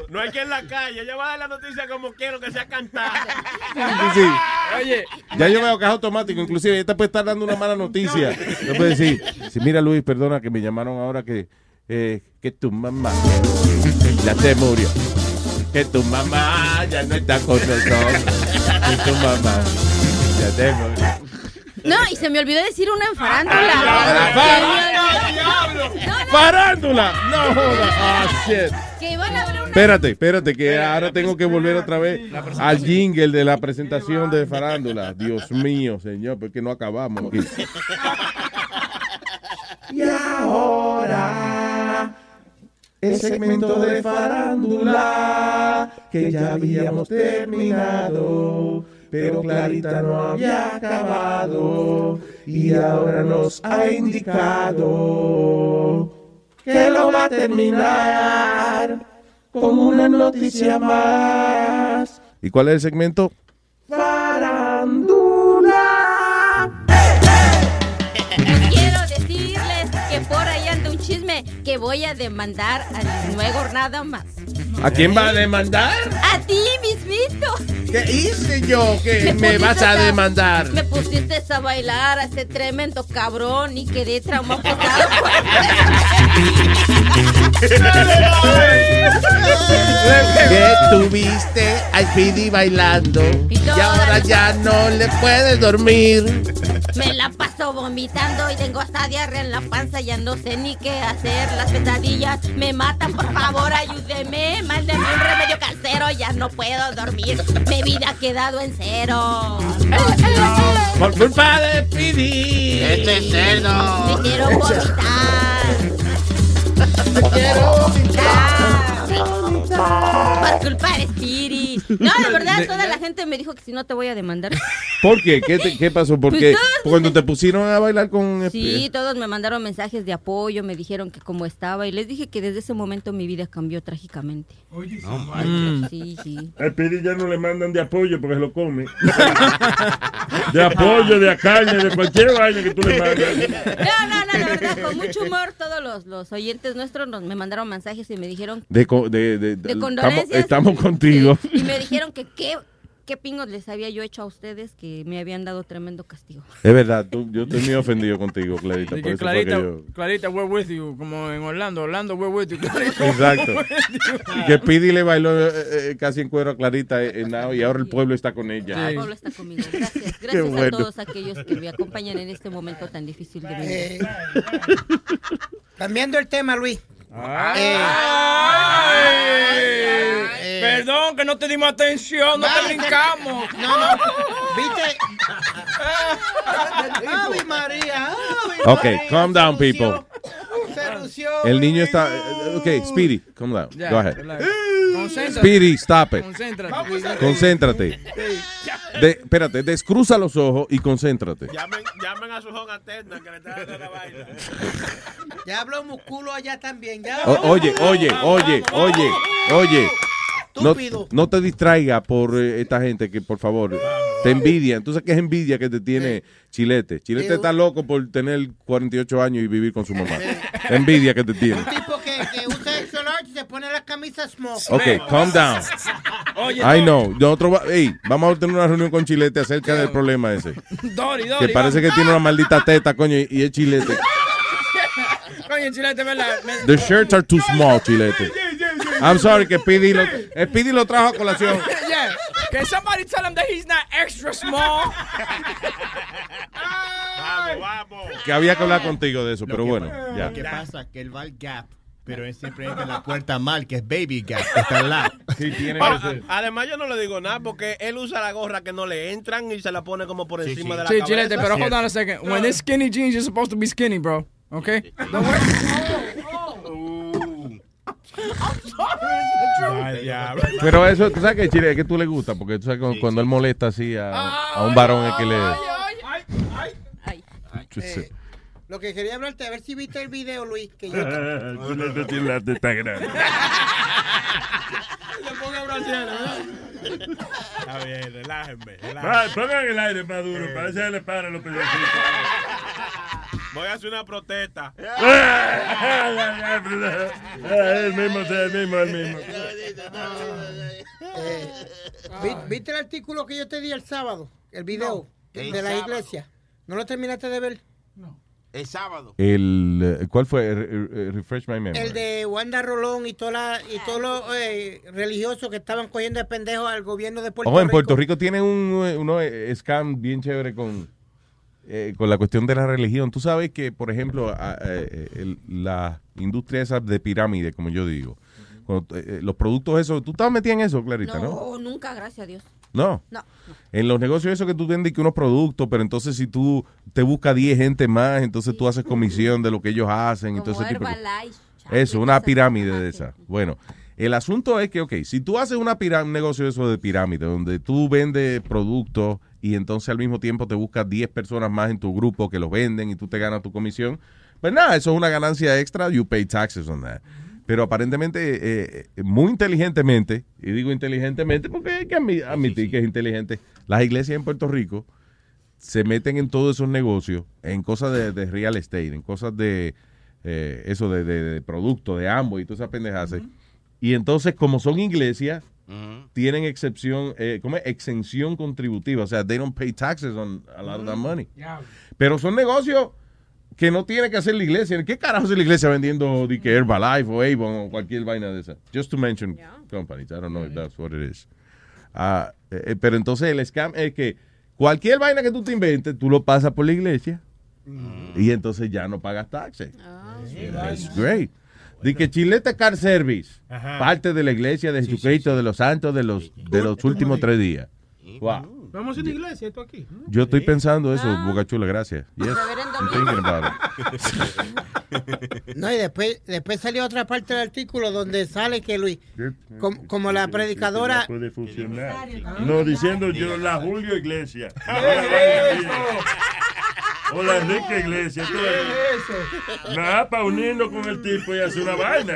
No hay que en la calle. Ella va a dar la noticia como quiero que sea cantada. Sí, sí. Oye. Ya yo veo que es automático. Inclusive, ella te puede estar dando una mala noticia. Te puede decir, sí, mira Luis, perdona que me llamaron ahora que, eh, que tu mamá ya se murió. Que tu mamá ya no está con nosotros. Que tu mamá ya murió. No, y se me olvidó decir una en farándula. ¡Farándula! No jodas. Ah, shit. Que iban a abrir una... Espérate, espérate, que ahora tengo que volver otra vez al jingle de la presentación de Farándula. Dios mío, señor, porque no acabamos aquí. Y ahora, el segmento de farándula que ya habíamos terminado, pero Clarita no había acabado y ahora nos ha indicado que lo va a terminar con una noticia más. ¿Y cuál es el segmento? Voy a demandar a luego nada más. ¿A quién va a demandar? A ti mismito. ¿Qué hice yo que me vas a demandar? Me pusiste a bailar a ese tremendo cabrón y quedé traumatizado. Que tuviste a Speedy bailando y ahora ya no le puedes dormir. Me la paso vomitando y tengo hasta diarrea en la panza. Ya no sé ni qué hacer. Las pesadillas me matan. Por favor, ayúdeme. Mándeme un remedio casero. Ya no puedo dormir. Mi vida ha quedado en cero. Por culpa de Speedy. Este cerdo. Me quiero vomitar. Me quiero Por culpa de No, de verdad, toda la gente me dijo que si no te voy a demandar. ¿Por qué? ¿Qué, te- qué pasó? Pues Porque todos- cuando te pusieron a bailar con... Sí, todos me mandaron mensajes de apoyo, me dijeron que cómo estaba y les dije que desde ese momento mi vida cambió trágicamente. Mm. Sí, sí. Al Pidi ya no le mandan de apoyo porque se lo come. De apoyo, de carne, de cualquier vaina que tú le mandas. No, no, no, de verdad, con mucho humor todos los, los oyentes nuestros nos, me mandaron mensajes y me dijeron De, de, de- De estamos, condolencias. estamos contigo. y me dijeron que qué, qué pingos les había yo hecho a ustedes que me habían dado tremendo castigo. Es verdad, tú- yo estoy muy ofendido contigo, Clarita. Por eso Clarita, yo... Clarita, we're with you, como en Orlando. Orlando, we're with you. Clarita, Exacto. we're with you. Y que Speedy le bailó eh, eh, casi en cuero a Clarita eh, eh, now, y ahora el pueblo está con ella. El pueblo está conmigo. Gracias, Qué gracias bueno. a todos aquellos que me acompañan en este momento tan difícil de mi Eh, vida. Cambiando el tema, Luis. Ay, Eh, Perdón, que no te dimos atención, no te brincamos. No, no. ¿Viste? Ave María. Ave Ok, María, calm down, people. Se lució. El niño está... eh, Ok, Speedy, calm down. Ya, Go ahead. relax. Concéntrate. Speedy, stop it. Concéntrate. Concéntrate. De, espérate, descruza los ojos y concéntrate. Llamen, llamen a su home alterna que le está dando la vaina. Ya habló musculo allá también. Ya. O- oye, oye, oye, oye, oye. No, Estúpido. no te distraiga por eh, esta gente que, por favor, te envidia. Entonces, ¿qué es envidia que te tiene Chilete? Chilete está loco por tener 48 años y vivir con su mamá. Envidia que te tiene. Un tipo que, que usa extra large y se pone las camisas small. Ok, calm down. Oye, I know. Nosotros, va- ey, vamos a tener una reunión con Chilete acerca del problema ese. Dori, Dori. Que parece que tiene una maldita teta, coño, y y es Chilete. Coño, chilete, ¿verdad? Me- The shirts are too small, Chilete. I'm sorry que Speedy lo, Speedy lo trajo a colación. Can somebody tell him that he's not extra small? Vamos, vamos. Que había que hablar contigo de eso, pero bueno, ya. Lo que pasa es que él va al Gap, pero él siempre entra en la puerta mal, que es Baby Gap, que está al lado. Ah, ah, Además, yo no le digo nada porque él usa la gorra que no le entran y se la pone como por encima de la Sí, cabeza. chilete, pero hold on a second. When it's skinny jeans, you're supposed to be skinny, bro. Okay? Don't worry. Pero eso, tú sabes que Chile, es que tú le gusta, porque tú sabes que cuando él molesta así a, a un varón es que le. Sé. Lo que quería hablarte, a ver si viste el video, Luis, que yo... Chilete tiene la teta grande. Le pongo brasier, ¿verdad? Está bien, relájenme. Va, relájenme. pongan el aire más duro, para ver si le paran los pedecitos. Voy a hacer una protesta. El mismo, el mismo, el mismo. Eh, ¿vi- ¿Viste el artículo que yo te di el sábado? El video el de la sábado. iglesia. ¿No lo terminaste de ver? El sábado. El, eh, ¿Cuál fue? Re- re- Refresh my memory. El de Wanda Rolón y, toda la- y todos los eh, religiosos que estaban cogiendo de pendejos al gobierno de Puerto Ojo, en Rico. Puerto Rico tienen un eh, uno, scam bien chévere con, eh, con la cuestión de la religión. Tú sabes que, por ejemplo, a- eh, el- la industria esa de pirámide, como yo digo, cuando, eh, los productos esos, tú estabas metida en eso, Clarita, ¿no? No, nunca, gracias a Dios. No. No. En los negocios eso que tú vendes que unos productos, pero entonces si tú te buscas 10 gente más, entonces tú haces comisión de lo que ellos hacen. Como entonces, tipo- eso, una pirámide de esa. Bueno, el asunto es que, ok, si tú haces una un negocio eso de pirámide, donde tú vendes productos y entonces al mismo tiempo te buscas 10 personas más en tu grupo que los venden y tú te ganas tu comisión, pues nada, eso es una ganancia extra, you pay taxes on that. Pero aparentemente, eh, eh, muy inteligentemente, y digo inteligentemente porque hay que admi- admitir que es inteligente, las iglesias en Puerto Rico se meten en todos esos negocios, en cosas de, de real estate, en cosas de eh, eso de, de, de producto, de ambos y todas esas pendejas. Y entonces, como son iglesias, tienen excepción, eh, ¿cómo es? Exención contributiva. O sea, they don't pay taxes on a lot of that money. Pero son negocios que no tiene que hacer la iglesia. ¿Qué carajo hace la iglesia vendiendo de que Herbalife o Avon o cualquier vaina de esa? Just to mention companies. I don't know if that's what it is. Ah, eh, pero entonces el scam es que cualquier vaina que tú te inventes, tú lo pasas por la iglesia y entonces ya no pagas taxes. That's great. De que Chilete Car Service, Ajá. parte de la iglesia de Jesucristo de los santos de los, de los últimos tres días. Wow. Vamos a una iglesia, esto aquí. Yo estoy pensando eso, Boca Chula, gracias. Yes, I'm thinking about it. No, y después, después salió otra parte del artículo donde sale que Luis, como, como la predicadora. Puede funcionar. No, diciendo yo la Julio Iglesia. la Enrique Iglesia. Nada, para unirnos con el tipo y hacer una vaina.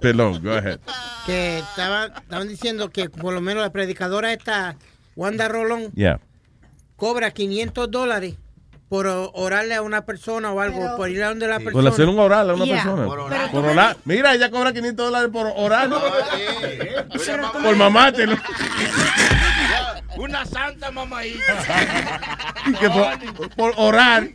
Perdón, go ahead. que estaba, estaban diciendo que por lo menos la predicadora esta, Wanda Rolón, Yeah. cobra 500 dólares por orarle a una persona o algo, por ir a donde la persona. Por hacer un oral a una Yeah. persona. Por Por orar. orar. Mira, ella cobra 500 dólares por orar. por mamátelo. Una santa mamaíta. Que por, por orar.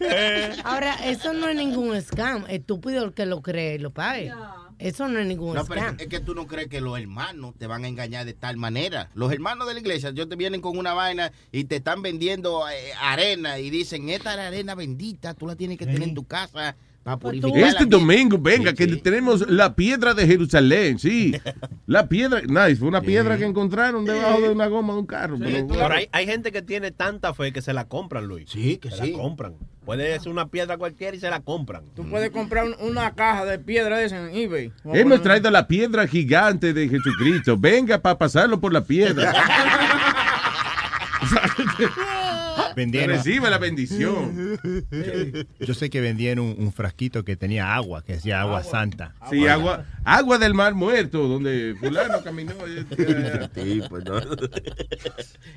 Ahora, eso no es ningún scam. Estúpido el que lo cree y lo pague. Eso no es ningún No, pero scam. es que tú no crees que los hermanos te van a engañar de tal manera. Los hermanos de la iglesia, ellos te vienen con una vaina y te están vendiendo eh, arena y dicen, esta es la arena bendita, tú la tienes que tener en tu casa. Este domingo, venga, que tenemos la piedra de Jerusalén, sí. La piedra, nice, fue una piedra que encontraron debajo de una goma de un carro. pero- Pero hay, hay gente que tiene tanta fe que se la compran, Luis. Sí, que se sí. la compran. Puede ser una piedra cualquiera y se la compran. Tú puedes comprar un- una caja de piedra de esa en eBay. Hemos traído la piedra gigante de Jesucristo. Venga para pasarlo por la piedra. Vendieron. Recibe la bendición. Yo sé que vendían un, un frasquito que tenía agua, que decía agua, santa. Sí, agua, agua del mar muerto, donde fulano caminó. Sí, pues no.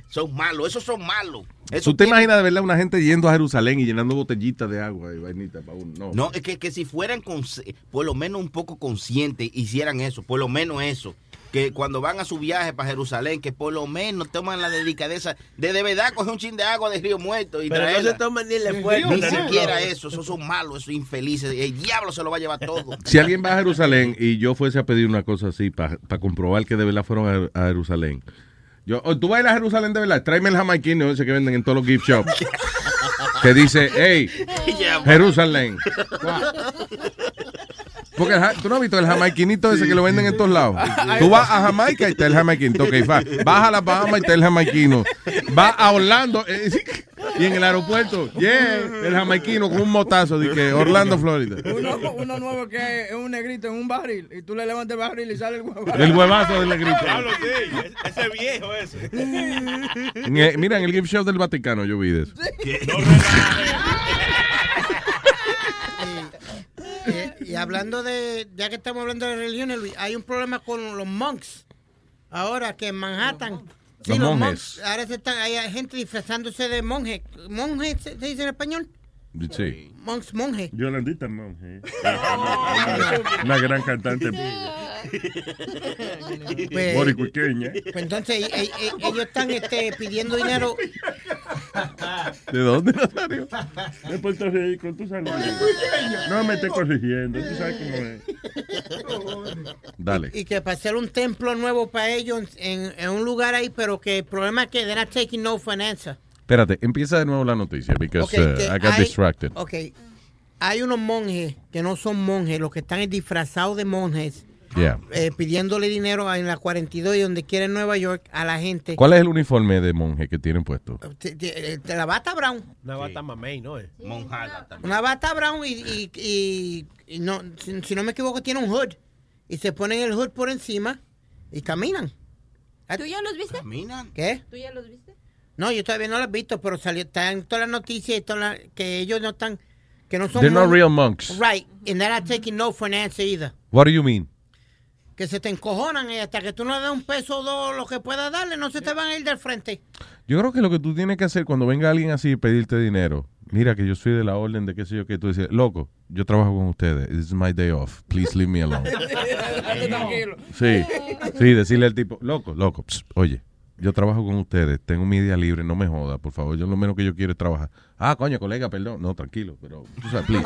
son malos, esos son malos. ¿Tú te imaginas de verdad una gente yendo a Jerusalén y llenando botellitas de agua y vainita para uno? No. No, es que, que si fueran por lo menos un poco conscientes, hicieran eso, por lo menos eso. Que cuando van a su viaje para Jerusalén, que por lo menos toman la delicadeza de de verdad coger un chin de agua de río muerto y Pero no se toman ni el esfuerzo. Ni siquiera eso, esos son malos, esos infelices. El diablo se lo va a llevar todo. Si alguien va a Jerusalén y yo fuese a pedir una cosa así para comprobar que de verdad fueron a, a Jerusalén. Yo, oh, tú vas a ir a Jerusalén de verdad, tráeme el jamaiquino ese que venden en todos los gift shops. que dice, hey, Jerusalén. Porque el tú no has visto el jamaiquinito ese que lo venden en todos lados. Tú vas a Jamaica y está el jamaiquino. Ok, va. Vas a la Bahama y está el jamaiquino. Vas a Orlando eh, y en el aeropuerto, yeah, el jamaiquino con un motazo de que Orlando, Florida. Uno, uno nuevo que es un negrito en un barril y tú le levantas el barril y sale el huevo. El huevazo del negrito. Sí, ese viejo ese. En el- mira, en el gift shop del Vaticano yo vi de eso. Eh, y hablando de, ya que estamos hablando de religiones, Luis, hay un problema con los monks. Ahora que en Manhattan. Los monjes. ahora se están, hay gente disfrazándose de monje. ¿Monje se, se dice en español? Sí. Monks, monje. Yolandita Monge. Una gran cantante Pues-. Pues entonces e- e- e- ellos están este, pidiendo dinero. ¿De dónde, Nazario? De Puerto Rico, tú sabes. No me estés corrigiendo, tú sabes cómo es. Dale. Y que para hacer un templo nuevo para ellos en, en un lugar ahí, pero que el problema es que they're not taking no answer. Espérate, empieza de nuevo la noticia because Ok, uh, I got hay- distracted. Ok. Hay unos monjes que no son monjes, los que están es disfrazados de monjes, Yeah. eh, pidiéndole dinero en la 42 y donde quiera en Nueva York a la gente. ¿Cuál es el uniforme de monje que tienen puesto? De, de- de la bata brown. Una bata mamey, ¿no es? Monjala también. Una bata brown y, y- y- y no, si, si no me equivoco, tiene un hood. Y se ponen el hood por encima y caminan. ¿Tú ya los viste? Caminan. ¿Qué? ¿Tú ya los viste? No, yo todavía no lo he visto, pero salió, está en todas las noticias y todas las- que ellos no están, que no son They're not real monks. Right, and they're not taking no for an answer either. What do you mean? Que se te encojonan y hasta que tú no le des un peso o dos, lo que puedas darle, no se te van a ir del frente. Yo creo que lo que tú tienes que hacer cuando venga alguien así y pedirte dinero, mira que yo soy de la orden de qué sé yo que tú dices, loco, yo trabajo con ustedes, this is my day off, please leave me alone. Tranquilo. Sí, sí, decirle al tipo, loco, loco, pss, oye, yo trabajo con ustedes, tengo mi día libre, no me joda, por favor, yo lo menos que yo quiero es trabajar. Ah, coño, colega, perdón. No, tranquilo, pero, tú sabes, please.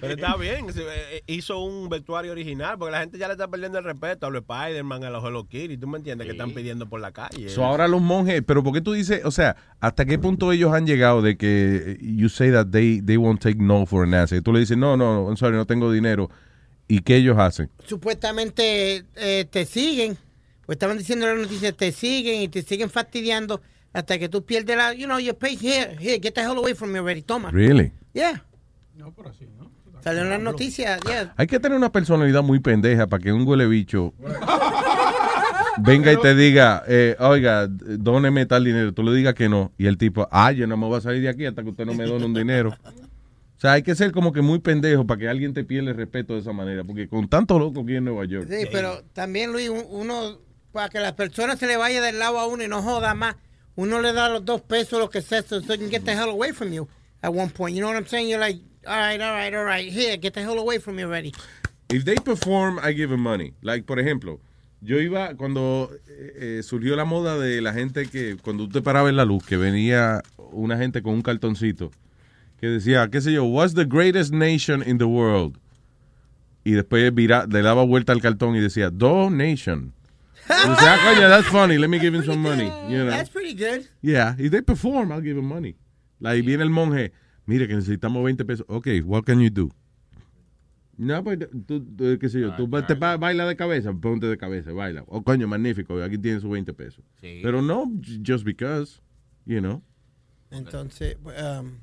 Pero está bien, eh, hizo un vestuario original, porque la gente ya le está perdiendo el respeto a los Spider-Man, a los Hello Kitty, tú me entiendes, que están pidiendo por la calle. So, ahora los monjes, pero ¿por qué tú dices, o sea, hasta qué punto ellos han llegado de que you say that they, they won't take no for an answer? Tú le dices, no, no, I'm sorry, no tengo dinero. ¿Y qué ellos hacen? Supuestamente eh, te siguen, pues estaban diciendo en las noticias, te siguen y te siguen fastidiando hasta que tú pierdes la, you know, your pay here, here, get the hell away from me already, toma. Really? Yeah. No, por así, ¿no? Salió en las noticias, yeah. Hay que tener una personalidad muy pendeja para que un huele bicho venga y te diga, eh, oiga, dóneme tal dinero. Tú le digas que no. Y el tipo, ah, yo no me voy a salir de aquí hasta que usted no me done un dinero. O sea, hay que ser como que muy pendejo para que alguien te pierda el respeto de esa manera. Porque con tanto loco aquí en Nueva York. Sí, pero también, Luis, un- uno, para que las personas se le vaya del lado a uno y no joda más, uno le da los dos pesos, lo que sea, so so get the hell away from you at one point. You know what I'm saying? You're like, all right, all right, all right, here, get the hell away from me already. If they perform, I give them money. Like, por ejemplo, yo iba cuando eh, eh, surgió la moda de la gente que, cuando tú te parabas en la luz, que venía una gente con un cartoncito que decía, qué sé yo, what's the greatest nation in the world? Y después le daba vuelta al cartón y decía, donation. Y decía, ah, coño, that's funny, let me give him some money. You know? That's pretty good. Yeah, if they perform, I'll give them money. Like, viene el monje, mire que necesitamos 20 pesos. Ok, what can you do? No, pues tú, tú, qué sé yo, tú te ba- baila de cabeza, ponte de cabeza, baila. Oh, coño, magnífico, aquí tienes sus 20 pesos. Sí. Pero no just because, you know. Entonces, um,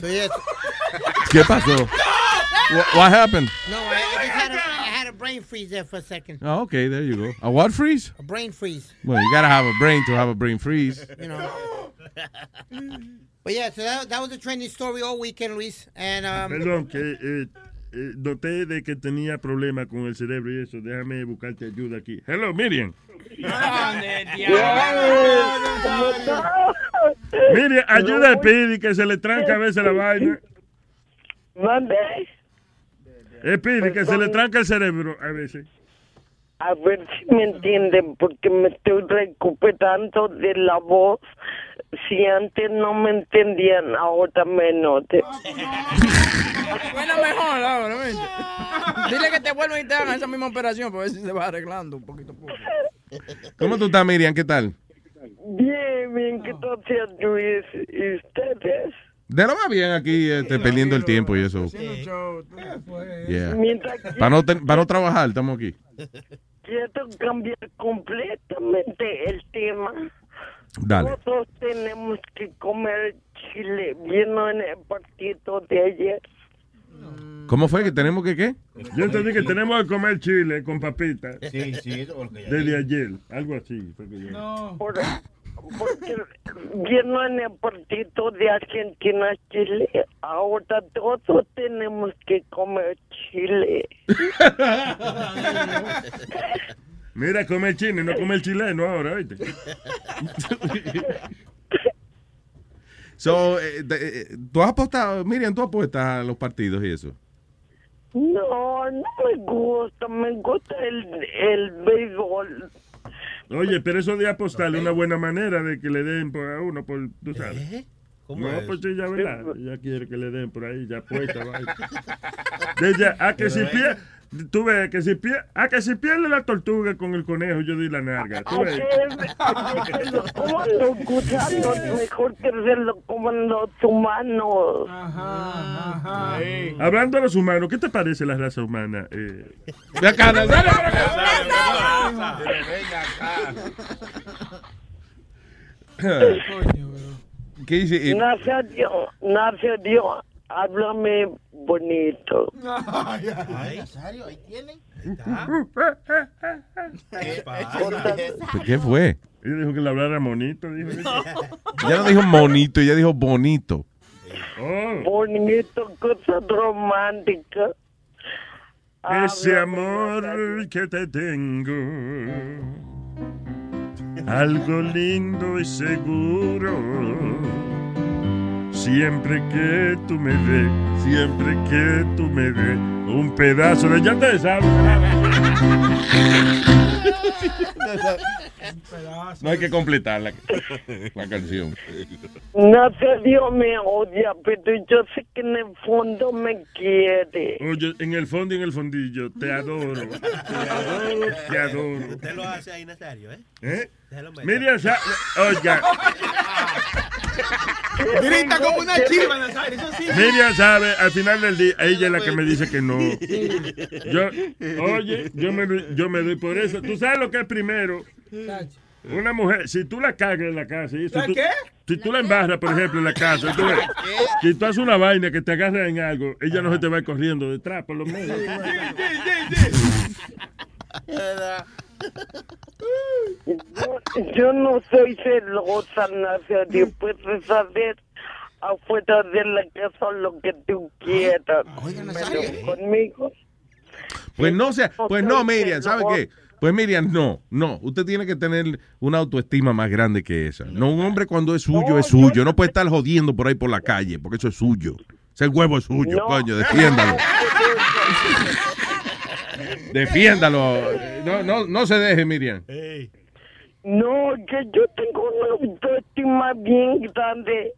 so yes. ¿Qué pasó? What, what happened? No, I, I just had a, I had a brain freeze there for a second. Oh, okay, there you go. A what freeze? A brain freeze. Well, you gotta have a brain to have a brain freeze. You know. But yeah, so that, that was a trending story all weekend, Luis. And um, Perdón, que eh, eh, noté de que tenía problemas con el cerebro y eso. Déjame buscarte ayuda aquí. Hello, Miriam. Miriam, ayuda a Pidi que se le tranca a veces la vaina. ¿Dónde? Es Pidi que se le tranca el cerebro a veces. A ver si me entienden, porque me estoy recuperando de la voz. Si antes no me entendían, ahora me noten. Suena mejor ahora, ¿ves? Dile que te vuelvan y te hagan esa misma operación para ver si se va arreglando un poquito a poco. ¿Cómo tú estás, Miriam? ¿Qué tal? Bien, bien, que gracias, Luis. ¿Y ustedes? De lo más bien aquí, este, perdiendo el tiempo y eso. Yeah. Para no, ten- para no trabajar, estamos aquí. quiero cambiar completamente el tema. Dale. Todos tenemos que comer chile. Vieron en el partido de ayer. ¿Cómo fue que tenemos que qué? Yo entendí que tenemos que comer chile con papitas. Sí, sí, eso es lo que yo Desde ayer, algo así. fue que yo- Por- porque vieron en el partido de Argentina-Chile. Ahora todos tenemos que comer chile. Mira, come el y no come el chileno ahora, ¿viste? So, eh, eh, ¿Tú has apostado, Miriam, tú apuestas a los partidos y eso? No, no me gusta. Me gusta el, el béisbol. Oye, pero eso de apostar es una buena manera de que le den por a uno, por, tú sabes. ¿Cómo no, es? pues sí, ya verdad. Ella quiere que le den por ahí, ya. De ella, a que si pierde, tú ves, que si pierde, a que si pierde la tortuga con el conejo, yo di la narga. Tú ves. Que se lo los gusanos, mejor que se lo coman los humanos. Hablando de los humanos, ¿qué te parece la raza humana? Eh, Ve acá, dale, dale, ¿Qué dice? Eh, Nazario, Nazario, háblame bonito. Ay, Nazario, ahí tienen. ¿Qué fue? Ella dijo que le hablara monito. Dijo. Ya no dijo monito, ella dijo bonito. Bonito, cosa romántica. Ese amor que te tengo, algo lindo y seguro. Siempre que tú me des, siempre que tú me des un pedazo de ya te sabes. No hay que completar la, la canción. Nazario me odia, pero yo sé que en el fondo me quiere. Oye, en el fondo y en el fondillo, te adoro. Te adoro, te adoro. Usted lo hace ahí, Nazario, ¿eh? ¿Eh? Sa- oiga, Grita como una chiva, Nazario. Eso sí. Miriam sabe, al final del día, ella es la que me dice que no. Yo, oye, yo me, doy- yo me doy por eso. ¿Tú sabes lo que es primero? Una mujer, si tú la cagas en la casa, y eso, ¿La tú- qué? si tú la embarras, por ejemplo, en la casa, tú si tú haces una vaina que te agarra en algo, ella no se te va corriendo detrás, por lo menos. Yo, yo no soy celosa, Nazario. Puedes saber afuera de la casa lo que tú quieras. Pero conmigo. Pues no sea, pues no, Miriam, ¿sabe qué? Pues Miriam, no, no. Usted tiene que tener una autoestima más grande que esa. No, un hombre cuando es suyo es suyo. No puede estar jodiendo por ahí por la calle, porque eso es suyo. Ese huevo es suyo, No. coño, defiéndalo. Defiéndalo. No, no, no se deje, Miriam. No, que yo tengo una autoestima bien grande.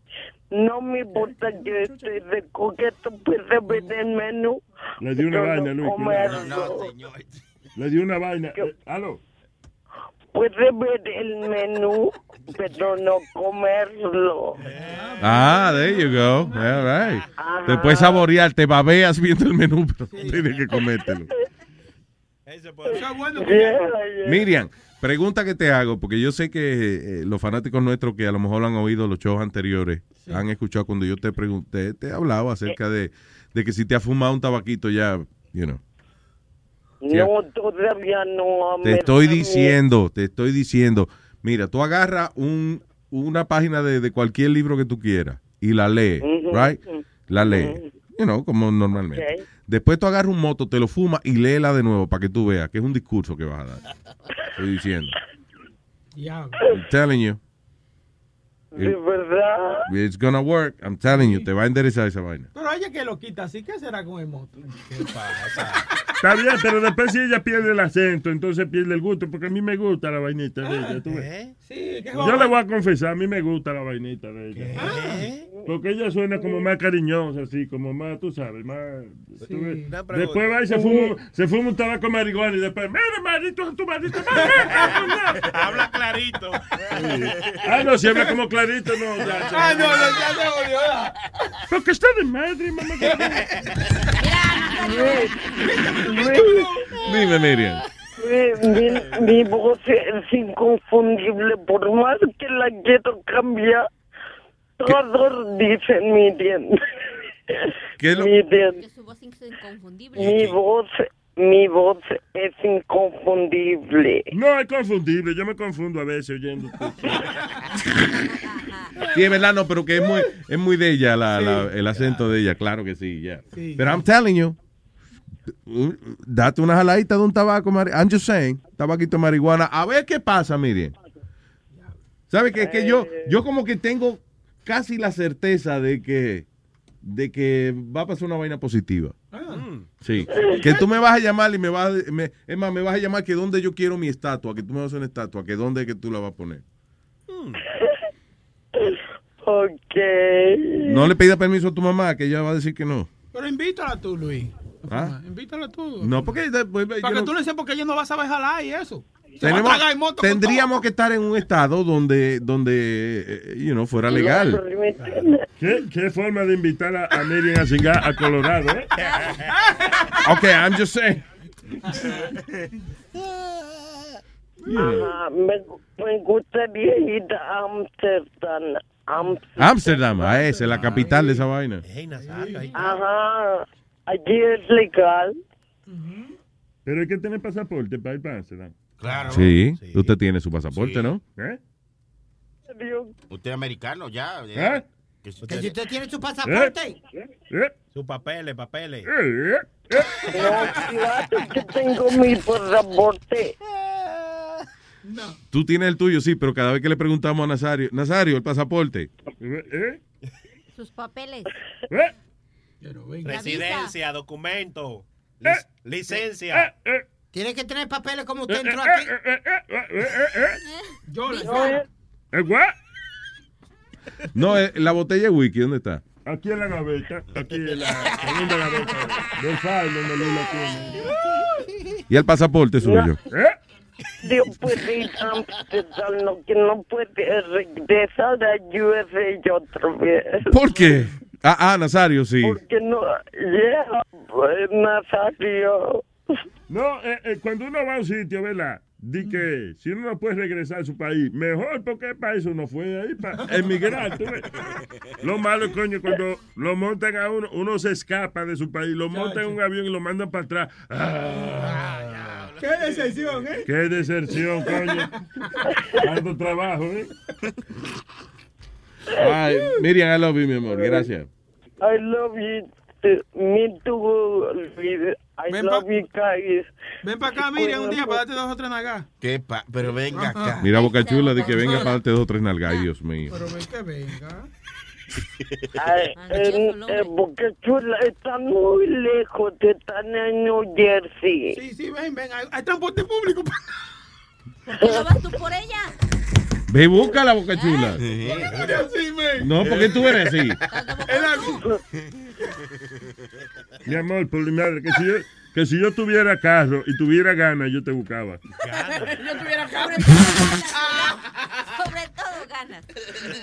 No me importa que esté de coqueto, puede ver el menú. Le di una vaina, no Luis. comerlo. Le di una vaina. Eh, ¿Aló? Puede ver el menú, pero no comerlo. Ah, there you go. All right. Te puedes saborear, te babeas viendo el menú, pero tienes que comértelo. Eso es bueno. Miriam, pregunta que te hago, porque yo sé que eh, los fanáticos nuestros que a lo mejor han oído los shows anteriores, han escuchado cuando yo te pregunté, te he hablado acerca de, de que si te has fumado un tabaquito ya, you know. No, todavía no. Te estoy diciendo, te estoy diciendo, mira, tú agarras un, una página de, de cualquier libro que tú quieras y la lees, right? La lees, you know, como normalmente. Después tú agarras un moto, te lo fumas y léela de nuevo para que tú veas que es un discurso que vas a dar. Estoy diciendo. Diablo. I'm telling you. De verdad. It's gonna work. I'm telling you. Te va a enderezar esa vaina. Pero ella que lo quita así, ¿qué será con el moto? ¿Qué pasa? Está bien, pero después si ella pierde el acento, entonces pierde el gusto, porque a mí me gusta la vainita de ella. ¿tú ves? Sí, ¿qué Yo le voy a confesar, a mí me gusta la vainita de ella. Porque ella suena como más cariñosa, así, como más, tú sabes, más... tú ves. Una pregunta. Después va y se fuma, se fuma un tabaco marihuana y después, mira, marito, tu marito, Habla clarito. Ah, no, si habla como clarito, no. Ya, Ah, no, no, ya se volvió. ya. Porque está de madre, mamá. Dime, Miriam. Mi, mi, mi voz es inconfundible, por más que la quiero cambiar, todos dicen Miriam. ¿Qué es lo- Miriam. Su voz es inconfundible. Mi voz, mi voz es inconfundible. No es confundible, yo me confundo a veces oyendo. Sí, es verdad, no, pero que es muy, es muy de ella, la, la- el acento de ella, claro que sí, ya. Pero I'm telling you, date una jaladita de un tabaco, I'm just saying, tabaquito de marihuana, a ver qué pasa, Miriam. ¿Sabe que, que yo, yo como que tengo casi la certeza de que, de que va a pasar una vaina positiva. Sí, que tú me vas a llamar y me vas a, me, es más, me vas a llamar que dónde yo quiero mi estatua, que tú me vas a hacer una estatua, que dónde que tú la vas a poner. Ok. No le pida permiso a tu mamá, que ella va a decir que no. Pero invítala tú, Luis. ¿Ah? Invítala tú. No, porque después, yo Para que no- tú le sepas porque ella no va a saber jalar y eso. Tenemos- moto tendríamos que estar en un estado donde, donde eh, you know, fuera legal. ¿Qué, qué forma de invitar a, a Miriam a cingar a Colorado, ¿eh? Ok, I'm just saying. Ajá, me, me gustaría ir a Amsterdam. Am- Amsterdam, a ese, la capital de esa vaina. Ajá, allí es legal. Pero hay que tener pasaporte para ir para Amsterdam. Claro. Sí, usted tiene su pasaporte, Sí. ¿no? ¿Eh? Usted es americano ya. ¿Eh? Que si usted- usted tiene su pasaporte. Sus papeles, papeles. No, claro que tengo mi pasaporte. Tú tienes el tuyo, sí, pero cada vez que le preguntamos a Nazario, Nazario, el pasaporte. ¿Eh? Sus papeles. Residencia, documento, Eh. lic- licencia. Tiene que tener papeles como usted entró aquí. eh, eh, eh, eh, eh, Yo. No, eh, la botella de whisky, ¿dónde está? Aquí en la gaveta, aquí en la segunda gaveta del file donde Luis la tiene. ¿Y el pasaporte suyo? ¿Eh? Dios puede ir a Amsterdam, no, que no puede regresar a USA otra vez. ¿Por qué? Ah, ah, Nazario, sí. Porque no, yeah, pues, Nazario. No, eh, eh, cuando uno va a un sitio, ¿verdad? Di que si uno no puede regresar a su país, mejor porque para eso no fue ahí, para emigrar. ¿tú ves? Lo malo, coño, cuando lo montan a uno, uno se escapa de su país, lo montan en un avión y lo mandan para atrás. Ah, Qué decepción, ¿eh? ¡Qué deserción, coño! Tanto trabajo, ¿eh? Ay, Miriam, I love you, mi amor. Gracias. I love you. Too. Me too, Luis. I Ven love pa- you guys. Ven para acá, Miriam, un día para darte dos o tres nalgas. ¿Qué pa- Pero venga acá. Mira Boca Chula de que venga para darte dos o tres nalgas. Ay, Dios mío. Pero ven que venga. Ay, en, en Boca Chula está muy lejos, están en New Jersey. Sí, sí, ven, ven. Hay, hay transporte público. ¿Por qué no vas tú por ella? Ve y busca la Boca Chula. Sí. No, porque tú eres así. Mi amor, por mi madre, que si yo, que si yo tuviera carro y tuviera ganas, yo te buscaba. Yo tuviera carro. Sobre todo ganas.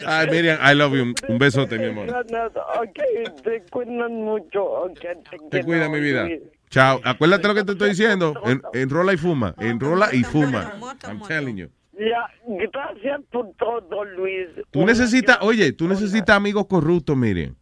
Ay, Miriam, I love you. Un besote, mi amor. Ok, te cuidan mucho. Te, cuida mi vida. Chao. Acuérdate lo que te estoy diciendo. En- enrola y fuma. Enrola y fuma. I'm telling you. Ya, gracias por todo, Luis. Tú necesitas, oye, tú necesitas amigos corruptos, Miriam.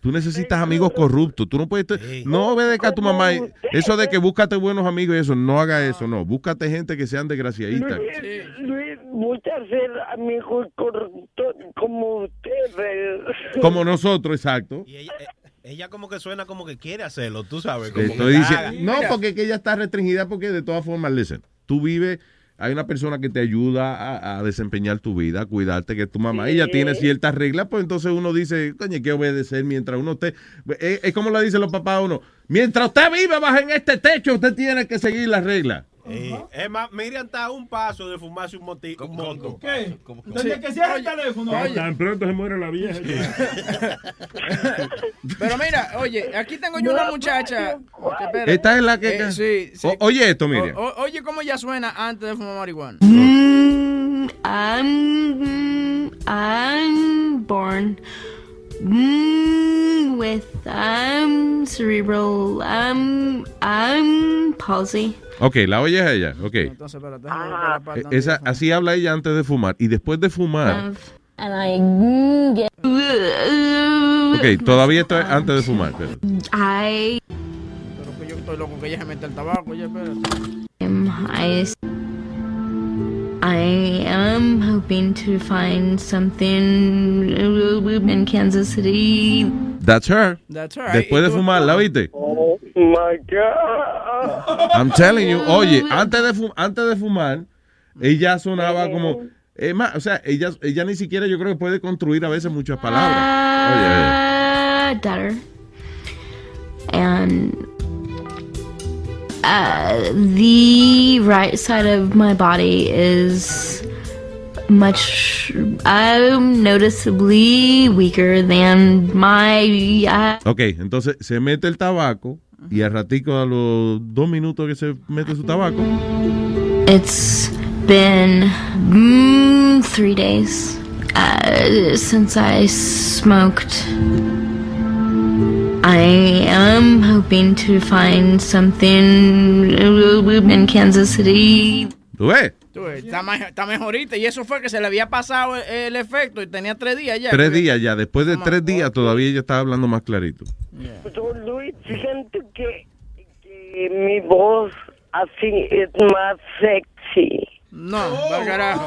Tú necesitas amigos corruptos. Tú no puedes. No obedezca a tu mamá. y- Eso de que búscate buenos amigos y eso, no haga eso, no. Búscate gente que sean desgraciaditas. Luis, Luis, muchas ser amigos corruptos como ustedes. Como nosotros, exacto. Y ella, eh, ella como que suena como que quiere hacerlo, tú sabes. Como estoy que diciendo. No, porque es que ella está restringida porque de todas formas, listen, tú vives, hay una persona que te ayuda a, a desempeñar tu vida, a cuidarte, que es tu mamá. Ella tiene ciertas reglas, pues entonces uno dice, coño, hay que obedecer mientras uno esté. Es, es como lo dicen los papás a uno. Mientras usted vive bajo en este techo, usted tiene que seguir las reglas. Eh, es más, Miriam está a un paso de fumarse un, moti- un moto. ¿Qué? Desde que cierra el teléfono. Tan- Tan pronto se muere la vieja. ya. Pero mira, oye, aquí tengo yo una muchacha. Esta es la que. Eh, sí, sí. O- oye esto, Miriam. O- oye cómo ella suena antes de fumar marihuana. Mm, I'm I'm born mm, with I'm cerebral I'm I'm palsy. Ok, la oyes a ella. Ok. Entonces, la parte Eh, Esa, así habla ella antes de fumar. Y después de fumar. And I mm, get Ok, todavía esto es antes de fumar. pero- I Pero que yo estoy loco que ella se mete el tabaco, oye, espérate. I am hoping to find something in Kansas City. That's her. That's her. Después de fumar, ¿la viste? Oh my God. I'm telling you. Oye, antes de, fu- antes de fumar, ella sonaba como. Es más, o sea, ella, ella ni siquiera yo creo que puede construir a veces muchas palabras. Uh, daughter. And uh, the right side of my body is much um, noticeably weaker than my uh, Ok, entonces se mete el tabaco y al ratico a los dos minutos que se mete su tabaco, It's been mm, three days uh, since I smoked. I am hoping to find something in Kansas City. ¿tú ves? Tú ves, está, está mejorita. Y eso fue que se le había pasado el, el efecto y tenía tres días ya. Tres días ya, después de tres días todavía ella estaba hablando más clarito. Yo, Luis, siento que, que mi voz así es más sexy. No, va carajo.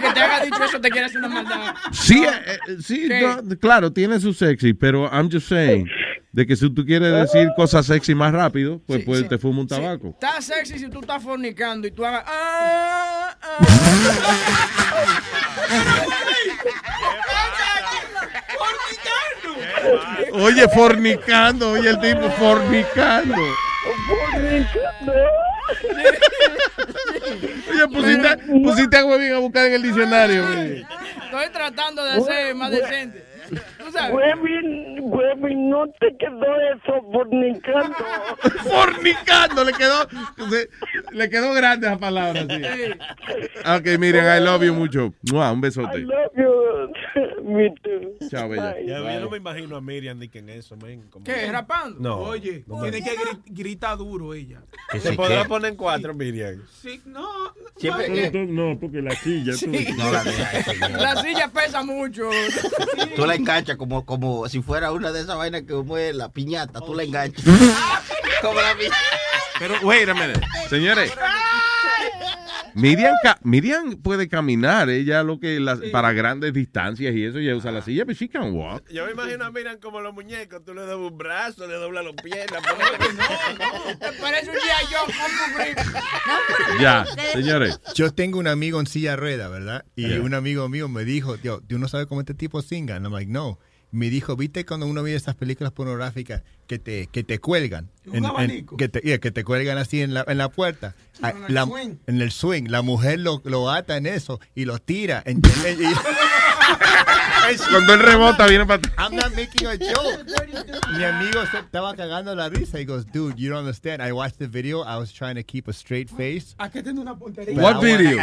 Que te haga dicho eso te quiere hacer una maldad. Sí, eh, eh, sí, no, claro, tiene su sexy, pero I'm just saying de que si tú quieres decir cosas sexy más rápido, pues, pues te fuma un tabaco. Está sexy si tú estás fornicando y tú hagas. ah, Oye, fornicando, oye el tipo fornicando. Oye, pusiste, pusiste a Huevín a buscar en el diccionario. Estoy tratando de ser más decente. Tú sabes. Webin, Webin, no te quedó eso fornicando. Fornicando, le quedó, le quedó grande esa palabra. Sí. Ok, miren, I love you mucho. Mua, Un I besote. love you. Me too. Chao, bella. Ya, yo no me imagino a Miriam de que en eso, men. como- ¿Qué? ¿Rapando? No. Oye, No, tiene no. que gri- gritar duro ella. Se podrá poner en cuatro, Miriam. Sí, no. Siempre- no, No, que- tú- no, porque la silla. tú- No la. La silla pesa mucho. Tú la enganchas como, como si fuera una de esas vainas que mueve la piñata. Tú la enganchas. como la piñata. Pero, wait a minute. Señores. Miriam, ca- Miriam puede caminar, ella lo que las- para grandes distancias y eso, ella usa la silla, pero she can walk. Yo me imagino a Miriam como los muñecos. Tú le das un brazo, le doblas los pies. La Te parece un día yo con tu grip. Ya, señores. Yo tengo un amigo en silla rueda, ¿verdad? Y Yeah. un amigo mío me dijo, tío, ¿tú no sabes cómo este tipo singa? And I'm like, no. Me dijo, ¿viste cuando uno ve esas películas pornográficas que te, que te cuelgan? Un abanico. que, te, yeah, que te cuelgan así en la, en la puerta. Ah, en el la- swing. en el swing. La mujer lo, lo ata en eso y lo tira. ¿entiendes? Y- Cuando él rebota, viene para I'm not making a joke. Mi amigo se estaba cagando la risa. He goes, dude, you don't understand. I watched the video. I was trying to keep a straight face. ¿A qué tiene una puntería? What video?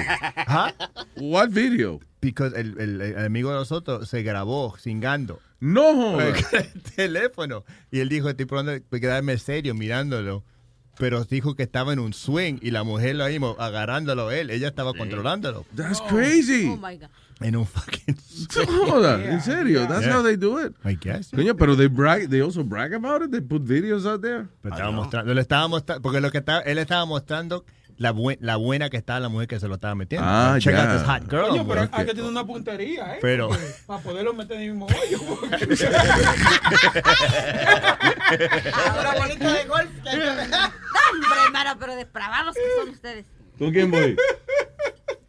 Huh? What video? Because el, el- el amigo de nosotros se grabó singando. No, joder. El teléfono. Y él dijo, estoy probando de quedarme serio mirándolo. Pero dijo que estaba en un swing y la mujer lo mismo agarrándolo él. Ella estaba controlándolo. That's crazy. Oh my God. En un fucking No jodas, en serio, that's Yeah. how they do it. I guess. Coño, pero they brag, they also brag about it, they put videos out there. Pero estaba mostrando, le estaba mostrando, porque lo que estaba, él estaba mostrando la, buen- la buena que estaba la mujer que se lo estaba metiendo. Ah, Check ya. out this hot girl. Coño, pero hay que tener una puntería, ¿eh? Pero- Para poderlo meter en el mismo hoyo. porque- La bolita de golf. que Hombre, hermano, pero depravados que son ustedes. ¿Con quién voy?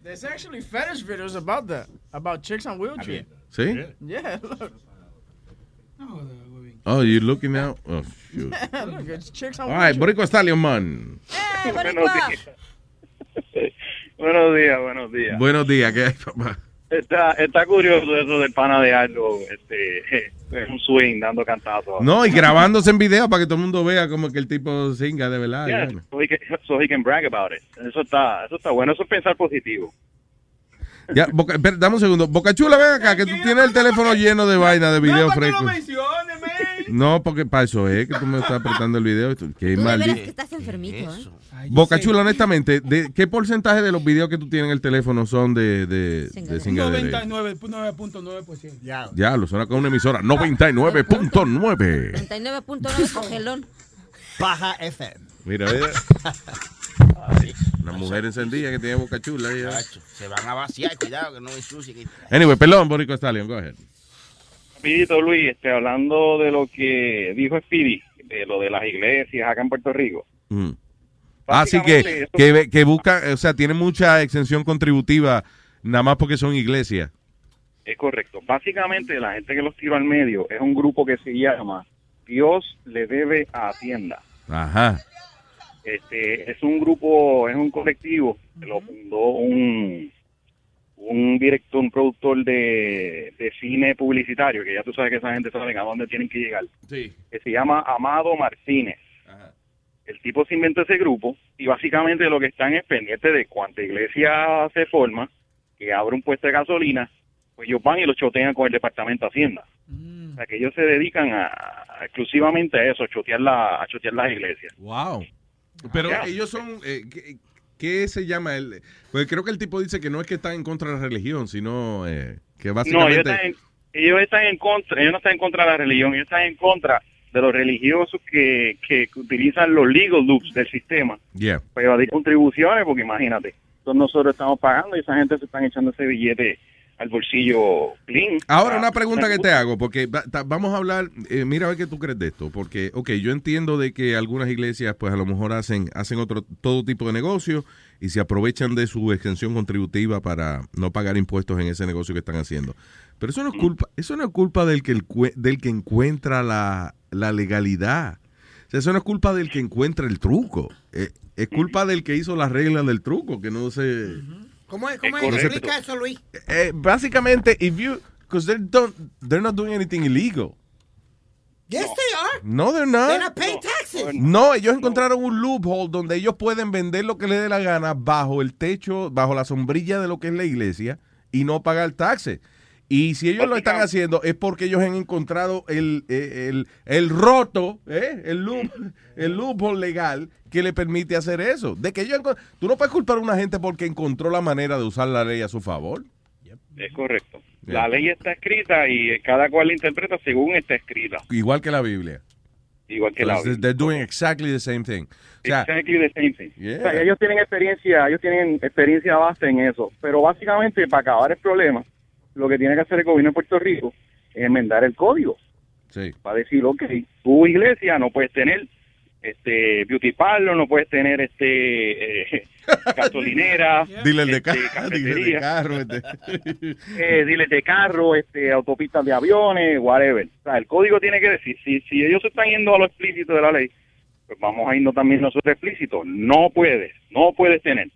There's actually fetish videos about that. About chicks on wheelchair. ¿Sí? Yeah, look. Oh, you looking now? Oh, shoot. look, All right. Boricua Stallion Man. Buenos Buenos días, buenos días. Buenos días, ¿qué hay, papá? Está, está curioso eso del pana de Aldo, este, un swing dando cantazos. No, y grabándose en video para que todo el mundo vea como que el tipo singa de verdad. Yeah, bueno. so, he can, so he can brag about it. Eso está, eso está bueno, eso es pensar positivo. Ya, Boca, espera, dame un segundo. Boca Chula, ven acá, que tú tienes el teléfono lleno de vaina de video fresco. No, porque para eso es que tú me estás apretando el video. Qué Tú de veras que estás enfermito, ¿eh? Boca Chula, honestamente, ¿de ¿qué porcentaje de los videos que tú tienes en el teléfono son de, de, de singadera? 99.9%. Ya. Ya, lo suena con una emisora. 99.9. 99.9 congelón. Baja FM. Mira, mira. Una mujer encendida que tiene boca chula. Se van a vaciar, cuidado que no ensucien. Anyway, perdón, Borico Stallion, go ahead. Rapidito, Luis, este, hablando de lo que dijo Speedy, de lo de las iglesias acá en Puerto Rico. Mm. Así que, que, que busca, o sea, tiene mucha exención contributiva nada más porque son iglesias. Es correcto. Básicamente, la gente que los tiró al medio es un grupo que se llama Dios le debe a Hacienda. Ajá. Este es un grupo, es un colectivo que lo fundó un un director, un productor de, de cine publicitario, que ya tú sabes que esa gente sabe a dónde tienen que llegar, Sí. que se llama Amado Martínez. El tipo se inventó ese grupo y básicamente lo que están es pendiente de cuánta iglesia se forma, que abre un puesto de gasolina, pues ellos van y lo chotean con el departamento de Hacienda. O sea que ellos se dedican a, a- exclusivamente a eso, a chotear, la, a chotear las iglesias. Wow. Pero ellos son, eh, ¿qué, se llama? El, pues creo que el tipo dice que no es que están en contra de la religión, sino eh, que No, ellos básicamente... están, en, ellos están en contra, ellos no están en contra de la religión, ellos están en contra de los religiosos que, que utilizan los legal loops del sistema Yeah. para evadir contribuciones, porque imagínate, nosotros estamos pagando y esa gente se están echando ese billete al bolsillo clean. Ahora Ah, una pregunta que te hago, porque va- ta- vamos a hablar, eh, mira a ver qué tú crees de esto, porque, ok, yo entiendo de que algunas iglesias pues a lo mejor hacen, hacen otro, todo tipo de negocio y se aprovechan de su exención contributiva para no pagar impuestos en ese negocio que están haciendo. Pero eso no es culpa, eso no es culpa del que, el del que encuentra la, la legalidad. O sea, eso no es culpa del que encuentra el truco. Eh, es culpa del que hizo las reglas del truco, que no se... ¿Cómo es? ¿Cómo es? Explica eso, Luis. Eh, básicamente, if you, because they don't, they're not doing anything illegal. Yes, they are. No, they're not. They're not paying taxes. No, ellos encontraron un loophole donde ellos pueden vender lo que les dé la gana bajo el techo, bajo la sombrilla de lo que es la iglesia y no pagar taxes. Y si ellos lo están haciendo es porque ellos han encontrado el, eh, el, el roto, ¿eh? el, loop, el loophole legal que le permite hacer eso. De que ellos tú no puedes culpar a una gente porque encontró la manera de usar la ley a su favor. Es correcto. La ley está escrita y cada cual la interpreta según está escrita, Igual que la Biblia. igual que la Entonces, they're doing exactly the same thing. O sea, Exactly the same thing. Yeah. O sea, ellos tienen experiencia, ellos tienen experiencia base en eso, pero básicamente para acabar el problema, lo que tiene que hacer el gobierno de Puerto Rico es enmendar el código sí. para decir, ok, tu iglesia no puedes tener este beauty parlor, no puedes tener este eh, gasolinera, Dile de, este, de carro. este. eh, diles de carro, este, autopistas de aviones, whatever. O sea, el código tiene que decir, si, si ellos están yendo a lo explícito de la ley, pues vamos a irnos también nosotros explícitos. No puedes, no puedes tener.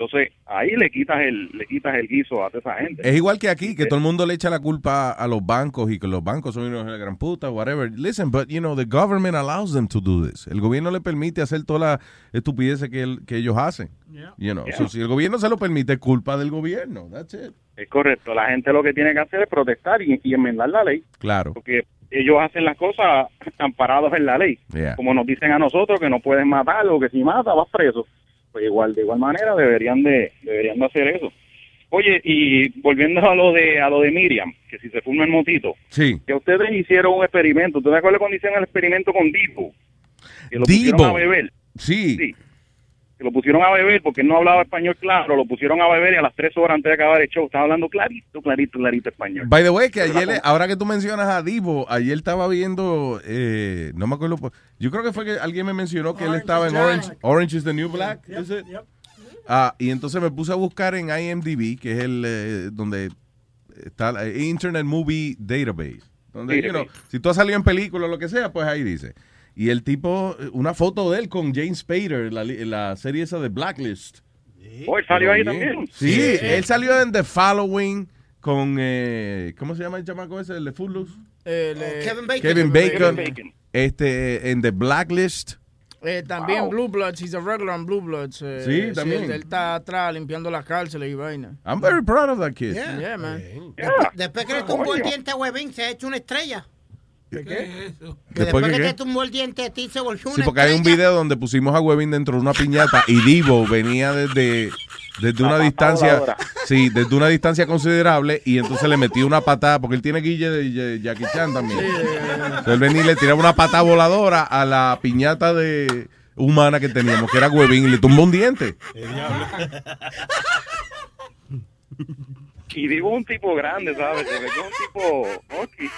Entonces, ahí le quitas el, le quitas el guiso a toda esa gente. Es igual que aquí, que todo el mundo le echa la culpa a los bancos y que los bancos son unos de la gran puta, whatever. Listen, but you know, the government allows them to do this. El gobierno le permite hacer toda la estupidez que, el- que ellos hacen. You know, Yeah. so si el gobierno se lo permite, es culpa del gobierno. That's it. Es correcto. La gente lo que tiene que hacer es protestar y, y enmendar la ley, Claro. porque ellos hacen las cosas amparados en la ley. Yeah. Como nos dicen a nosotros que no pueden matar o que si mata vas preso. Pues igual, de igual manera deberían de, deberían de hacer eso. Oye, y volviendo a lo de, a lo de Miriam, que si se fuma el motito, Sí. que ustedes hicieron un experimento. ¿Tú te acuerdas cuando hicieron el experimento con Divo? Que lo Divo. pusieron a beber. Sí. Sí. Que lo pusieron a beber porque él no hablaba español claro, lo pusieron a beber y a las tres horas antes de acabar el show estaba hablando clarito, clarito, clarito español. By the way, que ayer, le- ahora que tú mencionas a Divo, ayer estaba viendo, eh, no me acuerdo, po- yo creo que fue que alguien me mencionó que él estaba en Orange, Orange is the New Black. is it? Ah, y entonces me puse a buscar en IMDb, que es el eh, donde está la Internet Movie Database. Donde, you know, si tú has salido en película o lo que sea, pues ahí dice. Y el tipo, eh, una foto de él con James Spader, la, la serie esa de Blacklist. Oh, él salió ahí también. Sí, Sí. él salió en The Following con, eh, ¿cómo se llama el chamaco ese? El de Footloose. Kevin Bacon. Kevin Bacon. Kevin Bacon. Este, en The Blacklist. Eh, también Wow. Blue Bloods, he's a regular on Blue Bloods. eh, Sí, también. Él, él está atrás limpiando las cárceles y vaina. I'm very proud of that kid. Yeah. Yeah, man. Después, después que le tumbó el diente a Webin, se ha hecho una estrella. ¿Qué Que ¿Después que que qué? te tumbó el diente a ti se volvió Sí, una porque hay un video donde pusimos a Webin dentro de una piñata y Divo venía desde, desde una distancia, sí, desde una distancia considerable y entonces le metió una patada, porque él tiene guille de, Jackie Chan también. Entonces él venía y le tiraba una patada voladora a la piñata de humana que teníamos, que era Webin, y le tumbó un diente. Y digo un tipo grande, ¿sabes? Se un tipo... ok.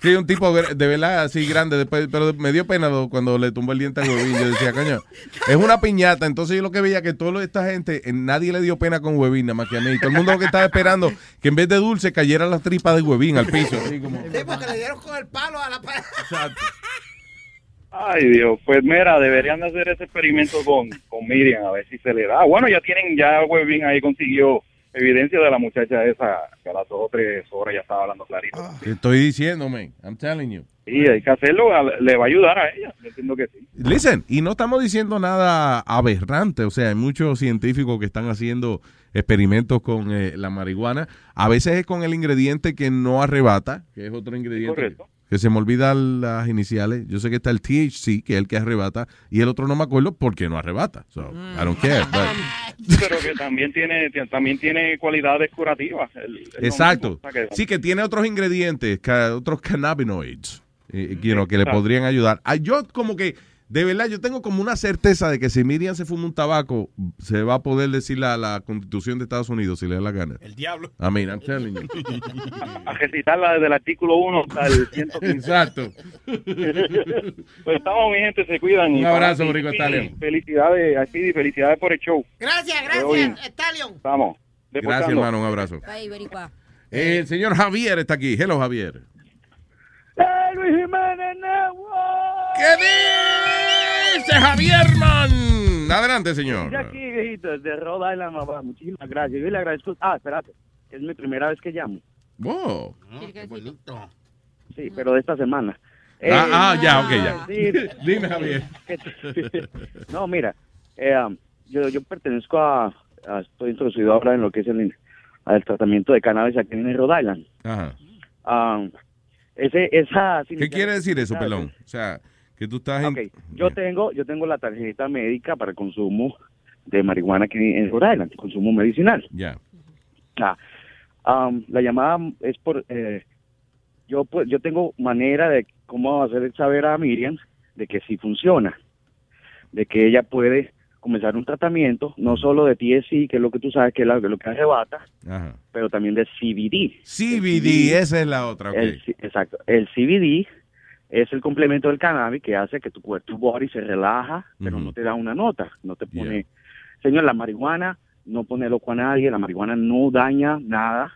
Sí, un tipo de verdad así grande, después, pero me dio pena cuando le tumbó el diente a Huevín. Yo decía, coño, es una piñata. Entonces yo lo que veía que toda esta gente, eh, nadie le dio pena con Huevín, nada más que a mí. Todo el mundo lo que estaba esperando que en vez de dulce cayera la tripa de Huevín al piso. Así como. Sí, porque le dieron con el palo a la pared. Ay, Dios. Pues mira, deberían de hacer ese experimento con, con Miriam, a ver si se le da. Bueno, ya tienen, ya Webin ahí consiguió evidencia de la muchacha esa, que a las dos o tres horas ya estaba hablando clarito. Te estoy diciendo, man. I'm telling you. Sí, hay que hacerlo, le va a ayudar a ella. Yo entiendo que sí. Listen, y no estamos diciendo nada aberrante, o sea, hay muchos científicos que están haciendo experimentos con eh, la marihuana. A veces es con el ingrediente que no arrebata, que es otro ingrediente correcto. Que se me olvidan las iniciales. Yo sé que está el THC, que es el que arrebata, y el otro no me acuerdo porque no arrebata. So, I don't care. but- Pero que también tiene, también tiene cualidades curativas. El- el lo Exacto. que- Sí, que tiene otros ingredientes, otros cannabinoids, eh, you know, que le podrían ayudar. Ah, yo como que, de verdad, yo tengo como una certeza de que si Miriam se fuma un tabaco, se va a poder decir la, la constitución de Estados Unidos si le da la gana. El diablo. I mean, I'm telling you. a recitarla desde el artículo 1 hasta el 115. Exacto. pues estamos, mi gente, se cuidan. Un abrazo, Rico Stallion. Felicidades, a Speedy, felicidades por el show. Gracias, gracias, Stallion. Estamos. Gracias, hermano, un abrazo. Bye. Eh, el señor Javier está aquí. Hello, Javier. Luis Jiménez Network. ¿Qué dice Javier, man? Adelante, señor. De aquí, viejito, de Rhode Island, mamá. Muchísimas gracias. Yo le agradezco. Ah, espérate. Es mi primera vez que llamo. Wow. qué bonito. Sí, pero de esta semana. Ah, Eh, ah, ya, ok, ya. sí. Dime, Javier. no, mira, eh, um, yo, yo pertenezco a, a- Estoy introducido ahora en lo que es el, el tratamiento de cannabis aquí en Rhode Island. Ajá. Um, ese, esa ¿Qué quiere decir eso, pelón? O sea, que tú estás en... Ok, yo tengo, yo tengo la tarjeta médica para el consumo de marihuana aquí en Rhode Island, consumo medicinal. Ya. Ah, um, la llamada es por, eh, yo pues, yo tengo manera de cómo hacer saber a Miriam de que sí funciona, de que ella puede comenzar un tratamiento, no solo de TSC, que es lo que tú sabes que es lo que arrebata, Ajá. pero también de CBD. CBD, esa es la otra, ok. El exacto. El CBD es el complemento del cannabis que hace que tu cuerpo, body se relaja, pero no te da una nota, no te pone... Señor, la marihuana no pone loco a nadie, la marihuana no daña nada,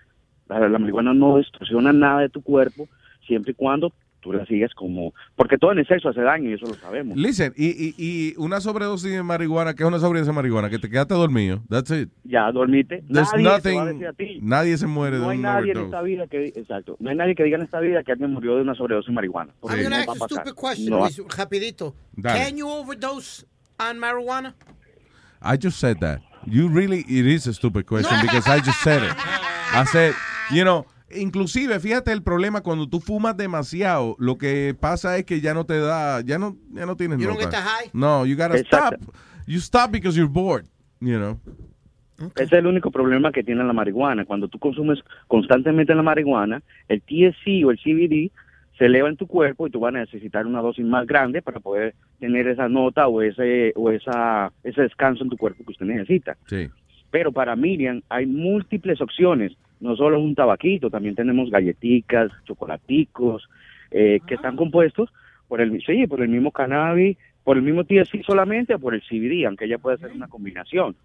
la, la marihuana no distorsiona nada de tu cuerpo, siempre y cuando tú la sigues como... Porque todo en exceso hace daño y eso lo sabemos. Listen, y, y, y una sobredosis de marihuana, ¿qué es una sobredosis de marihuana? Que te quedaste dormido. That's it. Ya, dormite. There's nadie te va a nothing- decir a ti. nadie se muere no de hay un nadie en esta vida que exacto no hay nadie que diga en esta vida que alguien murió de una sobredosis de marihuana porque I'm va ask a pasar. stupid question, No Luis, rapidito. Dale. Can you overdose on marijuana? I just said that. You really, it is a stupid question because I just said it. I said, you know, inclusive, fíjate el problema cuando tú fumas demasiado, lo que pasa es que ya no te da, ya no, ya no tienes You don't nota. get the high? No, you gotta Exacto. stop. You stop because you're bored, you know. Ese es el único problema que tiene la marihuana. Cuando tú consumes constantemente la marihuana, el THC o el CBD se eleva en tu cuerpo y tú vas a necesitar una dosis más grande para poder tener esa nota o ese o esa ese descanso en tu cuerpo que usted necesita. Sí. Pero para Miriam hay múltiples opciones. No solo es un tabaquito, también tenemos galletitas, chocolaticos, eh, que están compuestos por el, sí, por el mismo cannabis, por el mismo THC solamente o por el CBD, aunque ella puede hacer una combinación.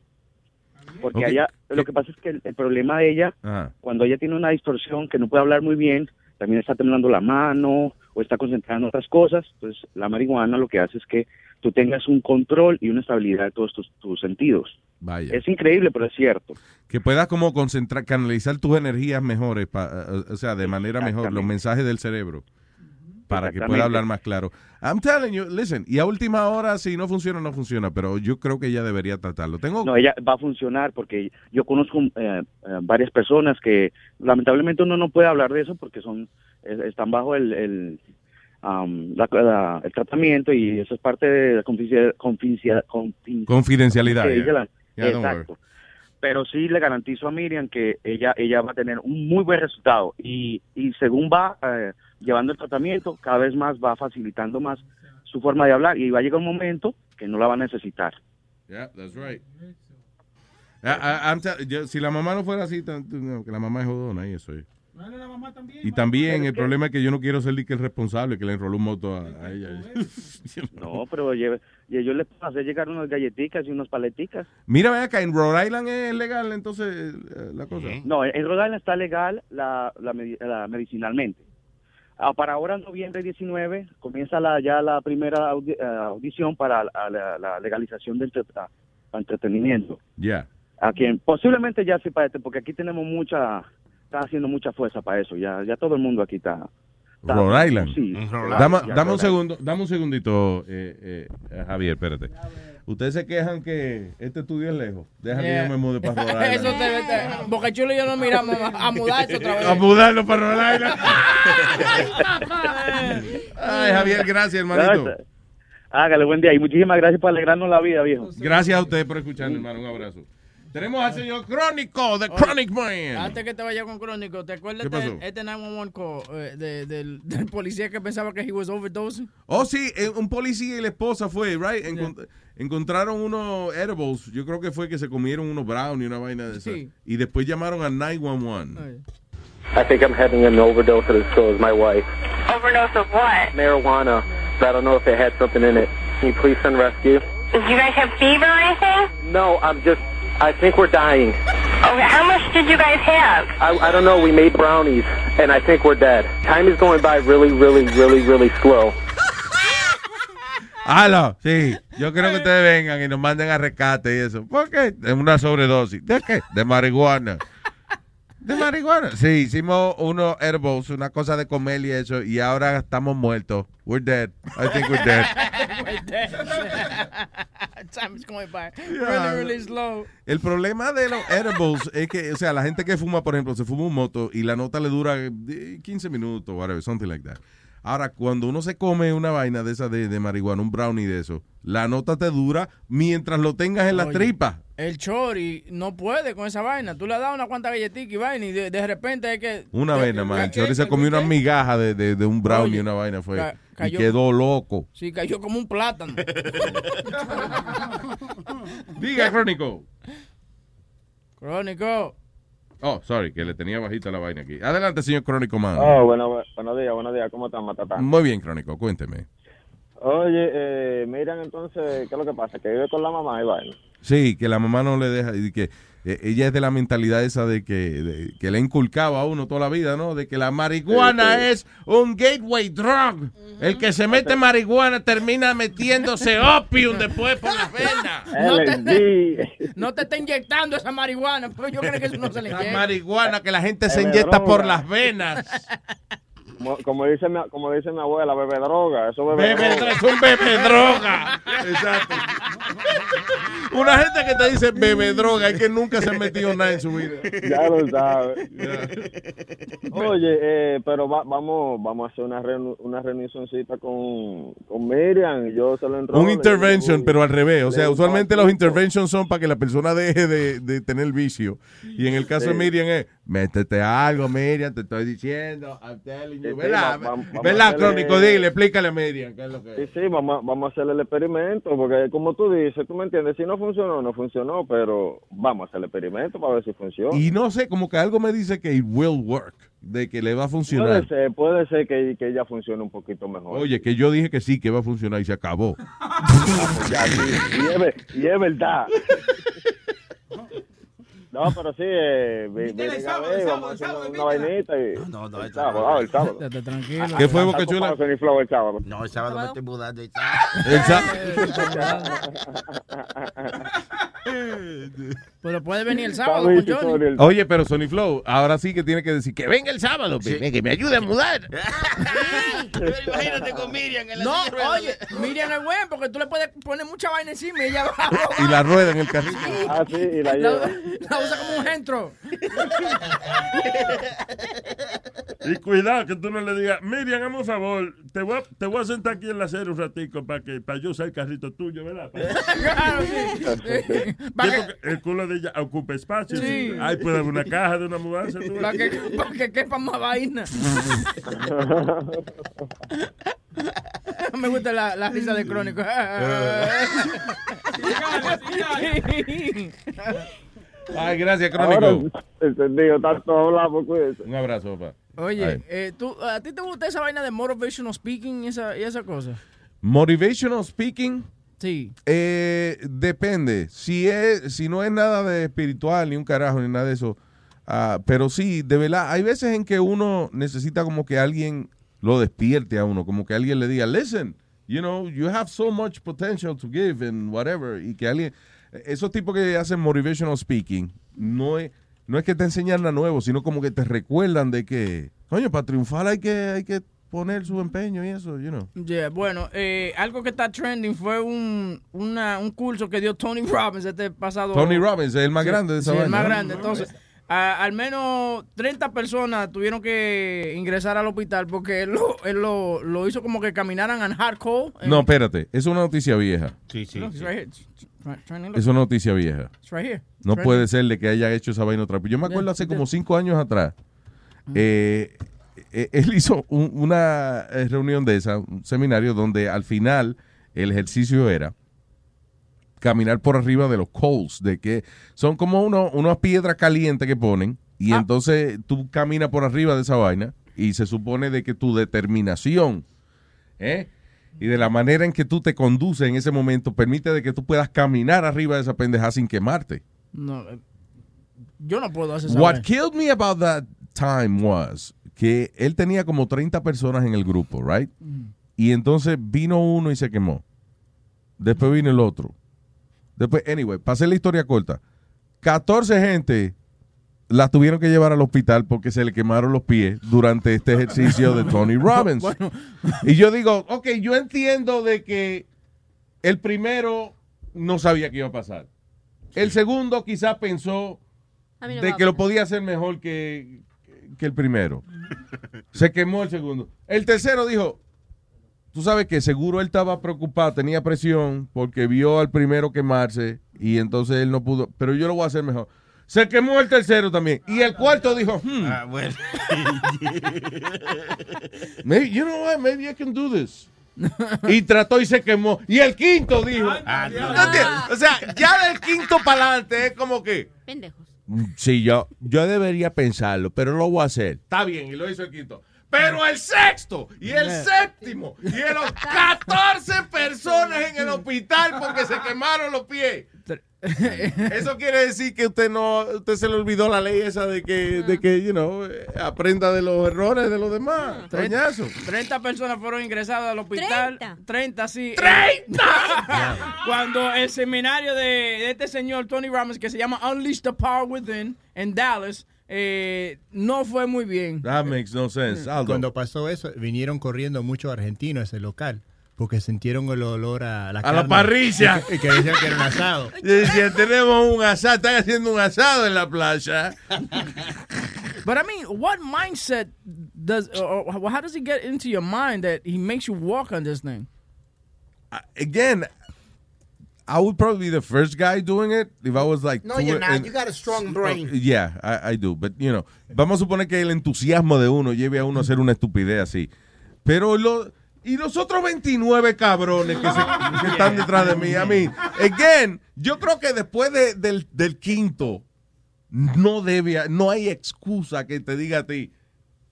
Porque Ok. ella, lo que pasa es que el, el problema de ella, cuando ella tiene una distorsión que no puede hablar muy bien, también está temblando la mano o está concentrada en otras cosas, pues la marihuana lo que hace es que tú tengas un control y una estabilidad de todos tus, tus sentidos. Vaya. Es increíble, pero es cierto. Que puedas como concentrar, canalizar tus energías mejores, pa- eh, o sea, de manera mejor, los mensajes del cerebro, para que pueda hablar más claro. I'm telling you, listen, y a última hora, si no funciona, no funciona, pero yo creo que ella debería tratarlo. Tengo, No, ella va a funcionar porque yo conozco eh, eh, varias personas que lamentablemente uno no puede hablar de eso porque son eh, están bajo el el, am, la- la- el tratamiento y eso es parte de la Confidencialidad, que yeah. exacto. Pero sí le garantizo a Miriam que ella ella va a tener un muy buen resultado y, y según va eh, llevando el tratamiento, cada vez más va facilitando más su forma de hablar y va a llegar un momento que no la va a necesitar. Yeah, that's right. Ah, ah, I'm tell- yo- si la mamá no fuera así, que la mamá es jodona y eso es. Y también el problema es que yo no quiero ser el responsable que le enroló un moto a, a ella. No, pero lleve- y yo le puedo hacer llegar unas galletitas y unas paleticas. Mira, ven acá, en Rhode Island es legal entonces eh, la cosa. No, en Rhode Island está legal la, la, medi- la medicinalmente. Ah, para ahora, en noviembre 19, comienza la, ya la primera audi- eh, audición para la, la- la legalización del ah, entretenimiento. Ya. A quien posiblemente ya sepa este, porque aquí tenemos mucha, está haciendo mucha fuerza para eso. Ya, ya todo el mundo aquí está. está- Rhode Island. Sí. Dame, Ya, dame un segundo, dame un segundito, eh, eh, Javier, espérate. Ustedes se quejan que este estudio es lejos. Deja que Yeah. yo me mude para Rhode Eso Island. te, te, Boca Chula y yo nos miramos a, a mudarse otra vez. A mudarlo para Rhode Island. Ay, Javier, gracias, hermanito. Gracias. Hágale, buen día y muchísimas gracias por alegrarnos la vida, viejo. Gracias a ustedes por escucharme, hermano. Un abrazo. Tenemos al señor Crónico, The Chronic Man. Antes que te vaya con Crónico, ¿te acuerdas de este 911 call eh, de- del, del policía que pensaba que he was overdosing? Oh, sí, eh, un policía y la esposa fue, right? Encont- Encontraron unos edibles, yo creo que fue que se comieron unos brownies y una vaina de. Sí. Y después llamaron a 911. I think I'm having an overdose of so is my wife. Overdose of what? Marijuana. I don't know if it had something in it. Can you please send rescue? Did you guys have fever or anything? No, I'm just. I think we're dying. Okay, how much did you guys have? I, I don't know. We made brownies, and I think we're dead. Time is going by really, really, really, really slow. Aló, sí. Yo creo que ustedes vengan y nos manden a rescate y eso. ¿Por qué? De una sobredosis. ¿De qué? De marihuana. ¿De marihuana? Sí, hicimos unos edibles, una cosa de comer y eso, y ahora estamos muertos. We're dead. I think we're dead. Time is going by really, really slow. El problema de los edibles es que, o sea, la gente que fuma, por ejemplo, se fuma un moto y la nota le dura eh, 15 minutos, whatever, something like that. Ahora, cuando uno se come una vaina de esa de, de marihuana, un brownie de eso, la nota te dura mientras lo tengas en la Oye. tripa. El chori no puede con esa vaina. Tú le das una cuanta galletita y vaina y de, de repente es que... Una nada más. El Chori se comió una migaja de, de, de un brownie, Oye, una vaina fue. ca- y quedó loco. Sí, cayó como un plátano. Diga, Crónico. Crónico. Oh, sorry, que le tenía bajita la vaina aquí. Adelante, señor Crónico Man. Oh, bueno, bu- buenos días, buenos días. ¿Cómo están, Matatán? Muy bien, Crónico, cuénteme. Oye, eh, miran entonces, ¿qué es lo que pasa? Que vive con la mamá y vaina. Sí, que la mamá no le deja, y que ella es de la mentalidad esa de que, de- que le ha inculcado a uno toda la vida, ¿no? De que la marihuana Sí, sí. es un gateway drug. El que se mete marihuana termina metiéndose opium después por las venas. No te, no te está inyectando esa marihuana, pero yo creo que eso no se le La inyecta. marihuana que la gente se inyecta por las venas. Como, como dice mi, como dice mi abuela, bebe droga. Eso bebe, Bebe, droga. es un bebe droga. Exacto. Una gente que te dice bebe droga es que nunca se ha metido nada en su vida. Ya lo sabes. Oye, eh, pero va- vamos vamos a hacer una, reuni- una reunioncita con, con Miriam y yo se lo enrolo. Un intervention, pero al revés. O sea, usualmente los interventions son para que la persona deje de, de tener vicio. Y en el caso de Sí. Miriam es, métete algo, Miriam, te estoy diciendo. I'm telling you. Sí, sí, ¿Verdad? va- va- vamos a ¿Verdad, hacerle- Crónico? Dile, explícale a Miriam qué es lo que Sí, sí, vamos, a- vamos a hacer el experimento, porque como tú dices, tú me entiendes, si no funcionó, no funcionó, pero vamos a hacer el experimento para ver si funciona. Y no sé, como que algo me dice que it will work, de que le va a funcionar. Puede ser, puede ser que, que ella funcione un poquito mejor. Oye, que yo dije que sí, que va a funcionar y se acabó. Sí, es, y es verdad. No, pero sí, eh, vi- vi- vamos a hacer una vainita y... No, no, el sábado, ah, el sábado. tranquilo. ¿Qué fue, el sábado. No, el sábado me estoy mudando. el Pero puede venir el sábado con Johnny. Oye, pero Sony Flow, ahora sí que tiene que decir que venga el sábado, que me ayude a mudar. Imagínate con Miriam en la No, oye, Miriam es bueno porque tú le puedes poner mucha vaina encima y ella va. Y la rueda en el carrito. Ah, sí, y la La, lleva. Usa como un centro. Y cuidado que tú no le digas, Miriam, hazme un favor, te voy, a, te voy a sentar aquí en la acera un ratico para que para yo usar el carrito tuyo, ¿verdad? Claro, sí. Sí, porque el culo de ella ocupa espacio. Sí. Ay, puede haber una caja de una mudanza. Para que, pa' que quepa más vaina. Me gusta la, la risa de crónico. Ay, gracias, Crónico. Entendido, tanto hablamos, cuídese. Un abrazo, papá. Oye, eh, ¿tú, ¿a ti te gusta esa vaina de motivational speaking y esa, y esa cosa? Motivational speaking. Sí. Eh, depende. Si es, si no es nada de espiritual, ni un carajo, ni nada de eso. ah, pero sí, de verdad, hay veces en que uno necesita como que alguien lo despierte a uno, como que alguien le diga, listen, you know, you have so much potential to give and whatever, y que alguien, esos tipos que hacen motivational speaking, no es, no es que te enseñan nada nuevo, sino como que te recuerdan de que, coño, para triunfar hay que, hay que poner su empeño y eso, you know. Yeah, bueno, eh, algo que está trending fue un, una, un curso que dio Tony Robbins este pasado. Tony Robbins, el más Sí, grande de esa sí, el más ¿no? grande. Entonces, a- al menos 30 personas tuvieron que ingresar al hospital porque él lo, él lo, lo hizo como que caminaran en hardcore. No, espérate, es una noticia vieja. Sí, sí. Look. Es una noticia vieja. It's right here. No right puede here. ser de que haya hecho esa vaina otra vez. Yo me acuerdo hace como cinco años atrás. eh, eh, él hizo un- una eh, reunión de esa, un seminario donde al final el ejercicio era caminar por arriba de los coals, de que son como uno, unas piedras calientes que ponen y entonces tú caminas por arriba de esa vaina y se supone de que tu determinación ¿eh? Y de la manera en que tú te conduces en ese momento permite de que tú puedas caminar arriba de esa pendeja sin quemarte. No, eh, yo no puedo hacer esa What killed me about that time was que él tenía como 30 personas en el grupo, right? Mm. Y entonces vino uno y se quemó. Después vino el otro. Después, anyway, pasé la historia corta. 14 gente la tuvieron que llevar al hospital porque se le quemaron los pies durante este ejercicio de Tony Robbins. Bueno. Y yo digo, ok, yo entiendo de que el primero no sabía qué iba a pasar. El segundo quizás pensó no de que lo podía hacer mejor que, que el primero. Se quemó el segundo. El tercero dijo, tú sabes que seguro él estaba preocupado, tenía presión porque vio al primero quemarse y entonces él no pudo, pero yo lo voy a hacer mejor. Se quemó el tercero también. Y el cuarto dijo, hmm, Ah, bueno. maybe, you know what, maybe I can do this. y trató y se quemó. Y el quinto dijo, Ah, o sea, ya del quinto para adelante es como que, Pendejos. Sí, yo, yo debería pensarlo, pero lo voy a hacer. Está bien, y lo hizo el quinto. Pero el sexto y el séptimo y o- 14 personas en el hospital porque se quemaron los pies. Eso quiere decir que usted no, usted se le olvidó la ley esa de que, de que, you know, aprenda de los errores de los demás. Coñazo. 30 personas fueron ingresadas al hospital. 30, sí. ¡30! Cuando el seminario de, de este señor Tony Ramos, que se llama Unleash the Power Within, en Dallas, eh, no fue muy bien. That makes no sense. Aldo. Cuando pasó eso, vinieron corriendo muchos argentinos a ese local porque sintieron el olor a la A la parrilla. Y que, y que decían que era un asado. Decía, tenemos un asado, están haciendo un asado en la playa. But I mean, what mindset does, or, how does he get into your mind that he makes you walk on this thing? Again, I would probably be the first guy doing it if I was like. No, you're not. and- You got a strong brain. Uh, yeah, I, I do. But, you know, vamos a suponer que el entusiasmo de uno lleve a uno a hacer una estupidez así. Pero lo, y los otros 29 cabrones que, se- que están detrás de mí, a mí, again, yo creo que después de- del, del quinto, no debe, no hay excusa que te diga a ti.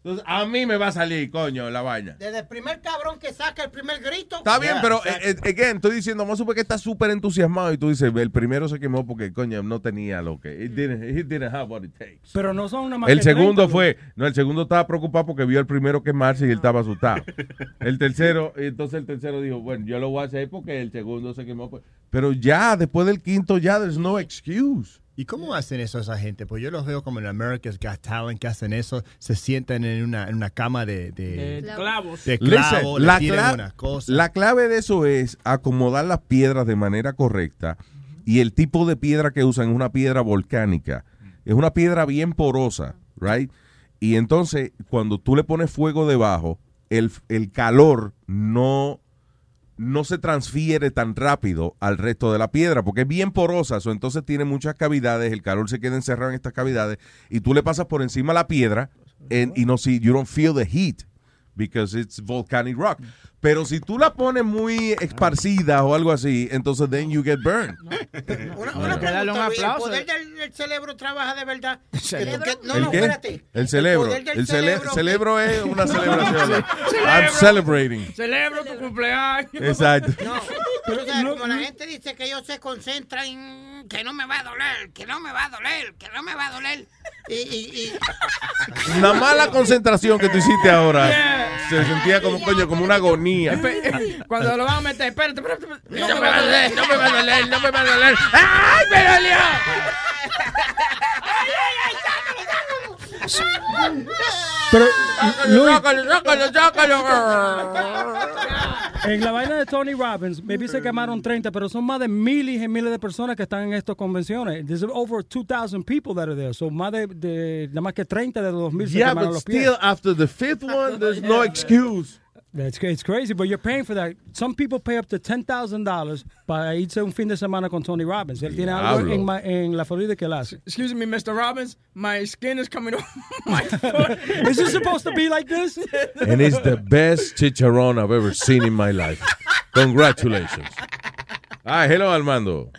Entonces, a mí me va a salir, coño, la vaina. Desde el primer cabrón que saca el primer grito. Está bien, pero eh, eh, again, estoy diciendo, vamos a suponer que está súper entusiasmado y tú dices, el primero se quemó porque, coño, no tenía lo que. It didn't, he didn't have what it takes. Pero no son más El segundo 30, fue, no, el segundo estaba preocupado porque vio al primero quemarse y él estaba asustado. El tercero, entonces el tercero dijo, bueno, yo lo voy a hacer porque el segundo se quemó. pues. Pero ya, después del quinto, ya, there's no excuse. ¿Y cómo hacen eso esa gente? Pues yo los veo como en America's Got Talent que hacen eso, se sientan en una, en una cama de, de, De clavos. de clavo, Listen, la, cla- cosas. la clave de eso es acomodar las piedras de manera correcta y el tipo de piedra que usan es una piedra volcánica. Es una piedra bien porosa, right? Y entonces, cuando tú le pones fuego debajo, el, el calor no, no se transfiere tan rápido al resto de la piedra, porque es bien porosa, so, entonces tiene muchas cavidades, el calor se queda encerrado en estas cavidades, y tú le pasas por encima la piedra and, y no si you don't feel the heat because it's volcanic rock. Pero si tú la pones muy esparcida o algo así, entonces then you get burned. Una, Hay una que darle un pregunta, Luis, ¿El poder del, del cerebro trabaja de verdad? Que- no, ¿El no, qué? espérate. El cerebro. poder del El cele- cerebro. cerebro es una celebración. I'm celebrating. Celebro tu cumpleaños. Exacto. No, pero o sea, como la gente dice que ellos se concentran en que no me va a doler, que no me va a doler, que no me va a doler. Y, y, y Una mala concentración que tú hiciste ahora se sentía como coño, como una agonía. Cuando lo van a meter, espérate, espérate. espérate. No me va a doler, no me va a doler, no me va a doler. ¡Ay, me dolió! Pero, Luis, Sácalo, sácalo, sácalo. en la vaina de Tony Robbins, maybe se quemaron 30, pero son más de miles y miles de personas que están en estas convenciones. There's over 2,000 people that are there. So más de, de nada más que 30 de los 2,000 se Yeah, quemaron but los pies. still, after the fifth one, there's no excuse. That's it's crazy, but you're paying for that. Some people pay up to ten thousand dollars para irse un fin de semana con Tony Robbins. Él tiene algo Diablo. en, ma- en la Florida que él hace. Excuse me, Mr. Robbins, my skin is coming off. My foot. Is it supposed to be like this? And it's the best chicharrón I've ever seen in my life. Congratulations. Ah, hello, Armando.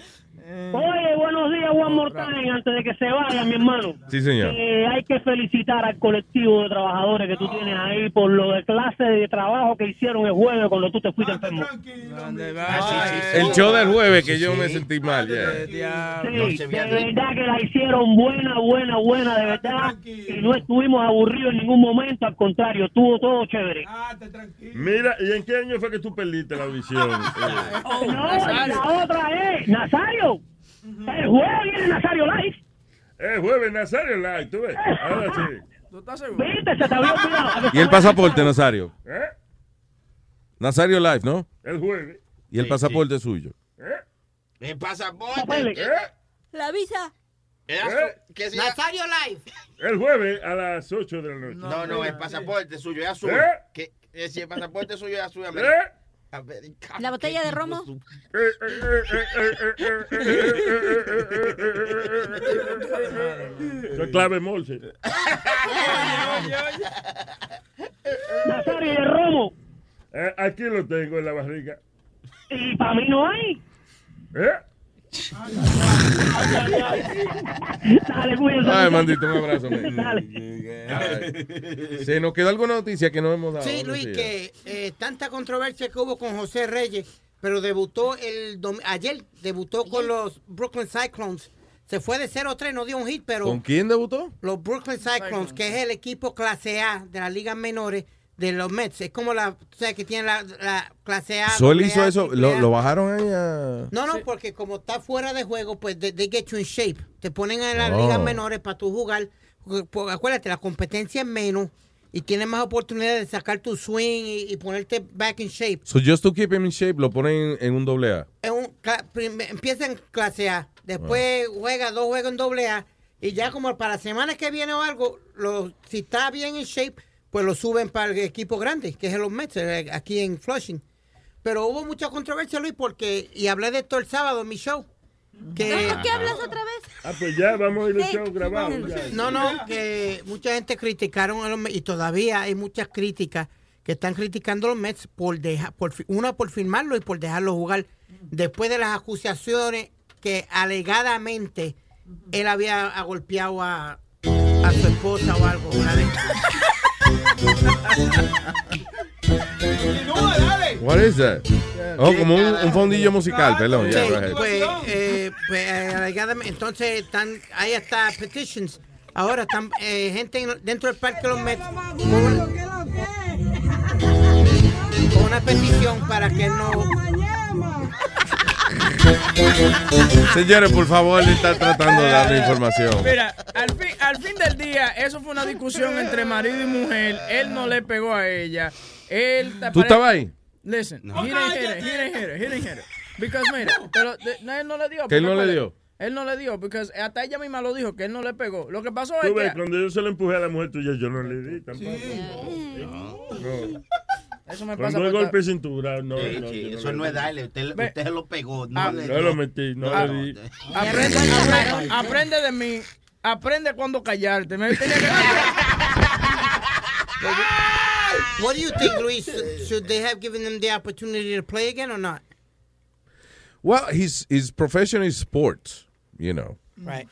Oye, buenos días, Juan one more time antes de que se vaya, mi hermano. Sí, señor. Eh, hay que felicitar al colectivo de trabajadores que tú tienes ahí por lo de clase de trabajo que hicieron el jueves cuando tú te fuiste enfermo. El show del jueves que yo me sentí mal. yeah. Sí, de verdad que la hicieron buena, buena, buena, de verdad. Y no estuvimos aburridos en ningún momento, al contrario, estuvo todo chévere. Mira, ¿y en qué año fue que tú perdiste la audición? No, la otra es, Nazario. El jueves viene Nazario Live. El jueves Nazario Live, tú ves. Ahora sí. Viste, se te había olvidado. ¿Y el pasaporte, Nazario? ¿Eh? Nazario Live, ¿no? El jueves. Y el pasaporte suyo. El pasaporte. La visa. ¿Qué se Nazario Live. El jueves a las 8 de la noche. No, no, el pasaporte suyo es azul. ¿Eh? Que, eh, si el pasaporte suyo es azul, ¿Eh? Americano. La botella de romo. Soy clave Morse. Nazario el romo. Eh, aquí lo tengo en la barriga. Y para mí no hay. ¿Eh? Dale, cuídense. Ay, mandito, un abrazo. Dale. ¿Se nos quedó alguna noticia que no hemos dado? Sí, Luis, que eh, tanta controversia que hubo con José Reyes, pero debutó el dom- ayer, debutó con los Brooklyn Cyclones. Se fue de 0-3, no dio un hit, pero ¿Con quién debutó? los Brooklyn Cyclones, que es el equipo clase A de las ligas menores de los Mets. Es como la, o sea, que tiene la, la clase A. So, él doble hizo A, eso, lo, lo bajaron ahí a... No, no, porque como está fuera de juego, pues they, they get you in shape. Te ponen en las Oh. ligas menores para tú jugar. Porque, porque acuérdate, la competencia es menos y tienes más oportunidad de sacar tu swing y, y ponerte back in shape. So just to keep him in shape, lo ponen en un doble A. En un empieza en clase A, después juega dos juegos en doble A y ya como para la semana que viene o algo, lo, si está bien en shape, pues lo suben para el equipo grande, que es los Mets, eh, aquí en Flushing. Pero hubo mucha controversia, Luis, porque, y hablé de esto el sábado en mi show, que... ¿Por qué hablas otra vez? Ah, pues ya vamos a ir al Sí. show grabado. ya. No, no, que mucha gente criticaron a los Mets y todavía hay muchas críticas que están criticando a los Mets por dejar, por, una por firmarlo y por dejarlo jugar después de las acusaciones que alegadamente él había golpeado a, a su esposa o algo. una vez. What is that? Oh, como un, un fondillo musical, perdón. Sí, Yeah, pues, eh, pues, entonces están, ahí está petitions. Ahora están eh, gente en- dentro del parque de los Mets con una, con una petición para que no Señores, por favor, le está tratando de darle información. Mira, al fin, al fin del día, eso fue una discusión entre marido y mujer. Él no le pegó a ella. Él ¿Tú estabas ahí? Listen, he didn't hit her, he didn't hit her, he didn't hit her. Because mira, pero de- no, él no le dio. ¿Que él no le dio? Él no le dio, porque hasta ella misma lo dijo, que él no le pegó. Lo que pasó es Tú ves, que... cuando yo se lo empujé a la mujer tuya, yo no le di tampoco. No. Eso me pasa Cuando es golpe de cintura, no, Sí, no, sí, eso le no es darle. Usted, Ve. usted se lo pegó. No, Ah, le No lo metí, no Ah, le di. Aprende, aprende, aprende de mí. Aprende cuando callarte. Me tenía que- What do you think, Luis? Should they have given them the opportunity to play again or not? Well, his, his profession is sports, you know. Right.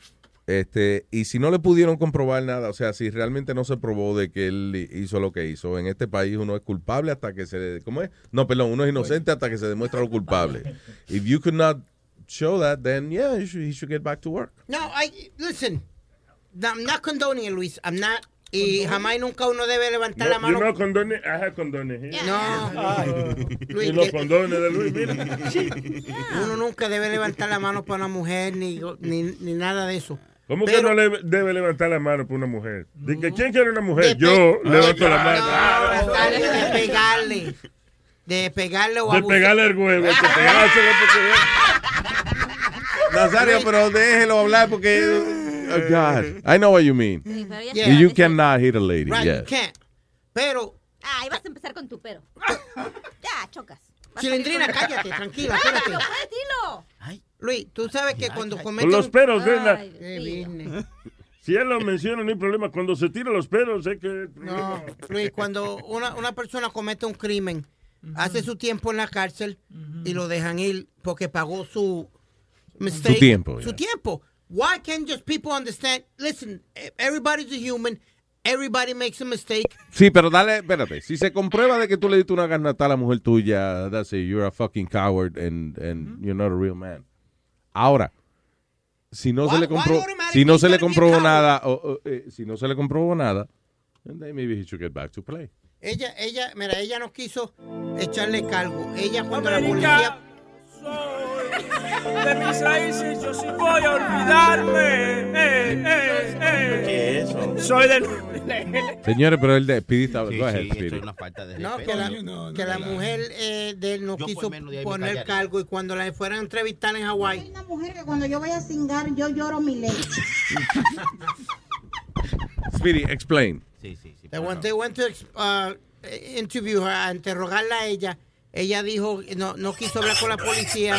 Este, y si no le pudieron comprobar nada, o sea, si realmente no se probó de que él hizo lo que hizo, en este país uno es culpable hasta que se, ¿cómo es? No, perdón, uno es inocente hasta que se demuestra lo culpable. If you could not show that, then yeah, he should, he should get back to work. No, I listen. I'm not condoning it, Luis. I'm not. Y jamás y nunca uno debe levantar la No, mano. yo no condone, ajá, condones. ¿eh? No. Luis, y los condones de Luis, mira. Uno nunca debe levantar la mano para una mujer ni, ni, ni nada de eso. ¿Cómo Pero- que no le debe levantar la mano por una mujer? ¿De que quién quiere una mujer? De Yo levanto la mano. no, de pegarle. De pegarle o De abusar. pegarle el huevo, pegárselo porque... Nazario, pero déjelo hablar porque. Oh, God. I know what you mean. Yeah. You cannot hit a lady. Right, yeah. you can't. Pero, Ay, vas a empezar con tu pero. ya, chocas. Vas Chilindrina, cállate, tranquila, dilo. Luis, tú sabes que cuando cometen... Con los. La- Ay, mío. Si él lo menciona, no hay problema. Cuando se tira los pelos, sé que... No, Luis, cuando una, una persona comete un crimen, hace su tiempo en la cárcel y lo dejan ir porque pagó su mistake. Su tiempo, Su ya. tiempo. Why can't just people understand? Listen, e- everybody's a human. Everybody makes a mistake. Sí, pero dale, espérate. Si se comprueba de que tú le diste una garnata a la mujer tuya, that's it, you're a fucking coward and, and you're not a real man. Ahora, si no se le comprobó, si no se le comprobó nada, o- o, eh, si no se le comprobó nada, then maybe he should get back to play. Ella, ella, mira, ella no quiso echarle cargo. Ella cuando la policía... De mis raíces yo sí voy a olvidarme. Eh, eh, eh. ¿Qué es eso? Soy del... Señores, pero el de Speedy está, Sí, go ahead, sí, esto Speedy. es una falta de No, que la, que la mujer eh, de él no Yo quiso poner cargo y cuando la fueran a entrevistar en Hawái. Una mujer que cuando yo voy a cingar, yo lloro mi leche. Speedy, explain. Sí, sí, sí. They went, they went to uh, interview her, a interrogarla a ella. Ella dijo, no, no quiso hablar con la policía.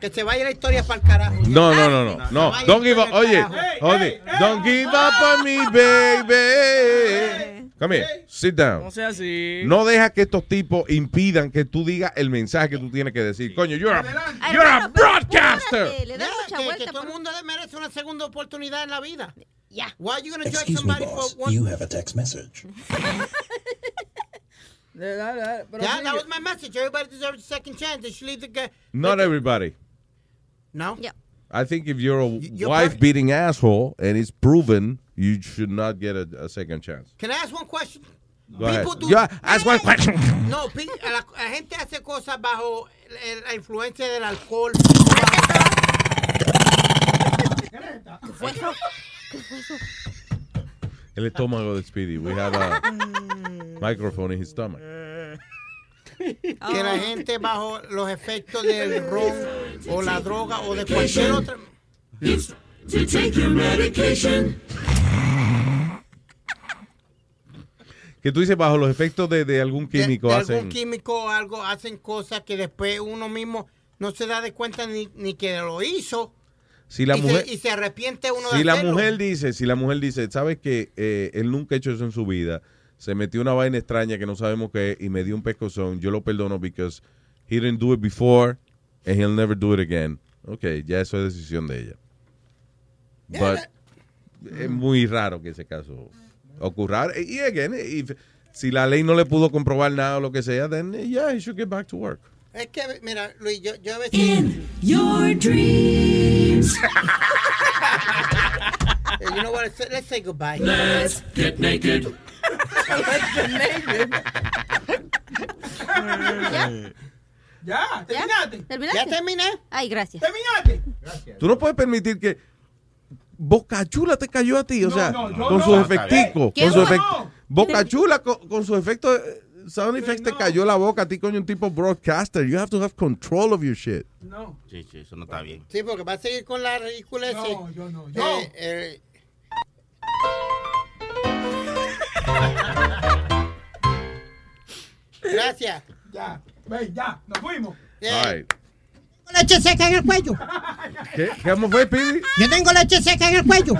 Que se vaya la historia para el carajo. No, no, no, no, no. Don't give up. Oye, oye, don't give up on me, baby. Come here, sit down. No sea así. No deja que estos tipos impidan que tú digas el mensaje que tú tienes que decir. Coño, you're a, you're a broadcaster. Ya, que, que todo el mundo merece una segunda oportunidad en la vida. Ya. Why are you going to judge Excuse me, somebody boss. for one? You have a text message. Dale, dale, dale, pero yeah, that was my message. Everybody deserves a second chance. They should leave the guy. Not everybody. No? Yeah. I think if you're a you're wife beating asshole and it's proven, you should not get a, a second chance. Can I ask one question? Go ahead. Do- Yeah, ask one question. No, pi- la, la gente hace cosas bajo la influencia del alcohol. ¿Qué fue eso? ¿Qué fue eso? El estómago de Speedy. We have a mm. microphone in his stomach. Que la gente bajo los efectos del ron o la droga o de cualquier otra. To take your medication. Que tú dices bajo los efectos de, de algún químico de hacen. algún químico o algo hacen cosas que después uno mismo no se da de cuenta ni, ni que lo hizo Si la y, mujer, se, y se arrepiente uno si de la hacerlo. mujer dice, si la mujer dice, sabes que eh, él nunca ha hecho eso en su vida, se metió una vaina extraña que no sabemos qué es y me dio un pescozón, yo lo perdono because he didn't do it before and he'll never do it again. Ok, ya eso es decisión de ella. But es muy raro que ese caso ocurra. Y again, if- si la ley no le pudo comprobar nada o lo que sea, then yeah, he should get back to work. Es que, mira, Luis, yo, yo a veces... Your dreams. you know what? Let's say goodbye. Let's get naked. Ya, terminaste. ¿Terminaste? Ya terminé. Ay, gracias. Terminaste. Tú no puedes permitir que Boca Chula te cayó a ti, o No, sea, no, con no. sus No, efecticos, ¿Qué? con sus No. efectos. Boca Chula con, con sus efectos eh, sound effects te cayó la boca a ti, coño, un tipo broadcaster. You have to have control of your shit. No. Sí, sí, eso no está bien. Sí, porque va a seguir con la ridícula ese. No, yo no. Eh, Yo. eh, Gracias. Ya, ve, ya, nos fuimos. All right. Tengo leche seca en el cuello. ¿Qué? ¿Cómo fue, Pidi? Yo tengo leche seca en el cuello.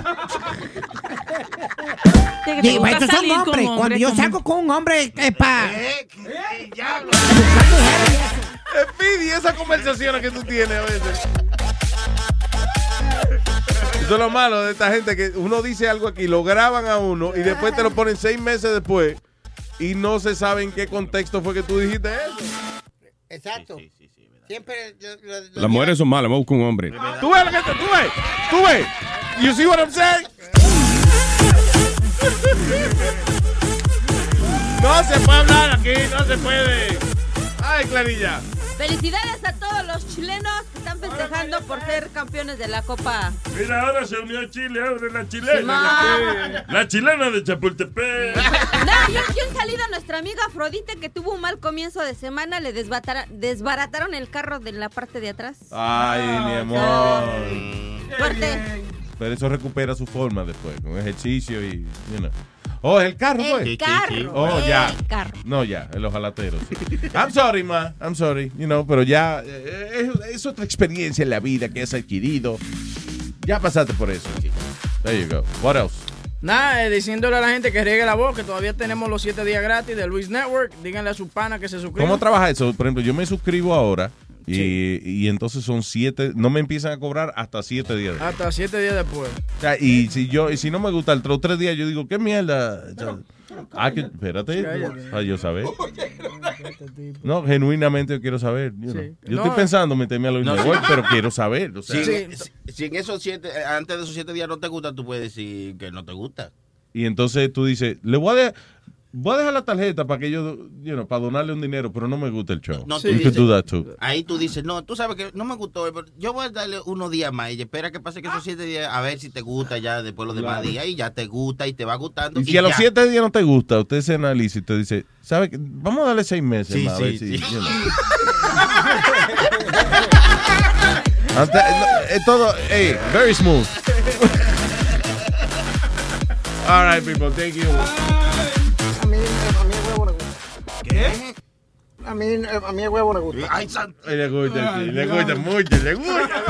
Gusta estos son hombres. Cuando hombres yo salgo con un hombre es para. Pidi, esa conversación que tú tienes a veces. Eso es lo malo de esta gente, que uno dice algo aquí, lo graban a uno y después te lo ponen seis meses después y no se sabe en qué contexto fue que tú dijiste eso. Exacto. Siempre. lo- lo- lo- Las mujeres son malas, vamos con un hombre. ¿Tú ves lo que te, tú ves? ¿Tú ves? You see what I'm saying? No se puede hablar aquí, no se puede. Ay, Clarilla. Felicidades a todos los chilenos están festejando por ser campeones de la Copa. Mira, ahora se unió Chile, ahora la chilena. Simón. La chilena de Chapultepec. No, y aquí en salida nuestra amiga Afrodite que tuvo un mal comienzo de semana, le desbarataron el carro de la parte de atrás. Ay, mi amor. Fuerte. Pero eso recupera su forma después, con ejercicio y, you know. Oh, ¿es el carro, El pues? Carro. Oh, el ya. carro. No, ya, en los jalateros. I'm sorry, ma. I'm sorry. You know, pero ya eh, es, es otra experiencia en la vida que has adquirido. Ya pasaste por eso. There you go. What else? Nada, eh, diciéndole a la gente que riegue la voz, que todavía tenemos los 7 días gratis de Luis Network. Díganle a su pana que se suscriba. ¿Cómo trabaja eso? Por ejemplo, yo me suscribo ahora Y, y entonces son siete, no me empiezan a cobrar hasta siete días. después. Hasta siete días después. O sea, y si yo, y si no me gusta el los tres días, yo digo, ¿qué mierda? Ah, que, espérate, para yo saber. No, genuinamente yo quiero saber. Yo No, estoy pensando meterme a los no, sí. pero quiero saber. o sea. Si, si- si en esos siete, eh, antes de esos siete días no te gusta, tú puedes decir que no te gusta. Y entonces tú dices, le voy a, de- voy a dejar la tarjeta para que yo, you know, para donarle un dinero, pero no me gusta el show. No, tú you could do that too. Ahí tú dices, no, tú sabes que no me gustó, pero yo voy a darle unos días más y espera que pase que esos siete días a ver si te gusta ya después los demás Claro. días y ya te gusta y te va gustando. Y si a los siete días no te gusta, usted se analiza y te dice, ¿sabe qué? Vamos a darle seis meses Sí, más, a sí, ver si, sí. you know. Antes- no, es todo, hey, very smooth. All right, people, thank you. ¿Qué? A mí, a mí el huevo le gusta. Ay, santo. Le gusta, sí, le gusta mucho, le gusta.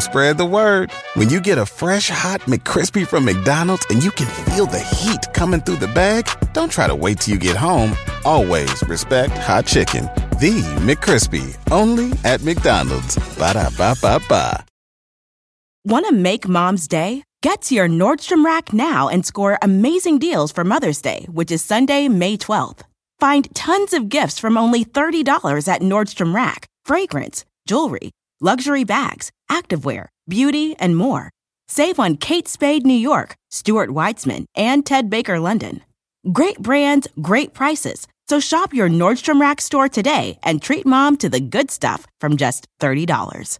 Spread the word. When you get a fresh hot McCrispy from McDonald's and you can feel the heat coming through the bag, don't try to wait till you get home. Always respect hot chicken. The McCrispy, only at McDonald's. Ba da ba ba ba. Want to make mom's day? Get to your Nordstrom Rack now and score amazing deals for Mother's Day, which is Sunday, May 12th. Find tons of gifts from only $30 at Nordstrom Rack fragrance, jewelry, luxury bags, activewear, beauty, and more. Save on Kate Spade New York, Stuart Weitzman, and Ted Baker London. Great brands, great prices. So shop your Nordstrom Rack store today and treat mom to the good stuff from just $30.